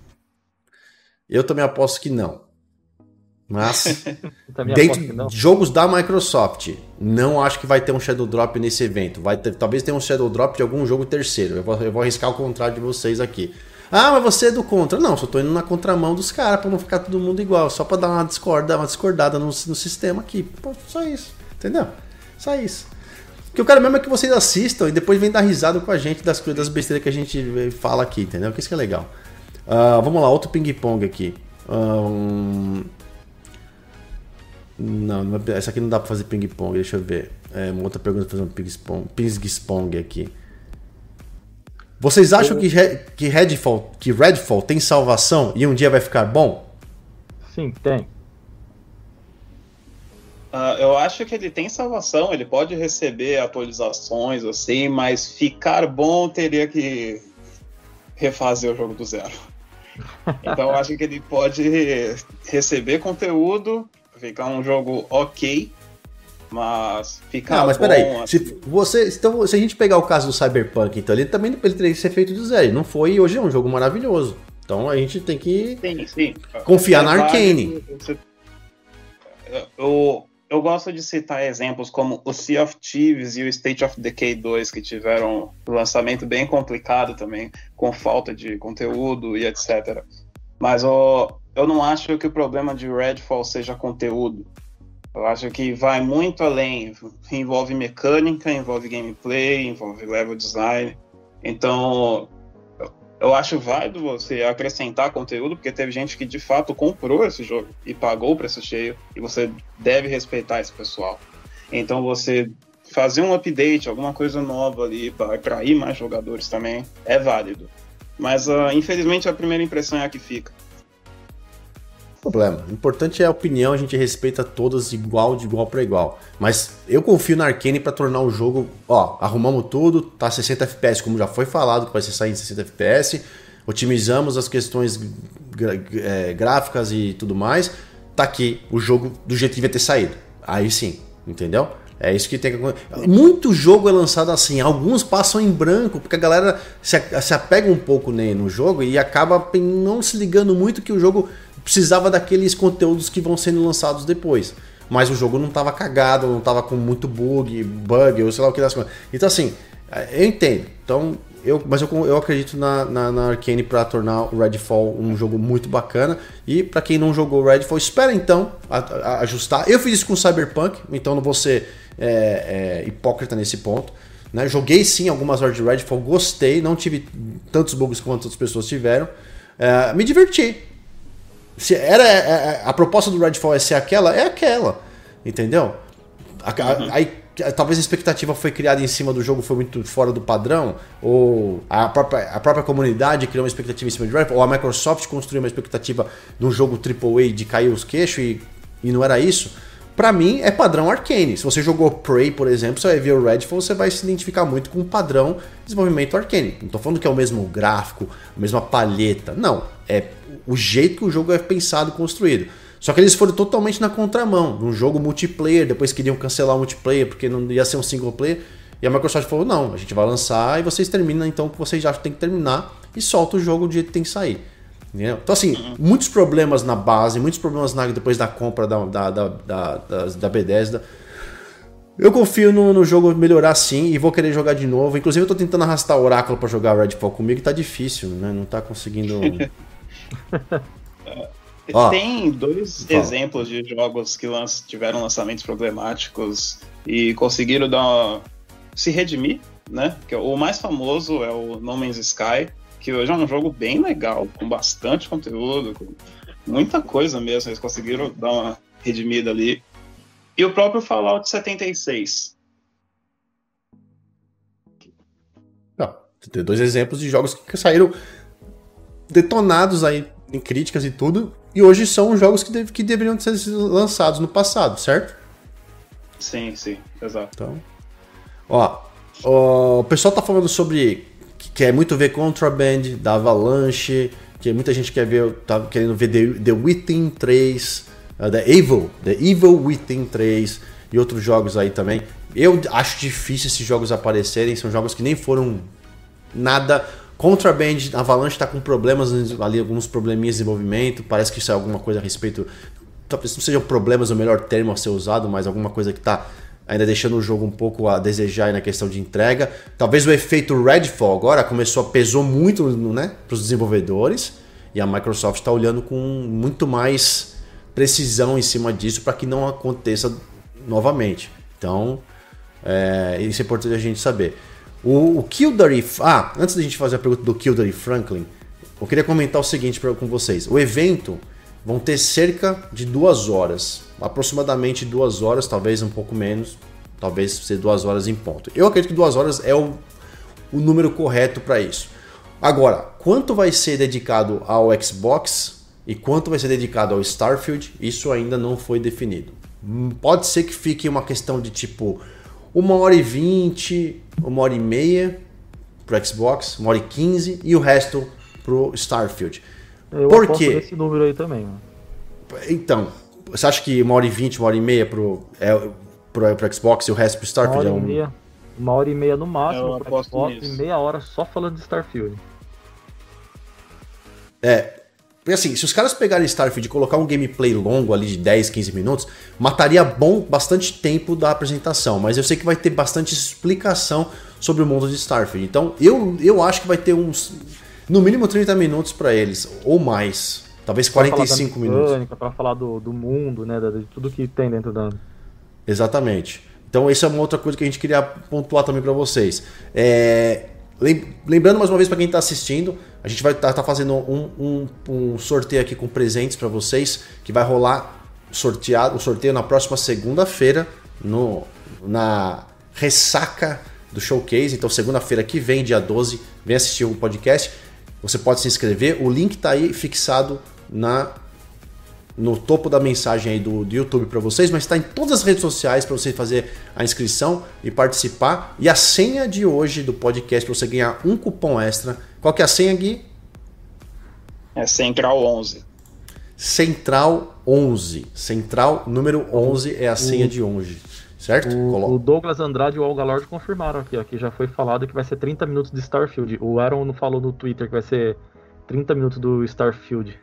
Eu também aposto que não. Mas dentro de jogos da Microsoft, não acho que vai ter um Shadow Drop nesse evento. Vai ter, talvez tenha um Shadow Drop de algum jogo terceiro. Eu vou, eu vou arriscar o contrário de vocês aqui. Ah, mas você é do contra. Não, só tô indo na contramão dos caras para não ficar todo mundo igual. Só para dar uma discorda, uma discordada no, no sistema aqui. Pô, só isso. Entendeu? Só isso. O cara mesmo é que vocês assistam e depois vem dar risada com a gente das coisas, das besteiras que a gente fala aqui, entendeu? Que isso que é legal. Uh, vamos lá, outro ping-pong aqui. Um... Não, é, essa aqui não dá pra fazer ping-pong, deixa eu ver. É, uma outra pergunta pra fazer um ping-pong ping aqui. Vocês acham que, que, Redfall, que Redfall tem salvação e um dia vai ficar bom? Sim, tem. Uh, eu acho que ele tem salvação, ele pode receber atualizações assim, mas ficar bom teria que refazer o jogo do zero. Então acho que ele pode receber conteúdo, ficar um jogo ok, mas ficar. Não, mas bom, peraí. Assim... Se, você, então, se a gente pegar o caso do Cyberpunk, então ele também ele teria que ser feito do zero. Ele não foi e hoje é um jogo maravilhoso. Então a gente tem que Sim, sim. confiar É na Arcane. você- Eu, eu gosto de citar exemplos como o Sea of Thieves e o State of Decay 2, que tiveram um lançamento bem complicado também, com falta de conteúdo e etc. Mas ó, eu não acho que o problema de Redfall seja conteúdo. Eu acho que vai muito além. Envolve mecânica, envolve gameplay, envolve level design. Então, eu- acho válido você acrescentar conteúdo, porque teve gente que de fato comprou esse jogo e pagou o preço cheio, e você deve respeitar esse pessoal. Então, você fazer um update, alguma coisa nova ali para atrair mais jogadores também é válido. Mas, ah, infelizmente, a primeira impressão é a que fica. Problema. O importante é a opinião, a gente respeita todas igual, de igual para igual. Mas eu confio na Arkane para tornar o jogo, ó, arrumamos tudo, tá 60 FPS, como já foi falado, que vai ser sair em 60 FPS. Otimizamos as questões é, gráficas e tudo mais. Tá aqui o jogo do jeito que devia ter saído. Aí sim, entendeu? É isso que tem que acontecer. Muito jogo é lançado assim, alguns passam em branco, porque a galera se, apega um pouco ne- no jogo e acaba não se ligando muito que o jogo precisava daqueles conteúdos que vão sendo lançados depois. Mas o jogo não estava cagado, não estava com muito bug, bug, ou sei lá o que das coisas. Então, assim, eu entendo. Então, eu, mas eu, eu acredito na, na, na Arkane para tornar o Redfall um jogo muito bacana. E para quem não jogou Redfall, espera então a- a- ajustar. Eu fiz isso com Cyberpunk, então não vou ser é, é, hipócrita nesse ponto. né? Joguei sim algumas horas de Redfall, gostei, não tive tantos bugs quanto outras pessoas tiveram. É, me diverti. Se era é, é, a proposta do Redfall é ser aquela, é aquela. Entendeu? A- a- Aí talvez a expectativa foi criada em cima do jogo, foi muito fora do padrão, ou a própria, a própria comunidade criou uma expectativa em cima de Redfall, ou a Microsoft construiu uma expectativa de um jogo AAA de cair os queixos e, e não era isso. Pra mim, é padrão Arcane. Se você jogou Prey, por exemplo, você vai ver o Redfall, você vai se identificar muito com o padrão desenvolvimento Arcane. Não tô falando que é o mesmo gráfico, a mesma palheta. Não. É o jeito que o jogo é pensado e construído. Só que eles foram totalmente na contramão. Num jogo multiplayer, depois queriam cancelar o multiplayer porque não ia ser um single player. E a Microsoft falou: não, a gente vai lançar e vocês terminam então o que vocês acham que tem que terminar e solta o jogo do jeito que tem que sair. Entendeu? Então, assim, muitos problemas na base, muitos problemas na- depois da compra da, da, da, da, da, da Bethesda. Eu confio no, no jogo melhorar sim e vou querer jogar de novo. Inclusive, eu tô tentando arrastar o Oráculo pra jogar Redfall comigo e tá difícil, né? Não tá conseguindo. Ó, Tem dois fala. exemplos de jogos que lanç- tiveram lançamentos problemáticos e conseguiram dar uma- se redimir, né? Que o mais famoso é o No Man's Sky, que hoje é um jogo bem legal, com bastante conteúdo, com muita coisa mesmo. Eles conseguiram dar uma redimida ali. E o próprio Fallout 76. Não, tem dois exemplos de jogos que saíram detonados aí em críticas e tudo, e hoje são jogos que, deve- que deveriam ser lançados no passado, certo? Sim, sim, exato. Então, ó, ó, o pessoal tá falando sobre que quer muito ver Contraband da Avalanche, que muita gente quer ver, tá querendo ver The, The Within 3, uh, The Evil, The Evil Within 3 e outros jogos aí também. Eu acho difícil esses jogos aparecerem, são jogos que nem foram nada. Contraband, Avalanche tá com problemas ali, alguns probleminhas de desenvolvimento, parece que isso é alguma coisa a respeito talvez não sejam problemas o melhor termo a ser usado, mas alguma coisa que está ainda deixando o jogo um pouco a desejar na questão de entrega. Talvez o efeito Redfall agora começou, pesou muito né, para os desenvolvedores e a Microsoft está olhando com muito mais precisão em cima disso para que não aconteça novamente. Então, é, isso é importante a gente saber. O, o Kildare. Ah, antes da gente fazer a pergunta do Kildare Franklin, eu queria comentar o seguinte pra, com vocês. O evento vão ter cerca de duas horas, aproximadamente duas horas, talvez um pouco menos, talvez ser duas horas em ponto. Eu acredito que duas horas é o, o número correto para isso. Agora, quanto vai ser dedicado ao Xbox e quanto vai ser dedicado ao Starfield, isso ainda não foi definido. Hum, Pode ser que fique uma questão de tipo uma hora e vinte, uma hora e meia pro Xbox, uma hora e quinze e o resto pro Starfield. Eu Por quê? nesse número aí também. mano. Então, você acha que uma hora e vinte, uma hora e meia pro, é, pro, pro Xbox e o resto pro Uma Starfield hora é e um. meia. Uma hora e meia no máximo pro Xbox nisso. e meia hora só falando de Starfield. É. Porque assim, se os caras pegarem Starfield e colocar um gameplay longo ali de 10, 15 minutos, mataria bom bastante tempo da apresentação. Mas eu sei que vai ter bastante explicação sobre o mundo de Starfield. Então eu, eu acho que vai ter uns. No mínimo 30 minutos para eles, ou mais. Talvez 45 pra minutos. Para falar do, do mundo, né? De tudo que tem dentro da. Exatamente. Então, essa é uma outra coisa que a gente queria pontuar também para vocês. É, lembrando mais uma vez para quem está assistindo, a gente vai estar tá, tá fazendo um, um, um, sorteio aqui com presentes para vocês, que vai rolar sorteado, o sorteio na próxima segunda-feira, no na ressaca do showcase. Então, segunda-feira que vem, dia 12, vem assistir o podcast. Você pode se inscrever, o link está aí fixado na no topo da mensagem aí do, do YouTube para vocês, mas está em todas as redes sociais para você fazer a inscrição e participar. E a senha de hoje do podcast para você ganhar um cupom extra. Qual que é a senha, Gui? É Central 11. Central 11. Central número 11 é a senha de hoje. Certo? O, o, Douglas Andrade e o Olga Lord confirmaram aqui, ó, que já foi falado que vai ser 30 minutos de Starfield. O Aaron não falou no Twitter que vai ser 30 minutos do Starfield.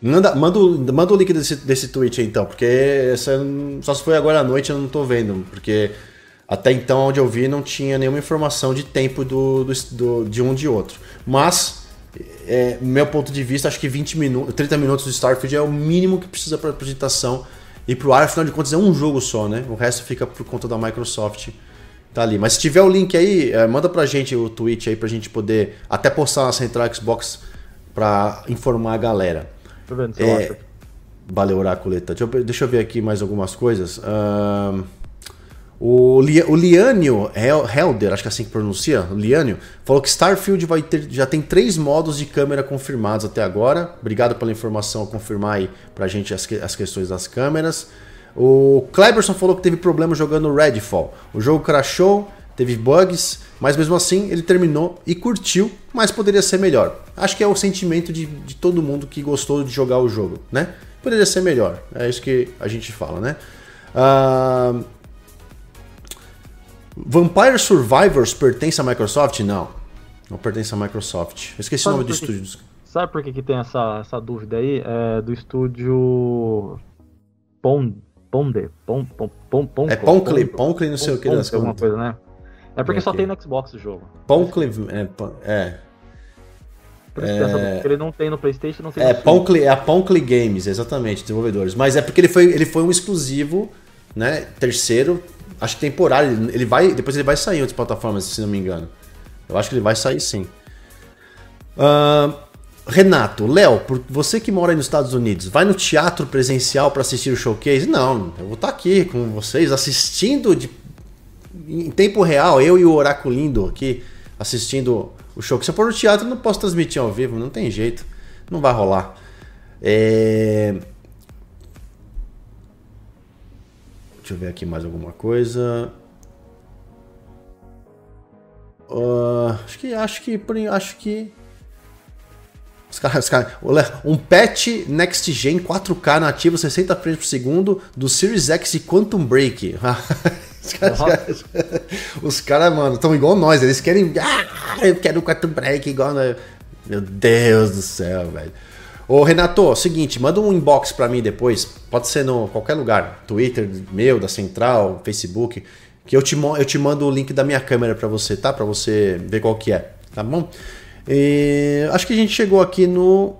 Manda, manda, o, manda o link desse, desse tweet aí, então, porque essa, só se foi agora à noite eu não tô vendo, porque até então, onde eu vi, não tinha nenhuma informação de tempo do, do, do de um de outro. Mas, é, meu ponto de vista, acho que 20 minutos, 30 minutos de Starfield é o mínimo que precisa para apresentação e pro ar, afinal de contas, é um jogo só, né? O resto fica por conta da Microsoft. Tá ali. Mas se tiver o link aí, é, manda pra gente o tweet aí pra gente poder até postar na Central Xbox pra informar a galera. Tô vendo, você é, acha. Valeu, Oraculeta. Deixa eu, deixa eu ver aqui mais algumas coisas. Uh, o, o Liânio Helder, acho que é assim que pronuncia, Liânio, falou que Starfield vai ter, já tem três modos de câmera confirmados até agora. Obrigado pela informação, confirmar aí pra gente as, as questões das câmeras. O Kleberson falou que teve problema jogando Redfall. O jogo crashou, teve bugs, mas mesmo assim ele terminou e curtiu, mas poderia ser melhor. Acho que é o sentimento de, de todo mundo que gostou de jogar o jogo, né? Poderia ser melhor, é isso que a gente fala, né? Uh, Vampire Survivors pertence à Microsoft? Não. Não pertence à Microsoft. Eu esqueci sabe o nome do estúdio. Sabe por que, que tem essa, essa dúvida aí? É do estúdio Pond, Ponde. Pond, Pond, Pond, Pond, é Poncle, Poncle não sei o que das alguma coisa, né? É porque só tem no Xbox o jogo. Poncle, é. é. Por isso é... ele não tem no PlayStation, não tem é, Poncle, é a Poncle Games, exatamente, desenvolvedores. Mas é porque ele foi, ele foi um exclusivo, né? Terceiro acho que temporário. Ele vai, depois ele vai sair em outras plataformas, se não me engano. Eu acho que ele vai sair sim. Uh, Renato, Léo, você que mora aí nos Estados Unidos, vai no teatro presencial para assistir o showcase? Não, eu vou estar tá aqui com vocês assistindo de, em tempo real, eu e o Oráculo Lindo aqui assistindo o show. Se eu for no teatro, eu não posso transmitir ao vivo, não tem jeito, não vai rolar. É... Deixa eu ver aqui mais alguma coisa. Uh, acho que acho que acho que os caras, os caras, um patch Next Gen 4K nativo 60 frames por segundo do Series X e Quantum Break. os caras, uhum. os caras mano, estão igual nós, eles querem. Ah, eu quero Quantum Break igual. Meu Deus do céu, velho. Ô Renato, seguinte, manda um inbox para mim depois, pode ser no qualquer lugar, Twitter meu, da Central, Facebook, que eu te, eu te mando o link da minha câmera para você, tá? Para você ver qual que é, tá bom? E, acho que a gente chegou aqui no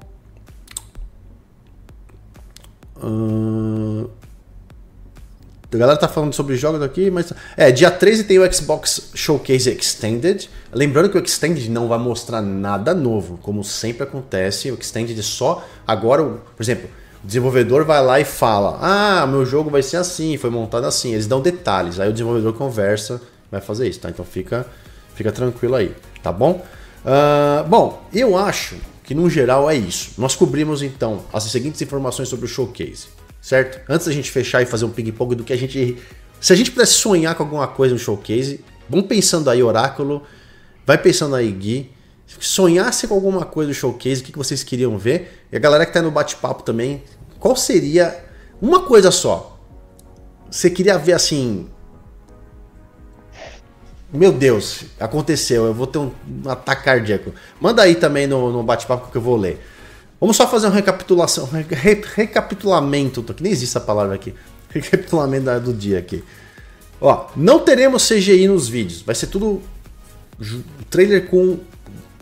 uh, a galera tá falando sobre jogos aqui, mas. É, dia 13 tem o Xbox Showcase Extended. Lembrando que o Extended não vai mostrar nada novo, como sempre acontece. O Extended só. Agora, por exemplo, o desenvolvedor vai lá e fala: Ah, meu jogo vai ser assim, foi montado assim. Eles dão detalhes. Aí o desenvolvedor conversa, vai fazer isso, tá? Então fica, fica tranquilo aí, tá bom? Uh, bom, eu acho que no geral é isso. Nós cobrimos então as seguintes informações sobre o showcase certo? Antes da gente fechar e fazer um ping-pong do que a gente. Se a gente pudesse sonhar com alguma coisa no showcase, vamos pensando aí, Oráculo, vai pensando aí, Gui. Sonhasse com alguma coisa no showcase, o que vocês queriam ver? E a galera que tá no bate-papo também, qual seria uma coisa só? Você queria ver assim. Meu Deus, aconteceu, eu vou ter um, um ataque cardíaco. Manda aí também no, no bate-papo que eu vou ler. Vamos só fazer uma recapitulação, re, recapitulamento, que nem existe essa palavra aqui. Recapitulamento do dia aqui. Ó, não teremos CGI nos vídeos, vai ser tudo trailer com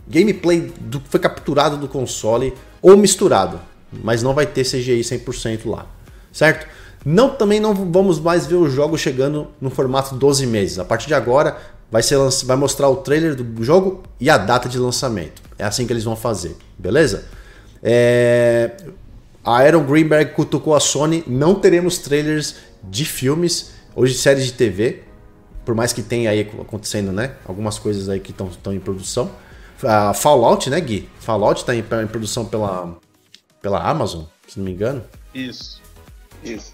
gameplay do que foi capturado do console ou misturado, mas não vai ter CGI 100% lá, certo? Não também não vamos mais ver o jogo chegando no formato 12 meses. A partir de agora vai ser vai mostrar o trailer do jogo e a data de lançamento. É assim que eles vão fazer, beleza? É... A Aaron Greenberg cutucou a Sony, não teremos trailers de filmes, hoje séries de TV, por mais que tenha aí acontecendo, né? Algumas coisas aí que estão em produção. Fallout, né, Gui? Fallout está em, em, produção pela, pela Amazon, se não me engano. Isso. Isso.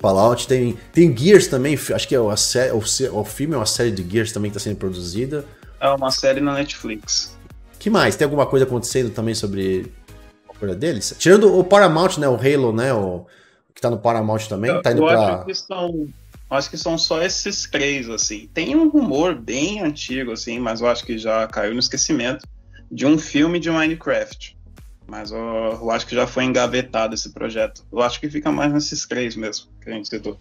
Fallout tem, tem Gears também, acho que é série, o, o filme é uma série de Gears também que está sendo produzida. É uma série na Netflix. que mais? Tem alguma coisa acontecendo também sobre a coisa deles? Tirando o Paramount, né? O Halo, né? O, que tá no Paramount também. Eu, tá indo eu pra... acho que são Acho que são só esses três, assim. Tem um rumor bem antigo, assim, mas eu acho que já caiu no esquecimento, de um filme de Minecraft. Mas eu, eu acho que já foi engavetado esse projeto. Eu acho que fica mais nesses três mesmo, que a gente citou.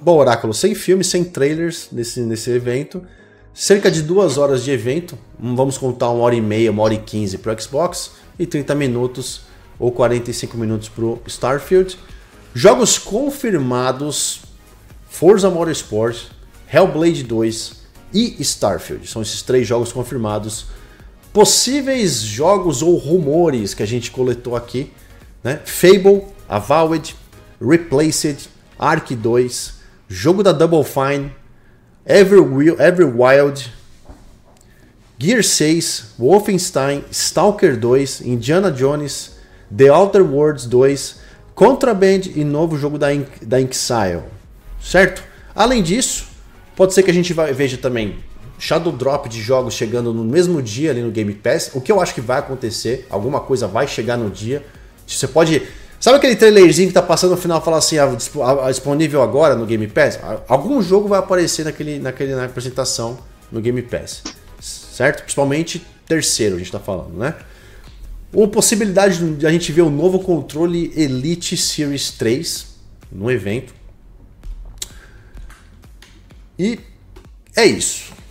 Bom, Oráculo, sem filmes, sem trailers nesse, nesse evento. Cerca de duas horas de evento. Vamos contar uma hora e meia, uma hora e quinze para o Xbox e 30 minutos ou 45 minutos para o Starfield. Jogos confirmados Forza Motorsport, Hellblade 2 e Starfield. São esses três jogos confirmados. Possíveis jogos ou rumores que a gente coletou aqui, né? Fable, Avowed, Replaced, Ark 2, jogo da Double Fine, Everwild, Gear 6, Wolfenstein, Stalker 2, Indiana Jones, The Outer Worlds 2, Contraband e novo jogo da, In da Inxile certo? Além disso, pode ser que a gente veja também Shadow Drop de jogos chegando no mesmo dia ali no Game Pass, o que eu acho que vai acontecer, alguma coisa vai chegar no dia. Você pode. Sabe aquele trailerzinho que tá passando no final fala assim, ah, ah, disponível agora no Game Pass? Algum jogo vai aparecer naquele, naquele, na apresentação no Game Pass, certo? Principalmente terceiro, a gente tá falando, né? Uma possibilidade de a gente ver o novo controle Elite Series 3 no evento. E é isso.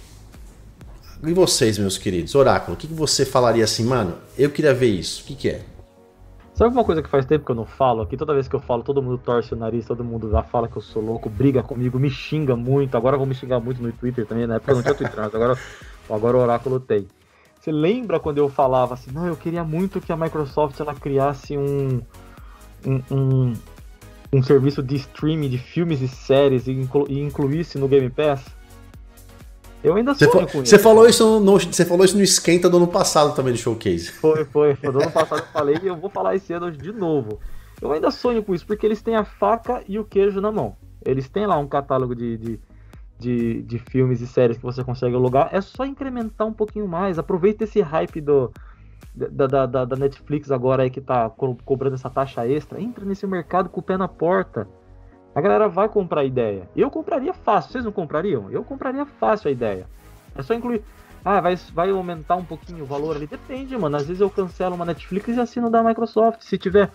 E vocês, meus queridos? Oráculo, o que, você falaria assim, mano? Eu queria ver isso. O que, que é? Sabe uma coisa que faz tempo que eu não falo? Aqui toda vez que eu falo, todo mundo torce o nariz, todo mundo já fala que eu sou louco, briga comigo, me xinga muito. Agora vou me xingar muito no Twitter também, na época eu não tinha Twitter, mas agora, agora o Oráculo tem. Você lembra quando eu falava assim, não, eu queria muito que a Microsoft ela criasse um, um, um, um serviço de streaming de filmes e séries e, inclu e incluísse no Game Pass? Eu ainda sonho com isso. Você falou isso, no, você falou isso no esquenta do ano passado também, no showcase. Foi, foi. foi do ano passado eu falei e eu vou falar esse ano de novo. Eu ainda sonho com isso, porque eles têm a faca e o queijo na mão. Eles têm lá um catálogo de, de, de, de filmes e séries que você consegue alugar. É só incrementar um pouquinho mais. Aproveita esse hype do, da, da, da, Netflix agora aí que tá co cobrando essa taxa extra, entra nesse mercado com o pé na porta. A galera vai comprar a ideia. Eu compraria fácil. Vocês não comprariam? Eu compraria fácil a ideia. É só incluir. Ah, vai, vai aumentar um pouquinho o valor ali? Depende, mano. Às vezes eu cancelo uma Netflix e assino da Microsoft. Se tiver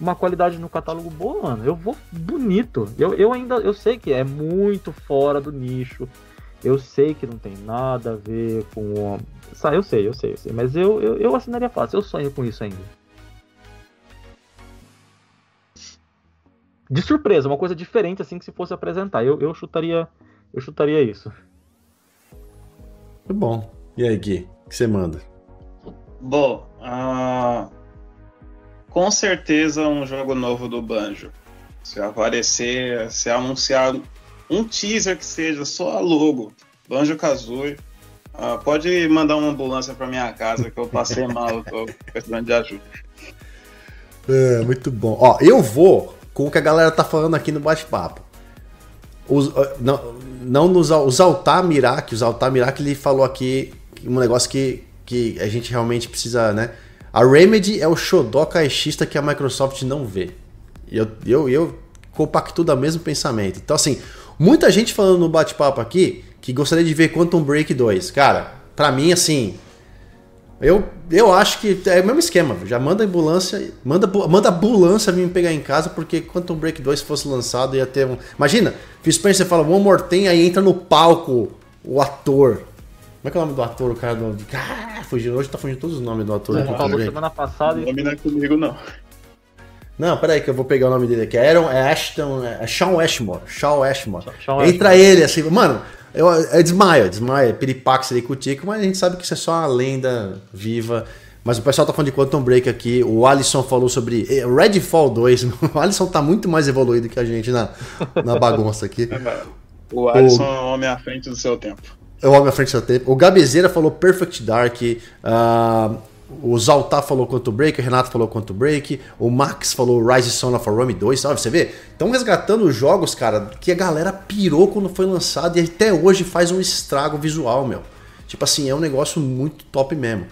uma qualidade no catálogo boa, mano, eu vou bonito. Eu, eu ainda eu sei que é muito fora do nicho. Eu sei que não tem nada a ver com eu sei, eu sei, eu sei. Mas eu, eu, eu assinaria fácil, eu sonho com isso ainda. De surpresa, uma coisa diferente assim que se fosse apresentar. Eu, eu chutaria. Eu chutaria isso. Muito bom. E aí, Gui, o que você manda? Bom, uh, com certeza um jogo novo do Banjo. Se aparecer, se anunciar um teaser que seja só a logo, Banjo Kazooie, ah, pode mandar uma ambulância para minha casa que eu passei mal, tô precisando de ajuda. É, muito bom. Ó, eu vou com o que a galera tá falando aqui no bate-papo. Os, não, não nos, os Altamirac, os Altamirac, ele falou aqui um negócio que, que a gente realmente precisa, né? A Remedy é o xodó caixista que a Microsoft não vê. E eu, eu, eu compacto do mesmo pensamento. Então, assim, muita gente falando no bate-papo aqui que gostaria de ver Quantum Break 2. Cara, para mim, assim, Eu, eu acho que é o mesmo esquema. Já manda a ambulância, manda, manda a ambulância vir me pegar em casa, porque Quantum Break 2 fosse lançado ia ter um. Imagina, Phil Spencer fala One More Thing, aí entra no palco o ator. Como é que é o nome do ator, o cara do. Ah, fugiu, hoje tá fugindo todos os nomes do ator. Você falou semana passada. O nome não é comigo, não. Não, peraí que eu vou pegar o nome dele aqui. Aaron, é Ashton, é Sean Ashmore. Sean Ashmore. Sean Entra Ashmore. ele assim, mano, eu, eu desmaio, desmaio, piripax ali com o Tico, mas a gente sabe que isso é só uma lenda viva. Mas o pessoal tá falando de Quantum Break aqui. O Alisson falou sobre eh, Redfall 2. O Alisson tá muito mais evoluído que a gente na, na bagunça aqui. o Alisson o... é o homem à frente do seu tempo. É o homem à frente do seu tempo. O Gabezeira falou Perfect Dark. Uh, o Zaltar falou Quantum Break, o Renato falou Quantum Break, o Max falou Rise Son of a Rome 2, sabe? Você vê? Estão resgatando os jogos, cara, que a galera pirou quando foi lançado e até hoje faz um estrago visual, meu. Tipo assim, é um negócio muito top mesmo.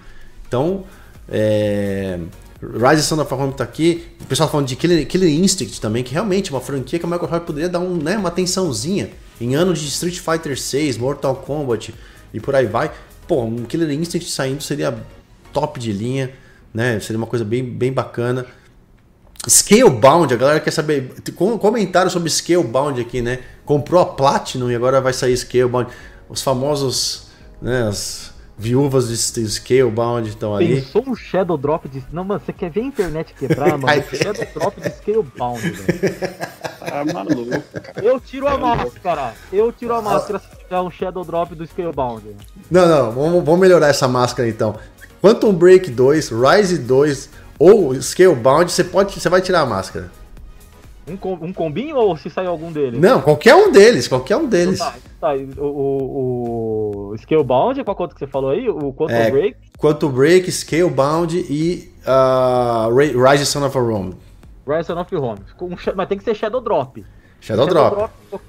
Então, é... Rise Son of a Rome tá aqui. O pessoal tá falando de Killer, Killer Instinct também, que realmente é uma franquia que a Microsoft poderia dar um, né, uma atençãozinha em anos de Street Fighter 6, Mortal Kombat e por aí vai. Pô, um Killer Instinct saindo seria top de linha, né? Seria uma coisa bem, bem bacana. Scalebound, a galera quer saber. Comentário sobre Scalebound aqui, né? Comprou a Platinum e agora vai sair Scalebound. Os famosos, né? As viúvas de Scalebound estão ali. Pensou um Shadow Drop de. Não, mano, você quer ver a internet quebrar, mano? Shadow Drop de Scalebound, velho. Ah, maluco. Eu tiro a máscara. Eu tiro a máscara se tiver um Shadow Drop do Scalebound. Não, não, vamos, vamos melhorar essa máscara então. Quantum Break 2, Rise 2 ou Scalebound, você, pode, você vai tirar a máscara. Um, um combinho ou se sair algum deles? Não, qualquer um deles, qualquer um deles. Então tá, tá. O, o, o Scalebound, qual conta que você falou aí? O Quantum é, Break? Quantum Break, Scalebound e uh, Rise Son of a Rome. Rise Son of a Rome. Mas tem que ser Shadow Drop. Shadow, Shadow Drop. Drop.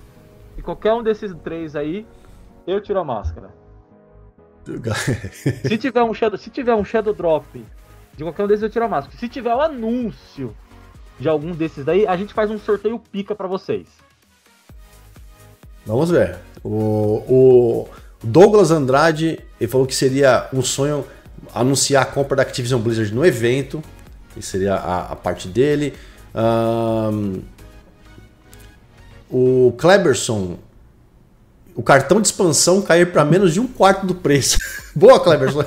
E qualquer um desses três aí, eu tiro a máscara. Se tiver um shadow, se tiver um shadow drop de qualquer um desses eu tiro a máscara. Se tiver o um anúncio de algum desses daí, a gente faz um sorteio pica para vocês. Vamos ver. O, o, Douglas Andrade ele falou que seria um sonho anunciar a compra da Activision Blizzard no evento. Que seria a, a parte dele. Um, o Kleberson o cartão de expansão cair para menos de um quarto do preço. Boa, Cleberson.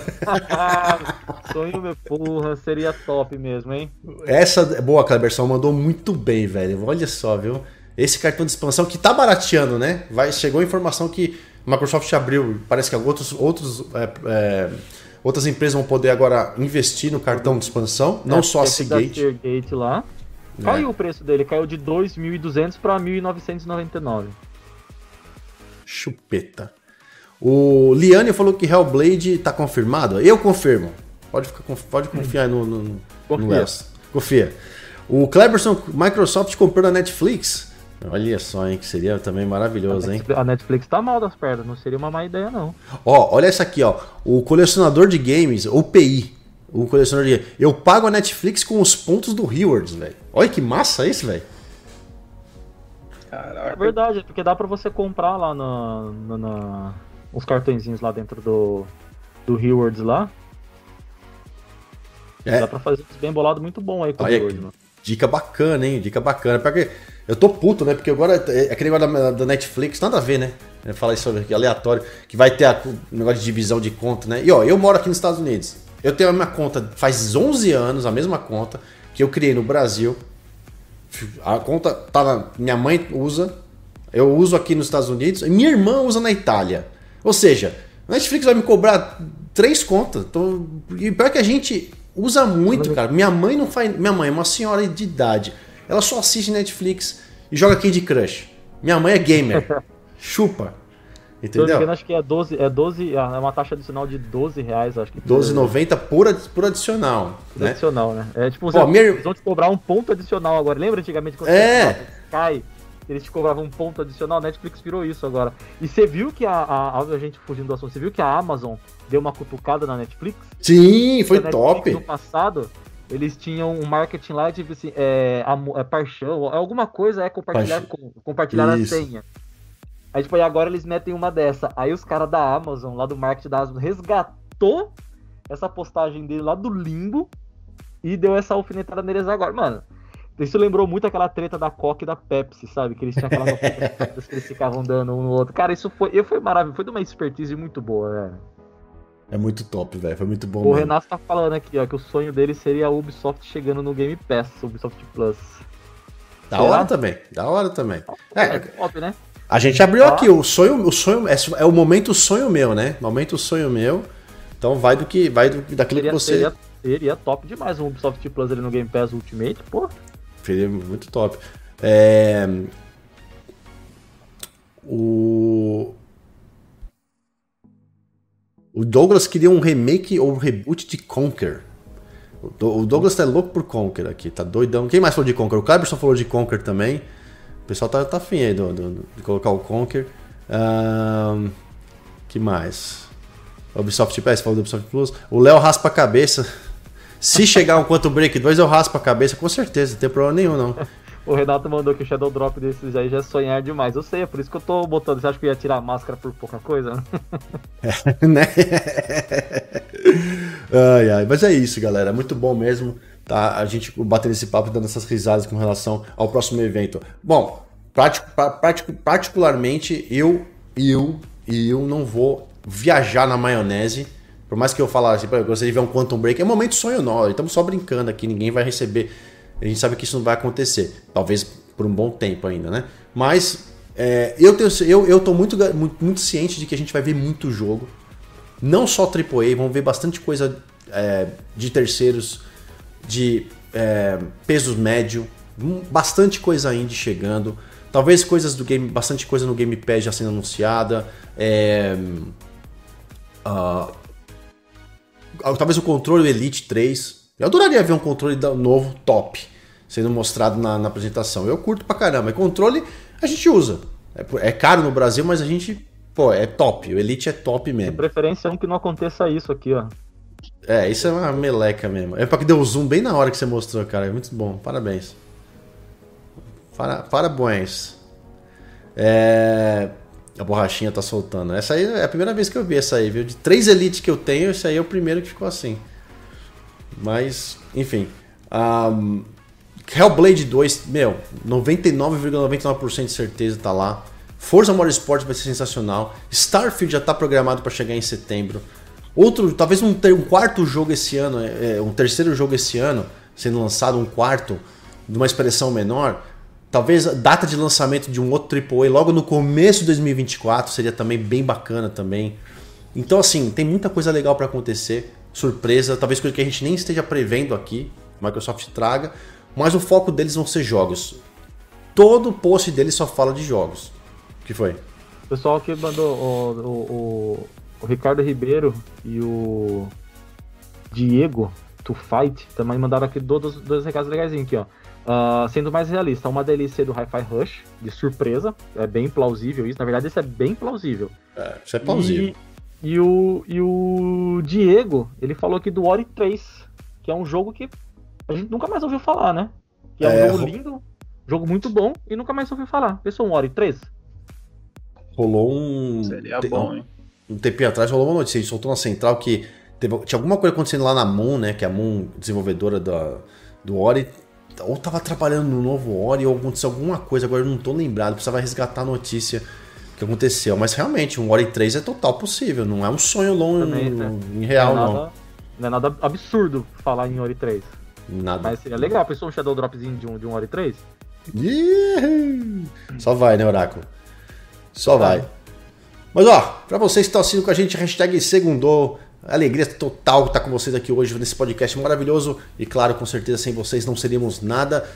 Sonho, meu porra, seria top mesmo, hein? Essa, boa, Cleberson, mandou muito bem, velho. Olha só, viu? Esse cartão de expansão que tá barateando, né? Vai, chegou a informação que a Microsoft abriu, parece que outros, outros, é, é, outras empresas vão poder agora investir no cartão de expansão, não é, só a Seagate. Lá. Caiu é. o preço dele, caiu de 2.200 para 1.999. Chupeta. O Liane falou que Hellblade tá confirmado. Eu confirmo. Pode, ficar, pode confiar no, no, Confia. no Confia. O Cleberson, Microsoft comprou na Netflix. Olha só, hein, que seria também maravilhoso, hein? A Netflix tá mal das pernas, não seria uma má ideia, não. Ó, olha essa aqui, ó. O colecionador de games, o PI. O colecionador de games. Eu pago a Netflix com os pontos do Rewards, velho. Olha que massa isso, velho. Caraca. É verdade, porque dá pra você comprar lá na, na, na os cartõezinhos lá dentro do, do Rewards lá. É. Dá pra fazer isso bem bolado muito bom aí com Olha, o Rewards, Dica bacana, hein? Dica bacana. Porque eu tô puto, né? Porque agora é aquele negócio da, da Netflix, nada a ver, né? Falar isso aqui, aleatório, que vai ter o negócio de divisão de conta, né? E ó, eu moro aqui nos Estados Unidos. Eu tenho a minha conta faz 11 anos, a mesma conta que eu criei no Brasil. A conta tá na, minha mãe usa, eu uso aqui nos Estados Unidos, e minha irmã usa na Itália. Ou seja, a Netflix vai me cobrar três contas. Então, e pior que a gente usa muito, cara. Minha mãe não faz. Minha mãe é uma senhora de idade. Ela só assiste Netflix e joga Candy Crush. Minha mãe é gamer. Chupa. Entendeu? Eu acho que é 12, é 12, é uma taxa adicional de 12 reais, acho que. 12,90 por, por adicional. Por né? adicional, né? É tipo, Pô, minha... eles vão te cobrar um ponto adicional agora. Lembra antigamente quando é. você cai? Eles te cobravam um ponto adicional, Netflix virou isso agora. E você viu que a, a, a, gente fugindo do assunto, você viu que a Amazon deu uma cutucada na Netflix? Sim, foi top. No passado, eles tinham um marketing lá de tipo assim, é, é paixão, alguma coisa é compartilhar, com, compartilhar a senha. Aí, tipo, aí agora eles metem uma dessa. Aí os caras da Amazon, lá do marketing da Amazon, resgatou essa postagem dele lá do limbo e deu essa alfinetada neles agora. Mano, isso lembrou muito aquela treta da Coca e da Pepsi, sabe? Que eles tinham aquelas que eles ficavam dando um no outro. Cara, isso foi, foi maravilhoso, foi de uma expertise muito boa, velho. É muito top, velho. Foi muito bom. O mesmo. Renato tá falando aqui, ó, que o sonho dele seria a Ubisoft chegando no Game Pass, Ubisoft Plus. Da Será? hora também, da hora também. É, é top, né? A gente abriu aqui, o sonho, o sonho é, é, o momento sonho meu, né? Momento sonho meu. Então vai do que vai do, daquilo seria, que você seria, seria top demais um Ubisoft Plus ali no Game Pass Ultimate, pô. Seria muito top. É... O... o Douglas queria um remake ou reboot de Conquer. O Douglas tá louco por Conquer aqui, tá doidão. Quem mais falou de Conquer? O Cleberson falou de Conquer também. O pessoal tá, tá afim aí do, do, de colocar o Conquer. Um, que mais? Ubisoft Pass, falou do Ubisoft Plus. O Léo raspa a cabeça. Se chegar um Quantum Break 2, eu raspo a cabeça, com certeza, não tem problema nenhum, não. o Renato mandou que o Shadow Drop desses aí já é sonhar demais. Eu sei, é por isso que eu tô botando. Você acha que eu ia tirar a máscara por pouca coisa? é, né? ai, ai. Mas é isso, galera. Muito bom mesmo tá? a gente bater esse papo dando essas risadas com relação ao próximo evento. Bom, particularmente eu, eu, eu não vou viajar na maionese por mais que eu falasse, eu gostaria de ver um Quantum Break, é um momento sonho não, estamos só brincando aqui, ninguém vai receber. A gente sabe que isso não vai acontecer, talvez por um bom tempo ainda, né? Mas é, eu, tenho, eu, eu tô muito, muito, muito, ciente de que a gente vai ver muito jogo, não só AAA, vamos ver bastante coisa é, de terceiros, de é, pesos médio, bastante coisa indie chegando, talvez coisas do game, bastante coisa no Game Pass já sendo anunciada. É, uh, talvez o controle Elite 3. Eu adoraria ver um controle novo top sendo mostrado na, na apresentação. Eu curto pra caramba. E controle a gente usa. É, é, caro no Brasil, mas a gente, pô, é top. O Elite é top mesmo. De preferência é que não aconteça isso aqui, ó. É, isso é uma meleca mesmo. É pra que deu zoom bem na hora que você mostrou, cara. É muito bom. Parabéns. Para, parabéns. É. A borrachinha tá soltando. Essa aí é a primeira vez que eu vi essa aí, viu? De três elites que eu tenho, esse aí é o primeiro que ficou assim. Mas, enfim. Um, Hellblade 2, meu, 99,99% ,99 de certeza tá lá. Forza Motorsport vai ser sensacional. Starfield já tá programado para chegar em setembro. Outro, talvez um, ter, um quarto jogo esse ano, é, é, um terceiro jogo esse ano, sendo lançado um quarto, de uma expressão menor. Talvez a data de lançamento de um outro AAA logo no começo de 2024 seria também bem bacana também. Então assim, tem muita coisa legal para acontecer, surpresa, talvez coisa que a gente nem esteja prevendo aqui, Microsoft traga, mas o foco deles vão ser jogos. Todo post deles só fala de jogos. O que foi? O pessoal que mandou o, o, o, o Ricardo Ribeiro e o Diego to Fight também mandaram aqui dois, dois recados legais aqui, ó. Uh, sendo mais realista, uma delícia do Hi-Fi Rush, de surpresa. É bem plausível isso. Na verdade, isso é bem plausível. É, isso é plausível. E, e, o, e o Diego, ele falou aqui do Ori 3, que é um jogo que a gente nunca mais ouviu falar, né? Que é um é, jogo lindo, jogo muito bom, e nunca mais ouviu falar. Pensou um Ori 3? Rolou um. Seria bom, hein? Um tempinho atrás rolou uma notícia, ele soltou na central que teve, tinha alguma coisa acontecendo lá na Moon, né? Que é a Moon, desenvolvedora da, do Ori, ou tava trabalhando no novo Ori ou aconteceu alguma coisa, agora eu não tô lembrado, precisava resgatar a notícia que aconteceu. Mas realmente, um Ori 3 é total possível, não é um sonho longo Também, né? em real, não. É nada, não. não é nada absurdo falar em Ori 3. Nada. Mas seria legal, pensou um Shadow Dropzinho de um, de um Ori 3? Só vai, né, Oráculo? Só vai. Mas ó, pra vocês que estão assistindo com a gente, hashtag segundou, Alegria total estar com vocês aqui hoje nesse podcast maravilhoso. E claro, com certeza sem vocês não seríamos nada.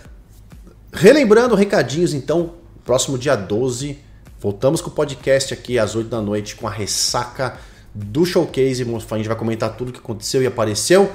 Relembrando recadinhos, então, próximo dia 12, voltamos com o podcast aqui às 8 da noite com a ressaca do showcase. A gente vai comentar tudo o que aconteceu e apareceu.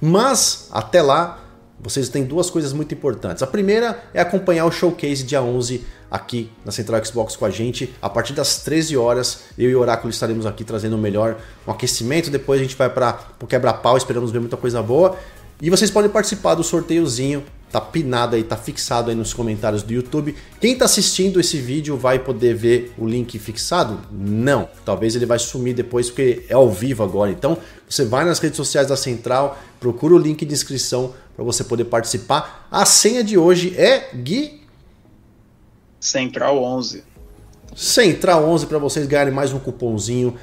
Mas até lá, vocês têm duas coisas muito importantes. A primeira é acompanhar o showcase dia 11 aqui na Central Xbox com a gente. A partir das 13 horas, eu e o Oráculo estaremos aqui trazendo o melhor, um aquecimento. Depois a gente vai para o quebra-pau, esperamos ver muita coisa boa. E vocês podem participar do sorteiozinho tá pinado aí, tá fixado aí nos comentários do YouTube. Quem tá assistindo esse vídeo vai poder ver o link fixado? Não. Talvez ele vai sumir depois porque é ao vivo agora. Então, você vai nas redes sociais da Central, procura o link de inscrição para você poder participar. A senha de hoje é Gui Central 11. Central 11 para vocês ganharem mais um cupomzinho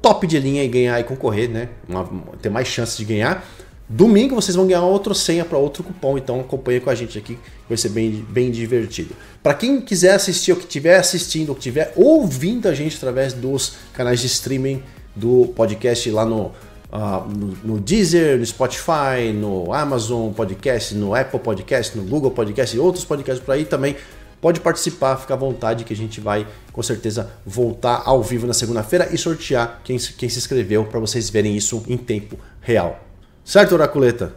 top de linha e ganhar e concorrer, né? Uma, ter mais chances de ganhar. Domingo vocês vão ganhar outra senha para outro cupom, então acompanhe com a gente aqui, vai ser bem, bem divertido. Para quem quiser assistir, ou que estiver assistindo, ou que estiver ouvindo a gente através dos canais de streaming do podcast lá no, uh, no, no, Deezer, no Spotify, no Amazon Podcast, no Apple Podcast, no Google Podcast e outros podcasts por aí também. Pode participar, fica à vontade que a gente vai com certeza voltar ao vivo na segunda-feira e sortear quem, quem se inscreveu para vocês verem isso em tempo real. Certo, Oraculeta?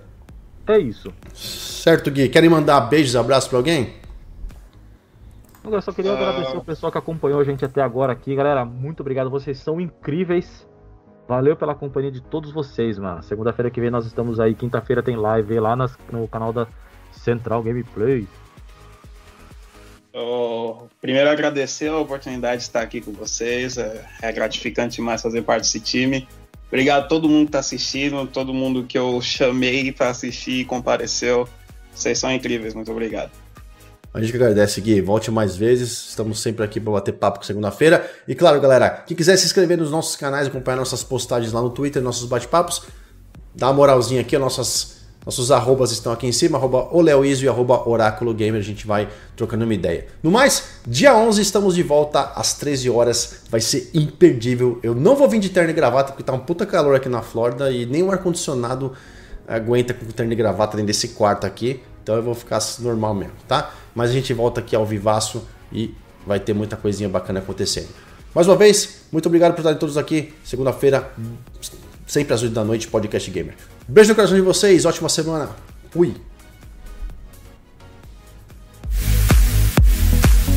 É isso. Certo, Gui. Querem mandar beijos, abraços para alguém? Eu só queria agradecer o pessoal que acompanhou a gente até agora aqui, galera. Muito obrigado, vocês são incríveis. Valeu pela companhia de todos vocês, mano. Segunda-feira que vem nós estamos aí, quinta-feira tem live lá nas, no canal da Central Gameplay. Oh, primeiro agradecer a oportunidade de estar aqui com vocês. É, é gratificante demais fazer parte desse time. Obrigado a todo mundo que está assistindo, todo mundo que eu chamei para assistir e compareceu. Vocês são incríveis, muito obrigado. A gente que agradece, Gui. Volte mais vezes. Estamos sempre aqui para bater papo segunda-feira. E claro, galera, quem quiser se inscrever nos nossos canais, acompanhar nossas postagens lá no Twitter, nossos bate-papos, dá uma moralzinha aqui, nossas nossos arrobas estão aqui em cima, arroba Oleoiso e arroba Oráculo Gamer, a gente vai trocando uma ideia. No mais, dia 11 estamos de volta às 13 horas, vai ser imperdível. Eu não vou vir de terno e gravata porque tá um puta calor aqui na Flórida e nem o ar-condicionado aguenta com terno e gravata dentro desse quarto aqui, então eu vou ficar normal mesmo, tá? Mas a gente volta aqui ao vivaço e vai ter muita coisinha bacana acontecendo. Mais uma vez, muito obrigado por estarem todos aqui. Segunda-feira, sempre às 8 da noite, Podcast Gamer. Beijo no coração de vocês, ótima semana. Fui.